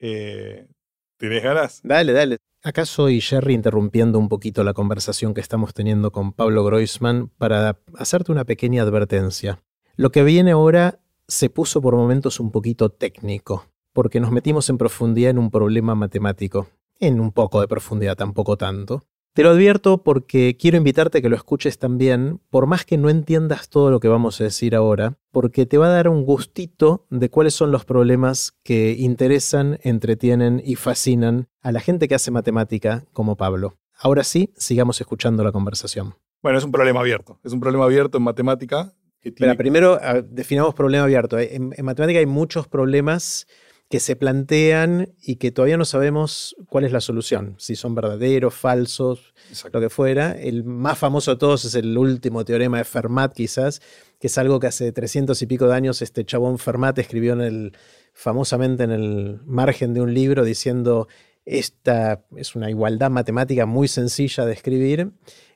Eh, ¿Tienes ganas? Dale, dale. Acá soy Jerry interrumpiendo un poquito la conversación que estamos teniendo con Pablo Groisman para hacerte una pequeña advertencia. Lo que viene ahora se puso por momentos un poquito técnico porque nos metimos en profundidad en un problema matemático. En un poco de profundidad, tampoco tanto. Te lo advierto porque quiero invitarte a que lo escuches también, por más que no entiendas todo lo que vamos a decir ahora, porque te va a dar un gustito de cuáles son los problemas que interesan, entretienen y fascinan a la gente que hace matemática como Pablo. Ahora sí, sigamos escuchando la conversación. Bueno, es un problema abierto. Es un problema abierto en matemática. Pero primero definamos problema abierto. en matemática hay muchos problemas que se plantean y que todavía no sabemos cuál es la solución, si son verdaderos, falsos, lo que fuera. El más famoso de todos es el último teorema de Fermat, quizás, que es algo que hace 300 y pico de años este chabón Fermat escribió en el, famosamente en el margen de un libro diciendo, esta es una igualdad matemática muy sencilla de escribir.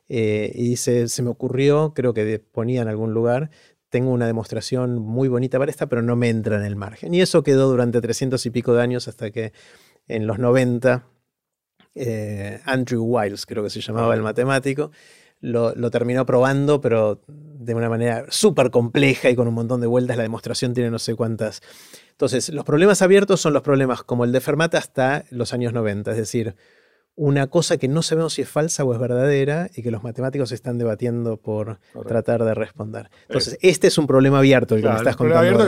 Eh, y dice, se me ocurrió, creo que ponía en algún lugar, tengo una demostración muy bonita para esta, pero no me entra en el margen. Y eso quedó durante 300 y pico de años hasta que en los 90 eh, Andrew Wiles, creo que se llamaba el matemático, lo, lo terminó probando, pero de una manera súper compleja y con un montón de vueltas. La demostración tiene no sé cuántas. Entonces, los problemas abiertos son los problemas como el de Fermat hasta los años 90, es decir, una cosa que no sabemos si es falsa o es verdadera y que los matemáticos están debatiendo por tratar de responder. Entonces, este es un problema abierto el que me estás contando.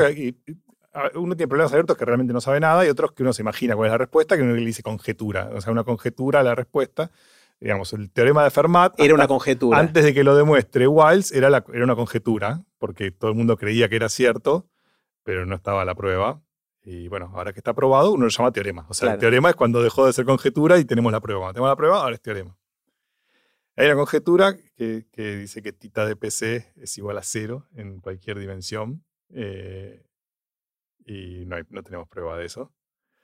uno tiene problemas abiertos que realmente no sabe nada y otros que uno se imagina cuál es la respuesta, que uno le dice conjetura. O sea, una conjetura a la respuesta digamos, el teorema de Fermat. Era una conjetura. Antes de que lo demuestre Wiles, era, era una conjetura, porque todo el mundo creía que era cierto, pero no estaba la prueba. Y bueno, ahora que está probado, uno lo llama teorema. O sea, el teorema es cuando dejó de ser conjetura y tenemos la prueba. Cuando tenemos la prueba, ahora es teorema. Hay una conjetura que, dice que tita de PC es igual a cero en cualquier dimensión. Eh, y no, no tenemos prueba de eso.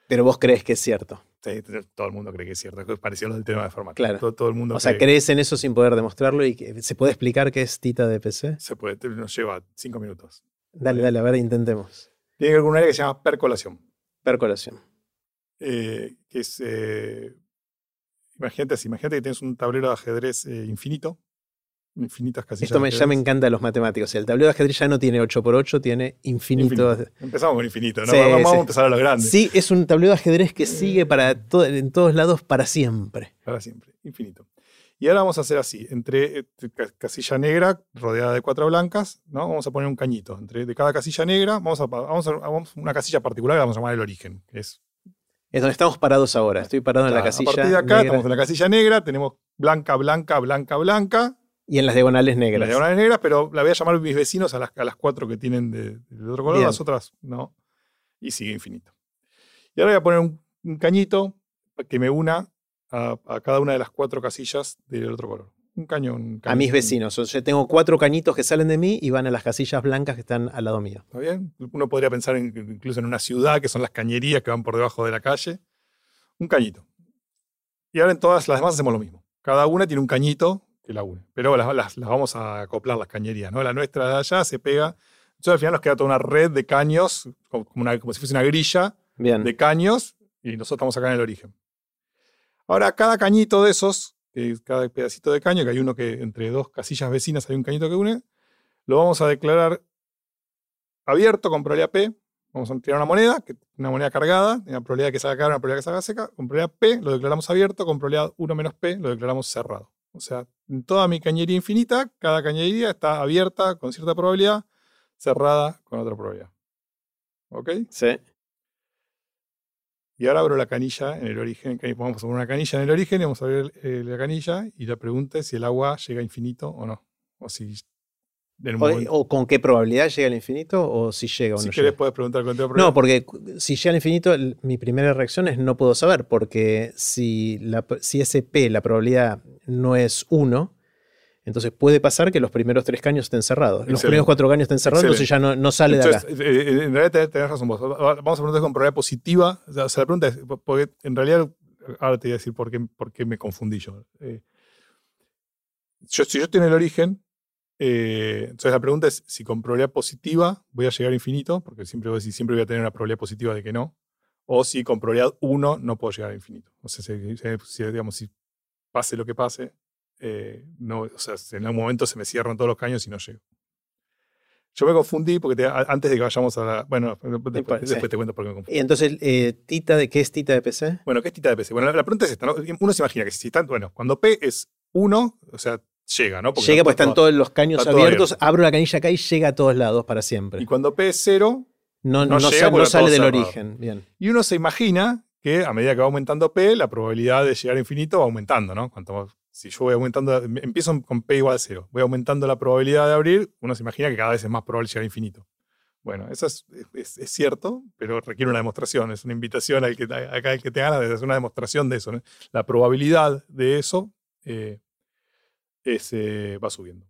Pero vos crees que es cierto. Sí, todo el mundo cree que es cierto. Es parecido a lo del tema de forma. Claro. Todo, el mundo o sea, crees en eso sin poder demostrarlo y se puede explicar qué es tita de PC. Se puede, nos lleva cinco minutos. Dale, dale, a ver, intentemos. Tiene algún área que se llama percolación. Percolación. Eh, que es. Eh, imagínate así, imagínate que tienes un tablero de ajedrez eh, infinito infinitas casillas. Esto me, ya me encanta a los matemáticos. El tablero de ajedrez ya no tiene 8x8, tiene infinito. Empezamos con infinito, ¿no? vamos, a empezar a lo grande. Sí, es un tablero de ajedrez que sigue para en todos lados para siempre. Para siempre, infinito. Y ahora vamos a hacer así, entre eh, casilla negra rodeada de cuatro blancas, ¿no? Vamos a poner un cañito. Entre de cada casilla negra, vamos a, vamos a, una casilla particular que vamos a llamar el origen, es es donde estamos parados ahora. Estoy parado en la casilla. A partir de acá estamos en la casilla negra, tenemos blanca, blanca, blanca, blanca, y en las diagonales negras. En las diagonales negras, pero la voy a llamar mis vecinos a las, a las cuatro que tienen de, otro color, las otras no. Y sigue infinito. Y ahora voy a poner un, cañito que me una a, cada una de las cuatro casillas del otro color. Un cañón. a mis vecinos. O sea, tengo cuatro cañitos que salen de mí y van a las casillas blancas que están al lado mío. ¿Está bien? Uno podría pensar incluso en una ciudad, que son las cañerías que van por debajo de la calle. Un cañito. Y ahora en todas las demás hacemos lo mismo. Cada una tiene un cañito que la une. Pero las, las, vamos a acoplar las cañerías, ¿no? La nuestra de allá se pega. Entonces al final nos queda toda una red de caños, como, una, como si fuese una grilla de caños, y nosotros estamos acá en el origen. Ahora, cada cañito de esos, cada pedacito de caño, que hay uno que entre dos casillas vecinas hay un cañito que une, lo vamos a declarar abierto con probabilidad P. Vamos a tirar una moneda, una moneda cargada, una probabilidad que salga cargada, una probabilidad que salga seca. Con probabilidad P lo declaramos abierto, con probabilidad 1 menos P lo declaramos cerrado. O sea, en toda mi cañería infinita, cada cañería está abierta con cierta probabilidad, cerrada con otra probabilidad. ¿Ok? Sí. Y ahora abro la canilla en el origen. Vamos a poner una canilla en el origen y vamos a abrir eh, la canilla y la pregunta es si el agua llega a infinito o no. O si o, con qué probabilidad llega al infinito o si llega o si no. Si querés, puedes preguntar con. No, porque si llega al infinito, mi primera reacción es no puedo saber, porque si, la, si ese P, la probabilidad no es 1, entonces puede pasar que los primeros tres caños estén cerrados. Los primeros cuatro caños estén cerrados, entonces ya no, sale de acá. Eh, eh, en realidad tenés razón vos. Vamos a preguntar con probabilidad positiva. O sea, la pregunta es, porque en realidad, ahora te voy a decir por qué, por qué me confundí yo. Eh, yo si yo tengo el origen, eh, entonces la pregunta es si con probabilidad positiva voy a llegar a infinito, porque siempre voy a, siempre voy a tener una probabilidad positiva de que no, o si con probabilidad 1 no puedo llegar a infinito. O sea, si, digamos, si pase lo que pase, eh, no, o sea, en algún momento se me cierran todos los caños y no llego. Yo me confundí porque antes de que vayamos a la. Bueno, después, te cuento por qué me confundí. Y entonces, eh, ¿tita de qué es tita de PC? Bueno, ¿qué es tita de PC? Bueno, la, pregunta es esta. Uno se imagina que si están. Bueno, cuando P es 1, o sea, llega, ¿no? llega porque están todos los caños abiertos, abro la canilla acá y llega a todos lados para siempre. Y cuando P es cero, no, no, sale del origen. Bien. Y uno se imagina que a medida que va aumentando P, la probabilidad de llegar a infinito va aumentando, ¿no? Cuanto, si yo voy aumentando, empiezo con P igual a cero, voy aumentando la probabilidad de abrir, uno se imagina que cada vez es más probable llegar a infinito. Bueno, eso es, cierto, pero requiere una demostración, es una invitación al que, acá el que te gana de hacer una demostración de eso. La probabilidad de eso eh, eh, va subiendo.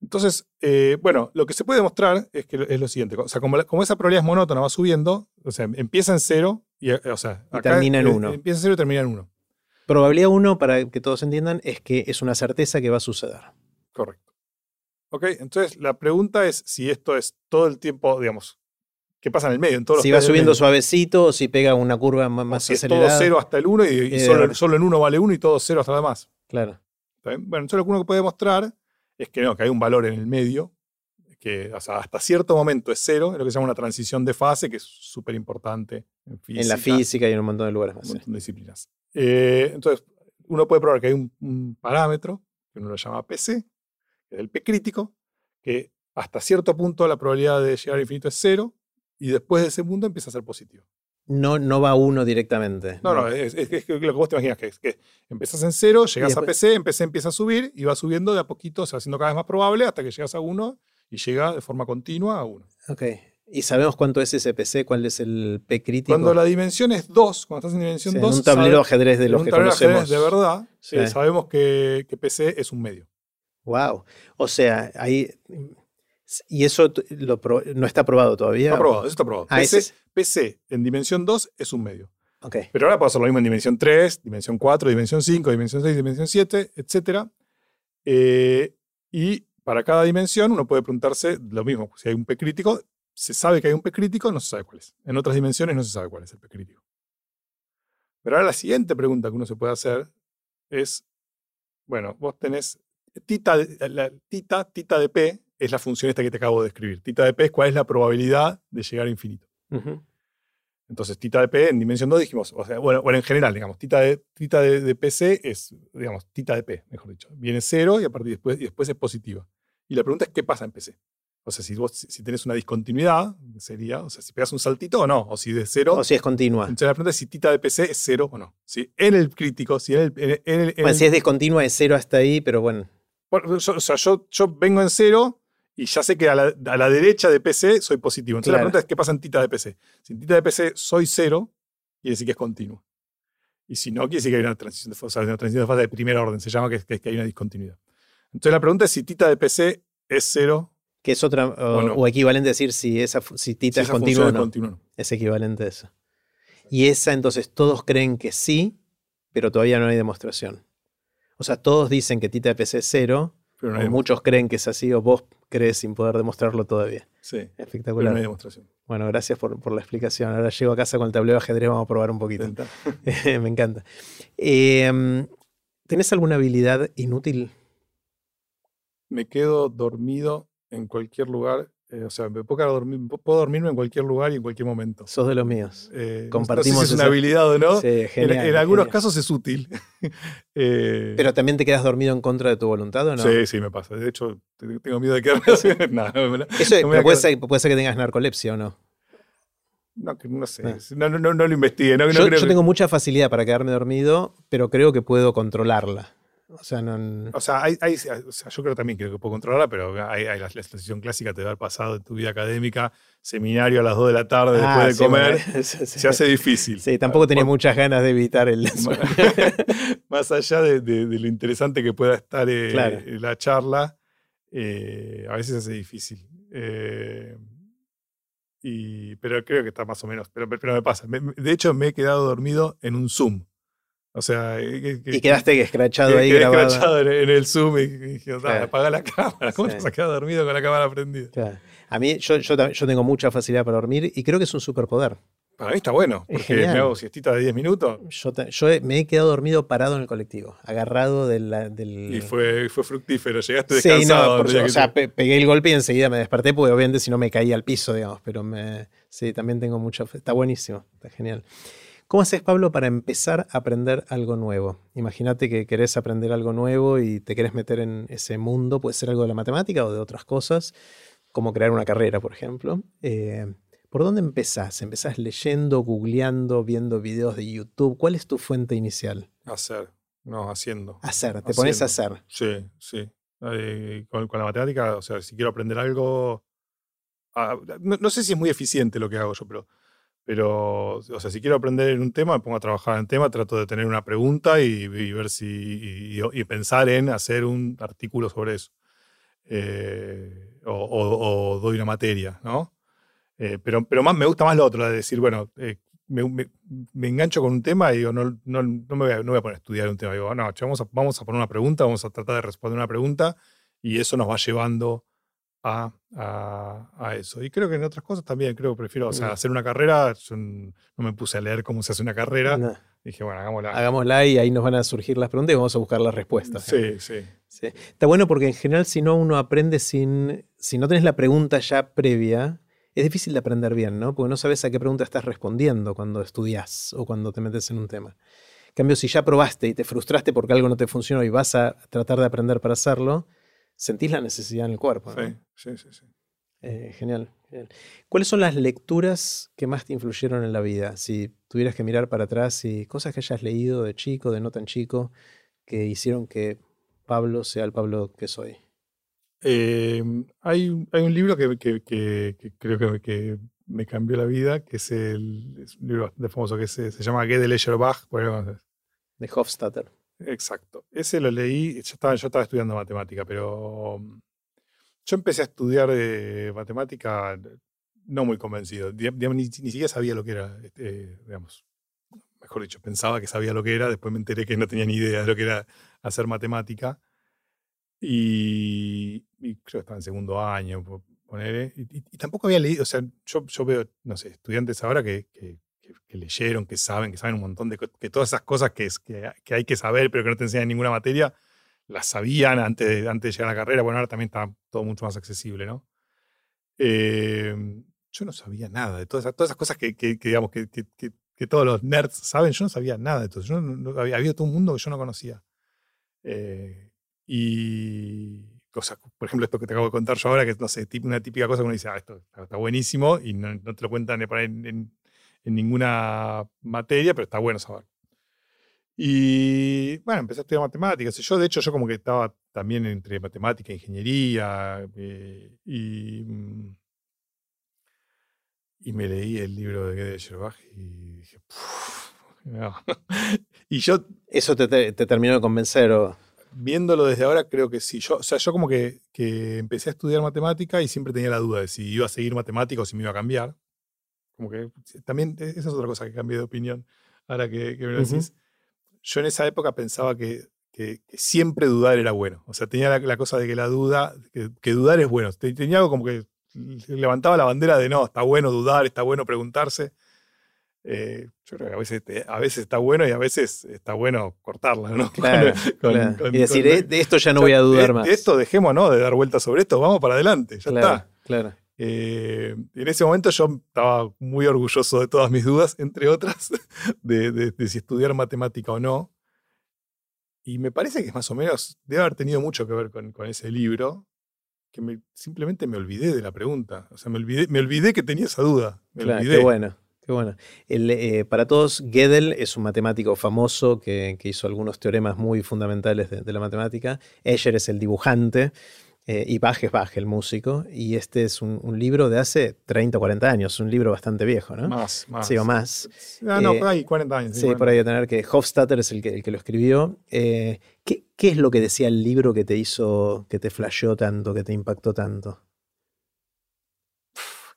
Entonces, eh, bueno, lo que se puede demostrar es que es lo siguiente. O sea, como, esa probabilidad es monótona, va subiendo, o sea, empieza en cero y, eh, o sea, termina en uno. Empieza en cero y termina en uno. Probabilidad uno, para que todos entiendan, es que es una certeza que va a suceder. Correcto. Ok, entonces la pregunta es si esto es todo el tiempo, digamos, ¿qué pasa en el medio? En todos si va subiendo suavecito o si pega una curva más, si acelerada. Es todo cero hasta el uno y, solo, solo, en uno vale uno y todo cero hasta lo demás. Claro. Bueno, entonces lo que uno puede mostrar es que no, que hay un valor en el medio, que hasta cierto momento es cero, es lo que se llama una transición de fase, que es súper importante en física. En la física y en un montón de lugares más. Un montón de disciplinas. Eh, entonces, uno puede probar que hay un, parámetro, que uno lo llama PC, que es el P crítico, que hasta cierto punto la probabilidad de llegar al infinito es cero, y después de ese punto empieza a ser positivo. No, no va uno directamente. No, no, es, lo que vos te imaginas que es que empezás en cero, llegas a PC, PC empieza a subir y va subiendo de a poquito, se va haciendo cada vez más probable hasta que llegas a uno y llega de forma continua a uno. Ok. ¿Y sabemos cuánto es ese PC? ¿Cuál es el P crítico? Cuando la dimensión es 2, cuando estás en dimensión 2. en un tablero ajedrez de los que conocemos. de verdad, eh, sabemos que, que PC es un medio. Wow. O sea, ahí ¿Y eso no está probado todavía? Está probado, eso está probado. Ah, PC, en dimensión 2 es un medio. Okay. Pero ahora puedo hacer lo mismo en dimensión 3, dimensión 4, dimensión 5, dimensión 6, dimensión 7, etc. Eh, y para cada dimensión uno puede preguntarse lo mismo. Si hay un P crítico, se sabe que hay un P crítico, no se sabe cuál es. En otras dimensiones no se sabe cuál es el P crítico. Pero ahora la siguiente pregunta que uno se puede hacer es, bueno, vos tenés tita, la tita, tita de P es la función esta que te acabo de escribir. Tita de P es cuál es la probabilidad de llegar a infinito. Entonces, tita de P en dimensión 2 dijimos, o sea, bueno, en general, digamos, tita de, tita de, PC es, digamos, tita de P, mejor dicho. Viene cero y, a partir después, y después es positiva. Y la pregunta es, ¿qué pasa en PC? O sea, si vos si tenés una discontinuidad, sería, o sea, si pegas un saltito o no, o si de cero. O si es continua. Entonces la pregunta es si tita de PC es cero o no. Si en el crítico, si en el. En el, bueno, si es discontinua es cero hasta ahí, pero bueno. o sea, yo, yo vengo en cero y ya sé que a la, derecha de PC soy positivo. Entonces la pregunta es, ¿qué pasa en tita de PC? Si en tita de PC soy cero, quiere decir que es continuo. Y si no, quiere decir que hay una transición de fase, una transición de fase de primera orden, se llama que, que, hay una discontinuidad. Entonces la pregunta es si tita de PC es cero. Que es otra, o, equivalente a decir si, esa, si tita es continua o no. Es equivalente a eso. Y esa entonces todos creen que sí, pero todavía no hay demostración. O sea, todos dicen que tita de PC es cero, pero muchos creen que es así, o vos crees sin poder demostrarlo todavía. Sí. Espectacular. no hay demostración. Bueno, gracias por, la explicación. Ahora llego a casa con el tablero de ajedrez, vamos a probar un poquito. Me encanta. Eh, ¿Tenés alguna habilidad inútil? Me quedo dormido en cualquier lugar eh, o sea, me puedo, dormir, puedo dormirme en cualquier lugar y en cualquier momento. Sos de los míos. Eh, Compartimos. No es una habilidad o no. Sí, genial, en, algunos casos es útil. Eh, Pero también te quedas dormido en contra de tu voluntad o no? Sí, sí, me pasa. De hecho, tengo miedo de quedarme no, Eso puede, ser, puede, ser, que tengas narcolepsia o no. No, no sé. No, no, no, lo investigué. yo, yo tengo mucha facilidad para quedarme dormido, pero creo que puedo controlarla. O sea, no, o sea, hay, hay, o sea, yo creo también que puedo controlarla, pero hay, la, situación clásica te da el pasado en tu vida académica, seminario a las 2 de la tarde ah, después de comer, se hace difícil. Sí, tampoco tenía muchas ganas de evitar el... más allá de, lo interesante que pueda estar eh, la charla, eh, a veces se hace difícil. Eh, y, pero creo que está más o menos, pero, pero me pasa. de hecho, me he quedado dormido en un Zoom. O sea, eh, y quedaste escrachado ahí quedé escrachado en, el Zoom y dije, apaga la cámara. ¿Cómo te has quedado dormido con la cámara prendida? A mí, yo, yo, yo, tengo mucha facilidad para dormir y creo que es un superpoder. Para mí está bueno, porque me hago siestita de 10 minutos. Yo, yo, me he quedado dormido parado en el colectivo, agarrado del... del... Y fue, fue fructífero, llegaste descansado. Sí, no, o sea, pegué el golpe y enseguida me desperté, porque obviamente si no me caía al piso, digamos, pero me, sí, también tengo mucha... Está buenísimo, está genial. ¿Cómo haces, Pablo, para empezar a aprender algo nuevo? Imagínate que querés aprender algo nuevo y te querés meter en ese mundo, puede ser algo de la matemática o de otras cosas, como crear una carrera, por ejemplo. Eh, ¿Por dónde empezás? ¿Empezás leyendo, googleando, viendo videos de YouTube? ¿Cuál es tu fuente inicial? Hacer, no, haciendo. Hacer, te pones a hacer. Sí, sí. Eh, con, la matemática, o sea, si quiero aprender algo, ah, no, sé si es muy eficiente lo que hago yo, pero pero, o sea, si quiero aprender en un tema, me pongo a trabajar en el tema, trato de tener una pregunta y, ver si. Y, pensar en hacer un artículo sobre eso. Eh, o, doy una materia, ¿no? Eh, pero, pero más me gusta más lo otro, de decir, bueno, eh, me, engancho con un tema y digo, no, no, no, me voy a, no voy a poner a estudiar un tema. Digo, no, vamos a, vamos a poner una pregunta, vamos a tratar de responder una pregunta y eso nos va llevando a, eso. Y creo que en otras cosas también, creo que prefiero, o sea, mm. hacer una carrera, yo no me puse a leer cómo se hace una carrera, Dije, bueno, hagámosla. Hagámosla y ahí nos van a surgir las preguntas y vamos a buscar las respuestas. Sí, sí. sí. Está bueno porque en general si no uno aprende sin, si no tenés la pregunta ya previa, es difícil de aprender bien, ¿no? Porque no sabes a qué pregunta estás respondiendo cuando estudias o cuando te metes en un tema. En cambio, si ya probaste y te frustraste porque algo no te funcionó y vas a tratar de aprender para hacerlo, sentís la necesidad en el cuerpo. Sí, sí, sí. sí. Eh, genial, ¿Cuáles son las lecturas que más te influyeron en la vida? Si tuvieras que mirar para atrás y cosas que hayas leído de chico, de no tan chico, que hicieron que Pablo sea el Pablo que soy. Em, hay, un libro que, creo que, me cambió la vida, que es, el, un libro de famoso que se, llama Gede Lescherbach, de Hofstadter. Exacto. Ese lo leí, yo estaba, yo estaba estudiando matemática, pero yo empecé a estudiar de matemática no muy convencido. ni, siquiera sabía lo que era, este, digamos, mejor dicho, pensaba que sabía lo que era, después me enteré que no tenía ni idea de lo que era hacer matemática. Y, creo que estaba en segundo año, poner, y, tampoco había leído, o sea, yo, yo veo, no sé, estudiantes ahora que, que, leyeron, que saben, que saben un montón de que todas esas cosas que, que, hay que saber, pero que no te enseñan en ninguna materia, las sabían antes de, antes de llegar a la carrera. Bueno, ahora también está todo mucho más accesible, ¿no? Em, yo no sabía nada de todas esas, todas esas cosas que, digamos, que, que, todos los nerds saben. Yo no sabía nada de todo. Yo no, había, todo un mundo que yo no conocía. Eh, y cosas, por ejemplo, esto que te acabo de contar yo ahora, que no sé, una típica cosa que uno dice, ah, esto está buenísimo y no, te lo cuentan en, en, en ninguna materia, pero está bueno saber. Y bueno, empecé a estudiar matemáticas. Yo, de hecho, yo como que estaba también entre matemática e ingeniería. Eh, y, mm, y me leí el libro de Gede Scherbach y dije, y yo... ¿Eso te, terminó de convencer o...? Viéndolo desde ahora, creo que sí. Yo, o sea, yo como que, que, empecé a estudiar matemática y siempre tenía la duda de si iba a seguir matemática o si me iba a cambiar. Como que también, e, esa es otra cosa que cambié de opinión ahora que, me lo decís yo en esa época pensaba que, siempre dudar era bueno. O sea, tenía la, cosa de que la duda, que, dudar es bueno. Tenía algo como que levantaba la bandera de no, está bueno dudar, está bueno preguntarse. Eh, yo creo que a veces, a veces está bueno y a veces está bueno cortarla, ¿no? y decir, de esto ya no voy a dudar más. De esto dejemos, ¿no? De dar vueltas sobre esto, vamos para adelante, ya está. Claro. Eh, en ese momento yo estaba muy orgulloso de todas mis dudas, entre otras, de, si estudiar matemática o no. Y me parece que es más o menos, debe haber tenido mucho que ver con, ese libro, que simplemente me olvidé de la pregunta. O sea, me olvidé, me olvidé que tenía esa duda. qué bueno. Qué bueno. Eh, para todos, Gödel es un matemático famoso que, hizo algunos teoremas muy fundamentales de, de la matemática. Escher es el dibujante. Eh, y Bach es Bach, el músico, y este es un, libro de hace 30 o 40 años, un libro bastante viejo, ¿no? Más, más. Sí, o más. Ah, no, eh, por ahí, 40 años. Sí, por ahí a tener que Hofstadter es el que, el que lo escribió. Eh, ¿qué, ¿qué, es lo que decía el libro que te hizo, que te flasheó tanto, que te impactó tanto?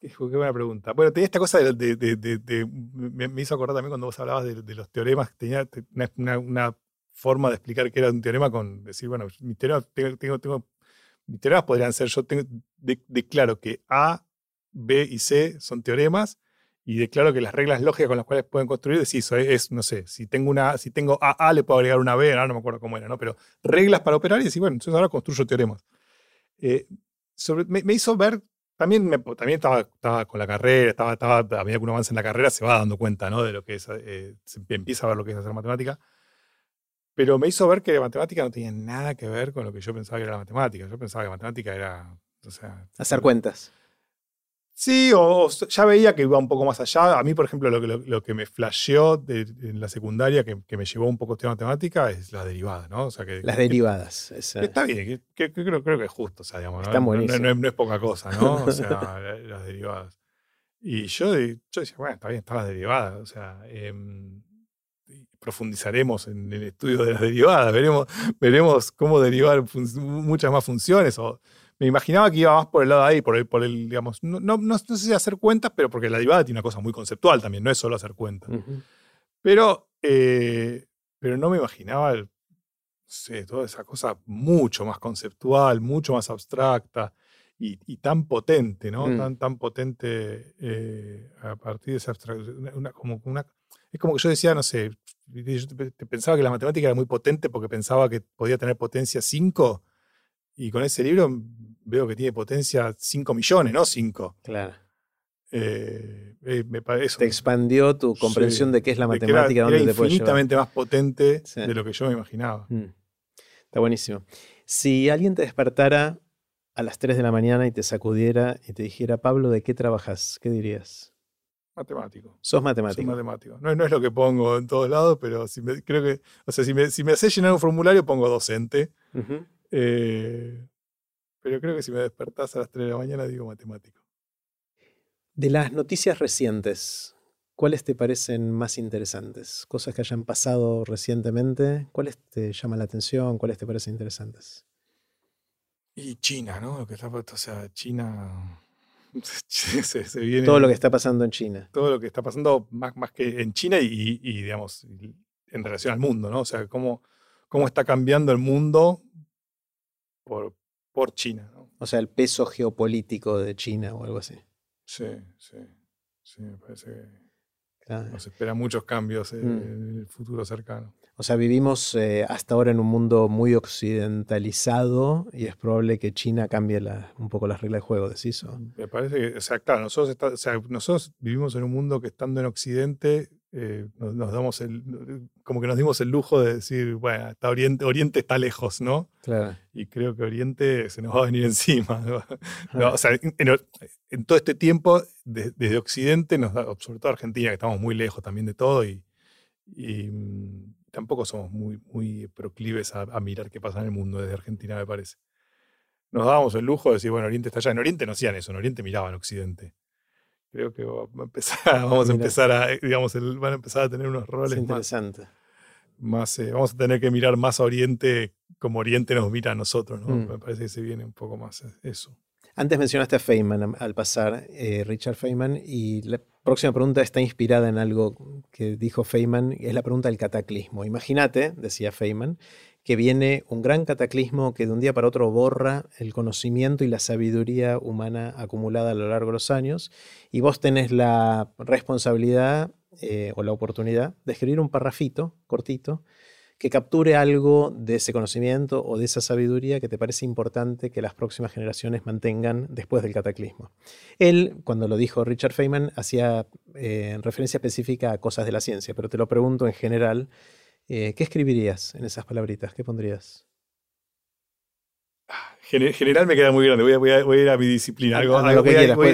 Qué, buena pregunta. Bueno, tenía esta cosa de, de, de, me, hizo acordar también cuando vos hablabas de, los teoremas, tenía una, una, forma de explicar qué era un teorema con decir, bueno, mi teorema, tengo, tengo, tengo mis teoremas podrían ser, yo tengo, declaro que A, B y C son teoremas y declaro que las reglas lógicas con las cuales pueden construir, es eso es, no sé, si tengo una, si tengo A, A le puedo agregar una B, ahora no me acuerdo cómo era, ¿no? Pero reglas para operar y decir, bueno, entonces ahora construyo teoremas. Eh, me, hizo ver, también, me, también estaba, estaba, con la carrera, estaba, estaba, a medida que uno avanza en la carrera se va dando cuenta, ¿no? De lo que es, eh, se empieza a ver lo que es hacer matemática. Pero me hizo ver que la matemática no tenía nada que ver con lo que yo pensaba que era la matemática. Yo pensaba que la matemática era. O sea, Hacer cuentas. Sí, o, ya veía que iba un poco más allá. A mí, por ejemplo, lo, lo, que me flasheó en la secundaria, que, que, me llevó un poco a matemática, es la derivada, ¿no? O sea, que, Las derivadas. está bien, que, creo, creo, que es justo, o sea, digamos, ¿no? No, no, es poca cosa, ¿no? O sea, las derivadas. Y yo, yo decía, bueno, está bien, están las derivadas. O sea, eh, profundizaremos en el estudio de las derivadas, veremos, veremos cómo derivar muchas más funciones. O, me imaginaba que iba más por el lado de ahí, por el, por el digamos, no, no, no, sé si hacer cuentas, pero porque la derivada tiene una cosa muy conceptual también, no es solo hacer cuentas. Pero, eh, pero no me imaginaba toda esa cosa mucho más conceptual, mucho más abstracta y, tan potente, ¿no? Mm. Tan, tan potente eh, a partir de esa abstracción. como una, Es como que yo decía, no sé, yo pensaba que la matemática era muy potente porque pensaba que podía tener potencia 5 y con ese libro veo que tiene potencia 5 millones, no 5. Claro. Eh, eh, me parece, te expandió tu comprensión de qué es la matemática, era, dónde era te puede infinitamente más potente de lo que yo me imaginaba. Mm. Está buenísimo. Si alguien te despertara a las 3 de la mañana y te sacudiera y te dijera, Pablo, ¿de qué trabajas? ¿Qué dirías? Matemático. Sos matemático. Soy matemático. No, no, es lo que pongo en todos lados, pero si me, creo que, o sea, si me, si me hace llenar un formulario, pongo docente. Eh, pero creo que si me despertás a las 3 de la mañana, digo matemático. De las noticias recientes, ¿cuáles te parecen más interesantes? Cosas que hayan pasado recientemente, ¿cuáles te llaman la atención? ¿Cuáles te parecen interesantes? Y China, ¿no? Lo que está, o sea, China se, viene, todo lo que está pasando en China. Todo lo que está pasando más, más que en China y, digamos, en relación al mundo, ¿no? O sea, cómo, cómo está cambiando el mundo por, por China. ¿no? O sea, el peso geopolítico de China o algo así. Sí, sí. Sí, me parece que nos esperan muchos cambios mm. en el futuro cercano. O sea, vivimos eh, hasta ahora en un mundo muy occidentalizado y es probable que China cambie un poco las reglas de juego, ¿decís? eso? Me parece que, o sea, claro, nosotros, nosotros vivimos en un mundo que estando en Occidente eh, nos, damos el, como que nos dimos el lujo de decir, bueno, está Oriente, Oriente está lejos, ¿no? Claro. Y creo que Oriente se nos va a venir encima. o sea, en, todo este tiempo, desde Occidente, nos da, sobre todo Argentina, que estamos muy lejos también de todo y, y mm, tampoco somos muy, muy proclives a, mirar qué pasa en el mundo desde Argentina, me parece. Nos dábamos el lujo de decir, bueno, Oriente está allá. En Oriente no hacían eso, en Oriente miraban Occidente. Creo que vamos a empezar a, digamos, van a empezar a tener unos roles más. más eh, vamos a tener que mirar más a Oriente como Oriente nos mira a nosotros, ¿no? Mm. Me parece que se viene un poco más eso. Antes mencionaste a Feynman al pasar, eh, Richard Feynman, y la próxima pregunta está inspirada en algo que dijo Feynman, es la pregunta del cataclismo. Imagínate, decía Feynman, que viene un gran cataclismo que de un día para otro borra el conocimiento y la sabiduría humana acumulada a lo largo de los años, y vos tenés la responsabilidad eh, o la oportunidad de escribir un parrafito cortito que capture algo de ese conocimiento o de esa sabiduría que te parece importante que las próximas generaciones mantengan después del cataclismo. Él, cuando lo dijo Richard Feynman, hacía eh, referencia específica a cosas de la ciencia, pero te lo pregunto en general, eh, ¿qué escribirías en esas palabritas? ¿Qué pondrías? General me queda muy grande, voy a, ir a mi disciplina. Algo, a, voy,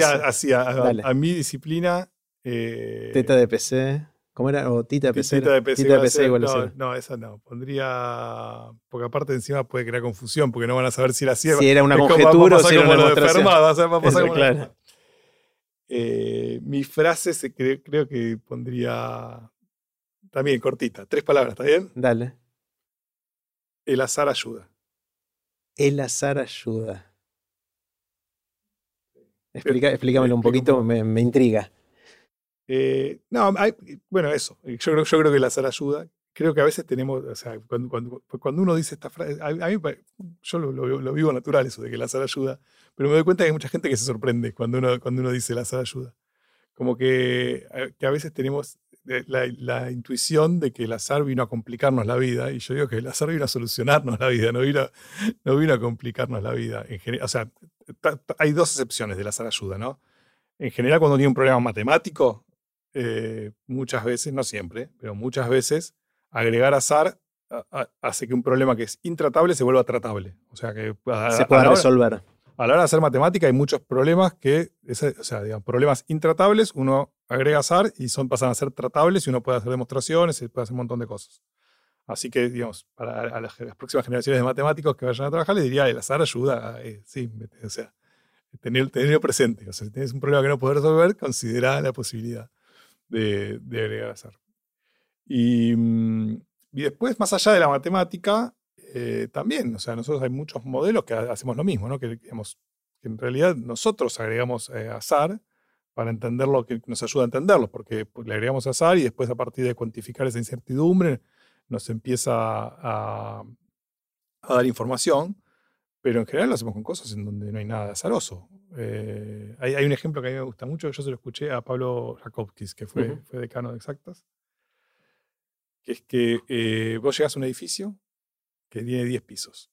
a, mi disciplina. Eh, Teta de PC. ¿Cómo era? ¿O Tita de PC? Tita de PC, Tita de PC igual no, no, esa no. Pondría. Porque aparte encima puede crear confusión, porque no van a saber si era cierto. Si era una conjetura o si era una demostración. Eh, mi frase se, creo, que pondría. También cortita. Tres palabras, ¿está bien? Dale. El azar ayuda. El azar ayuda. Explica, explícamelo un poquito, me, me intriga. Eh, no, bueno, eso. Yo creo, yo creo que el azar ayuda. Creo que a veces tenemos, o sea, cuando, cuando, uno dice esta frase, a, mí, yo lo, lo, vivo natural eso de que el azar ayuda, pero me doy cuenta que hay mucha gente que se sorprende cuando uno, cuando uno dice el azar ayuda. Como que, eh, que a veces tenemos eh, la, la, intuición de que el azar vino a complicarnos la vida, y yo digo que el azar vino a solucionarnos la vida, no vino, no vino a complicarnos la vida. O sea, hay dos excepciones del azar ayuda, ¿no? En general, cuando tiene un problema matemático, eh, muchas veces, no siempre, pero muchas veces, agregar azar hace que un problema que es intratable se vuelva tratable. O sea, que se pueda resolver. A la hora de hacer matemática hay muchos problemas que, o sea, digamos, problemas intratables, uno agrega azar y son, pasan a ser tratables y uno puede hacer demostraciones y puede hacer un montón de cosas. Así que, digamos, para las, próximas generaciones de matemáticos que vayan a trabajar, les diría, el azar ayuda, eh, sí, o sea, tener, tenerlo presente. O sea, si tienes un problema que no puedes resolver, considera la posibilidad de, agregar azar. Y, mm, y, después, más allá de la matemática, eh, también, o sea, nosotros hay muchos modelos que hacemos lo mismo, ¿no? Que, digamos, en realidad nosotros agregamos eh, azar para entender lo que nos ayuda a entenderlo, porque pues, le agregamos azar y después a partir de cuantificar esa incertidumbre nos empieza a, a dar información, pero en general lo hacemos con cosas en donde no hay nada azaroso. Eh, hay, un ejemplo que a mí me gusta mucho, yo se lo escuché a Pablo Jakobkis, que fue, fue decano de exactas, que es que eh, vos llegas a un edificio que tiene 10 pisos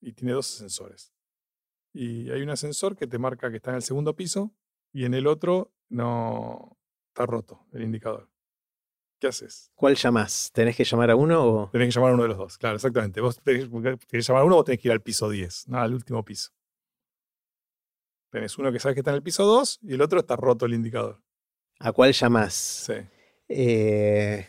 y tiene dos ascensores. Y hay un ascensor que te marca que está en el segundo piso y en el otro no está roto el indicador. ¿Qué haces? ¿Cuál llamás? ¿Tenés que llamar a uno o...? Tenés que llamar a uno de los dos, claro, exactamente. Vos tenés, que llamar a uno o tenés que ir al piso 10, no, al último piso. Tenés uno que sabes que está en el piso 2 y el otro está roto el indicador. ¿A cuál llamás? Sí. Eh,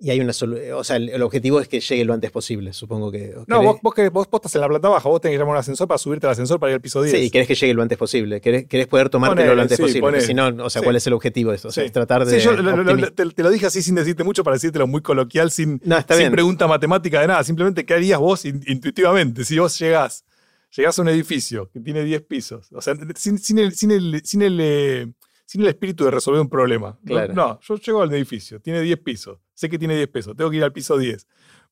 y hay una solución. O sea, el, el objetivo es que llegue lo antes posible, supongo que. No, ¿querés- vos, vos, que- vos, vos estás en la planta baja, vos tenés que llamar a un ascensor para subirte al ascensor para ir al piso 10. Sí, y querés que llegue lo antes posible. Querés, querés poder tomártelo Ponele, lo antes sí, posible. Si no, o sea, Sí. ¿cuál es el objetivo de eso? O sea, Sí. es tratar de. Sí, yo lo- lo- te, te lo dije así sin decirte mucho para decírtelo muy coloquial, sin, No, sin pregunta matemática de nada. Simplemente, ¿qué harías vos in- intuitivamente si vos llegás, llegás a un edificio que tiene 10 pisos? O sea, sin, sin el, sin, el, sin, el, eh, sin el espíritu de resolver un problema. ¿no? Claro. No, yo llego al edificio, tiene 10 pisos, sé que tiene 10 pesos, tengo que ir al piso 10.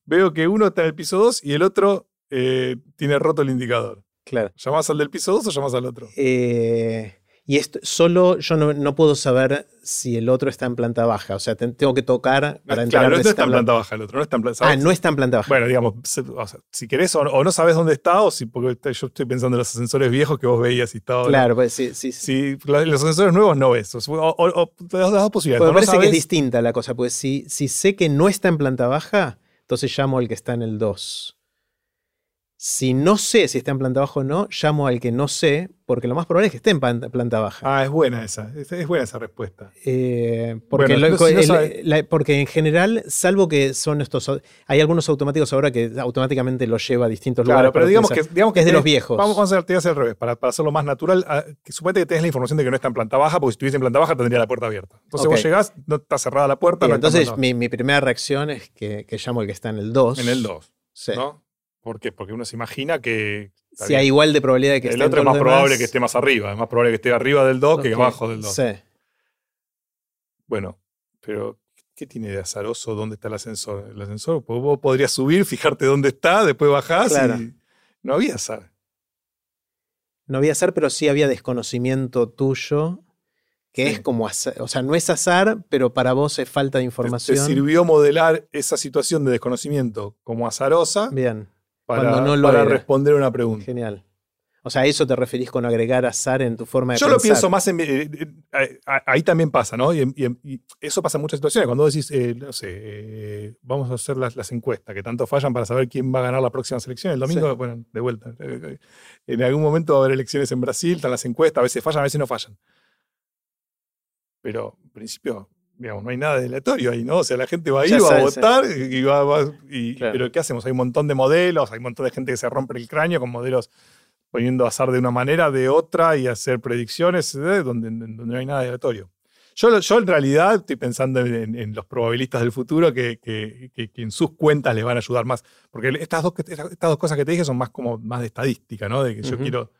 Veo que uno está en el piso 2 y el otro eh, tiene roto el indicador. Claro. ¿Llamás al del piso 2 o llamás al otro? Eh, y esto, solo yo no, no puedo saber si el otro está en planta baja. O sea, te- tengo que tocar para claro, enterarme no está en planta baja el otro, no está en planta Ah, no está en planta baja. Bueno, digamos, se- o sea, si querés o, o no sabes dónde está, o si, porque yo estoy pensando en los ascensores viejos que vos veías y estaba. claro, pues sí, sí. sí. Si los ascensores nuevos no ves. O, o- o- las dos posibilidades. Porque o me no parece que es distinta la cosa, pues si, si sé que no está en planta baja, entonces llamo al que está en el 2. Si no sé si está en planta baja o no, llamo al que no sé, porque lo más probable es que esté en planta baja. Ah, es buena esa. Es, es buena esa respuesta. Eh, porque, Bueno, lo- no- si no el- sabe- la- porque en general, salvo que son estos. Hay algunos automáticos ahora que automáticamente los lleva a distintos lugares. Claro, pero digamos que, digamos que es de tenés- los viejos. Vamos, vamos a hacer, te a hacer al revés, para, para hacerlo más natural. ah, que suponete que tenés la información de que no está en planta baja, porque si estuviese en planta baja tendría la puerta abierta. Entonces Ok. vos llegás, no está cerrada la puerta, Bien, no entonces, mi, mi primera reacción es que, que llamo al que está en el 2. baja. en el 2. Sí. ¿no? ¿Por qué? Porque uno se imagina que. Si bien. hay igual de probabilidad de que el esté otro es más probable que esté más arriba. Es más probable que esté arriba del 2 que abajo del 2. Sí. Bueno, pero ¿qué tiene de azaroso dónde está el ascensor? El ascensor, pues vos podrías subir, fijarte dónde está, después bajás Claro. y no había azar. No había azar, pero sí había desconocimiento tuyo, que Sí. es como azar. O sea, no es azar, pero para vos es falta de Te- información. Te sirvió modelar esa situación de desconocimiento como azarosa Bien, para, no lo para responder una pregunta. genial. O sea, ¿a eso te referís con agregar azar en tu forma de Yo lo pensar? pienso más en. eh, eh, ahí también pasa, ¿no? Y, eso pasa en muchas situaciones. Cuando decís, eh, no sé, vamos a hacer las, las encuestas que tanto fallan para saber quién va a ganar la próxima selección. El domingo, Sí. bueno, de vuelta. En algún momento va a haber elecciones en Brasil, están las encuestas, a veces fallan, a veces no fallan. Pero, en principio, digamos, no hay nada de aleatorio ahí, ¿no? O sea, la gente va a ir, Ya va a votar, y va, va- y- Claro. pero ¿qué hacemos? Hay un montón de modelos, hay un montón de gente que se rompe el cráneo con modelos poniendo azar de una manera, de otra, y hacer predicciones, ¿eh? donde, donde no hay nada de aleatorio. Yo, yo en realidad estoy pensando en, en los probabilistas del futuro que, que- que- que en sus cuentas les van a ayudar más. Porque estas dos, estas dos cosas que te dije son más como más de estadística, ¿no? De que yo quiero.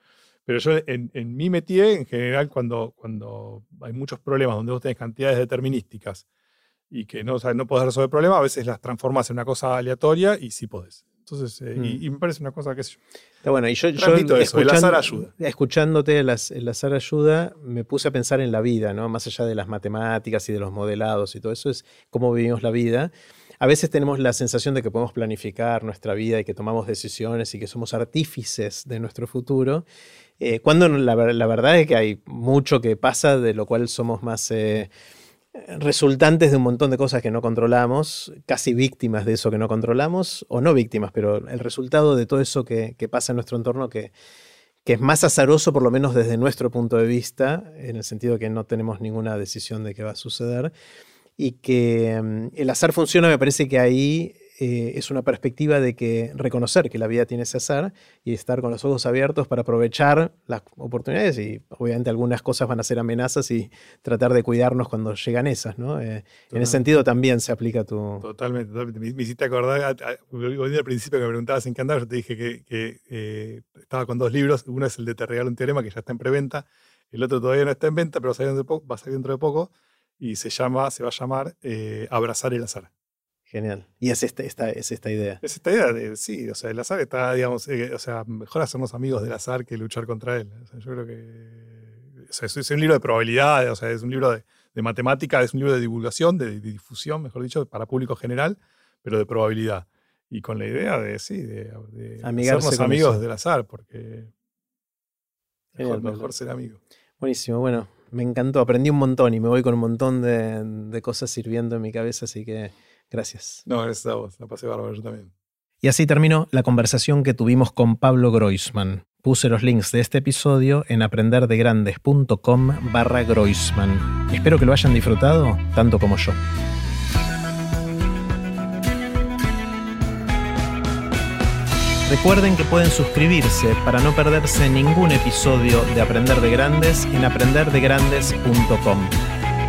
Pero yo en, en mi métier, en general, cuando, cuando hay muchos problemas donde vos tenés cantidades determinísticas y que no, o sea, no podés resolver problemas, a veces las transformas en una cosa aleatoria y sí podés. Entonces, eh, y- Mm. y, me parece una cosa que sé yo. Está bueno, y yo, yo eso, el azar ayuda. Escuchándote, el, el azar ayuda, me puse a pensar en la vida, ¿no? Más allá de las matemáticas y de los modelados y todo eso, es cómo vivimos la vida. A veces tenemos la sensación de que podemos planificar nuestra vida y que tomamos decisiones y que somos artífices de nuestro futuro, eh, cuando la, la verdad es que hay mucho que pasa, de lo cual somos más eh, resultantes de un montón de cosas que no controlamos, casi víctimas de eso que no controlamos, o no víctimas, pero el resultado de todo eso que, que pasa en nuestro entorno que, que es más azaroso, por lo menos desde nuestro punto de vista, en el sentido que no tenemos ninguna decisión de qué va a suceder, y que mm, el azar funciona, me parece que ahí eh, es una perspectiva de que reconocer que la vida tiene ese azar y estar con los ojos abiertos para aprovechar las oportunidades y obviamente algunas cosas van a ser amenazas y tratar de cuidarnos cuando llegan esas, ¿no? Eh, en ese sentido también se aplica tu... Totalmente, totalmente. Me, me hiciste acordar, volviendo al principio que me preguntabas en qué andaba, yo te dije que, que, eh, estaba con dos libros. Uno es el de Te regalo un teorema, que ya está en preventa. El otro todavía no está en venta, pero va a salir dentro de poco, va a salir dentro de poco y se, llama, se va a llamar eh, Abrazar el azar. Genial. Y es esta, esta, es esta idea. Es esta idea de, sí, o sea, el azar está, digamos, eh, o sea, mejor hacernos amigos del azar que luchar contra él. O sea, yo creo que, o sea, es, es un libro de probabilidades, o sea, es un libro de, de matemática, es un libro de divulgación, de, difusión, mejor dicho, para público general, pero de probabilidad. Y con la idea de, sí, de, de hacernos amigos del azar, porque mejor, mejor ser amigo. Buenísimo, bueno, me encantó, aprendí un montón y me voy con un montón de, de cosas sirviendo en mi cabeza, así que gracias. No, gracias a vos, la pasé bárbaro yo también. Y así terminó la conversación que tuvimos con Pablo Groisman. Puse los links de este episodio en aprenderdegrandes.com barra Groisman. Espero que lo hayan disfrutado tanto como yo. Recuerden que pueden suscribirse para no perderse ningún episodio de Aprender de Grandes en aprenderdegrandes.com.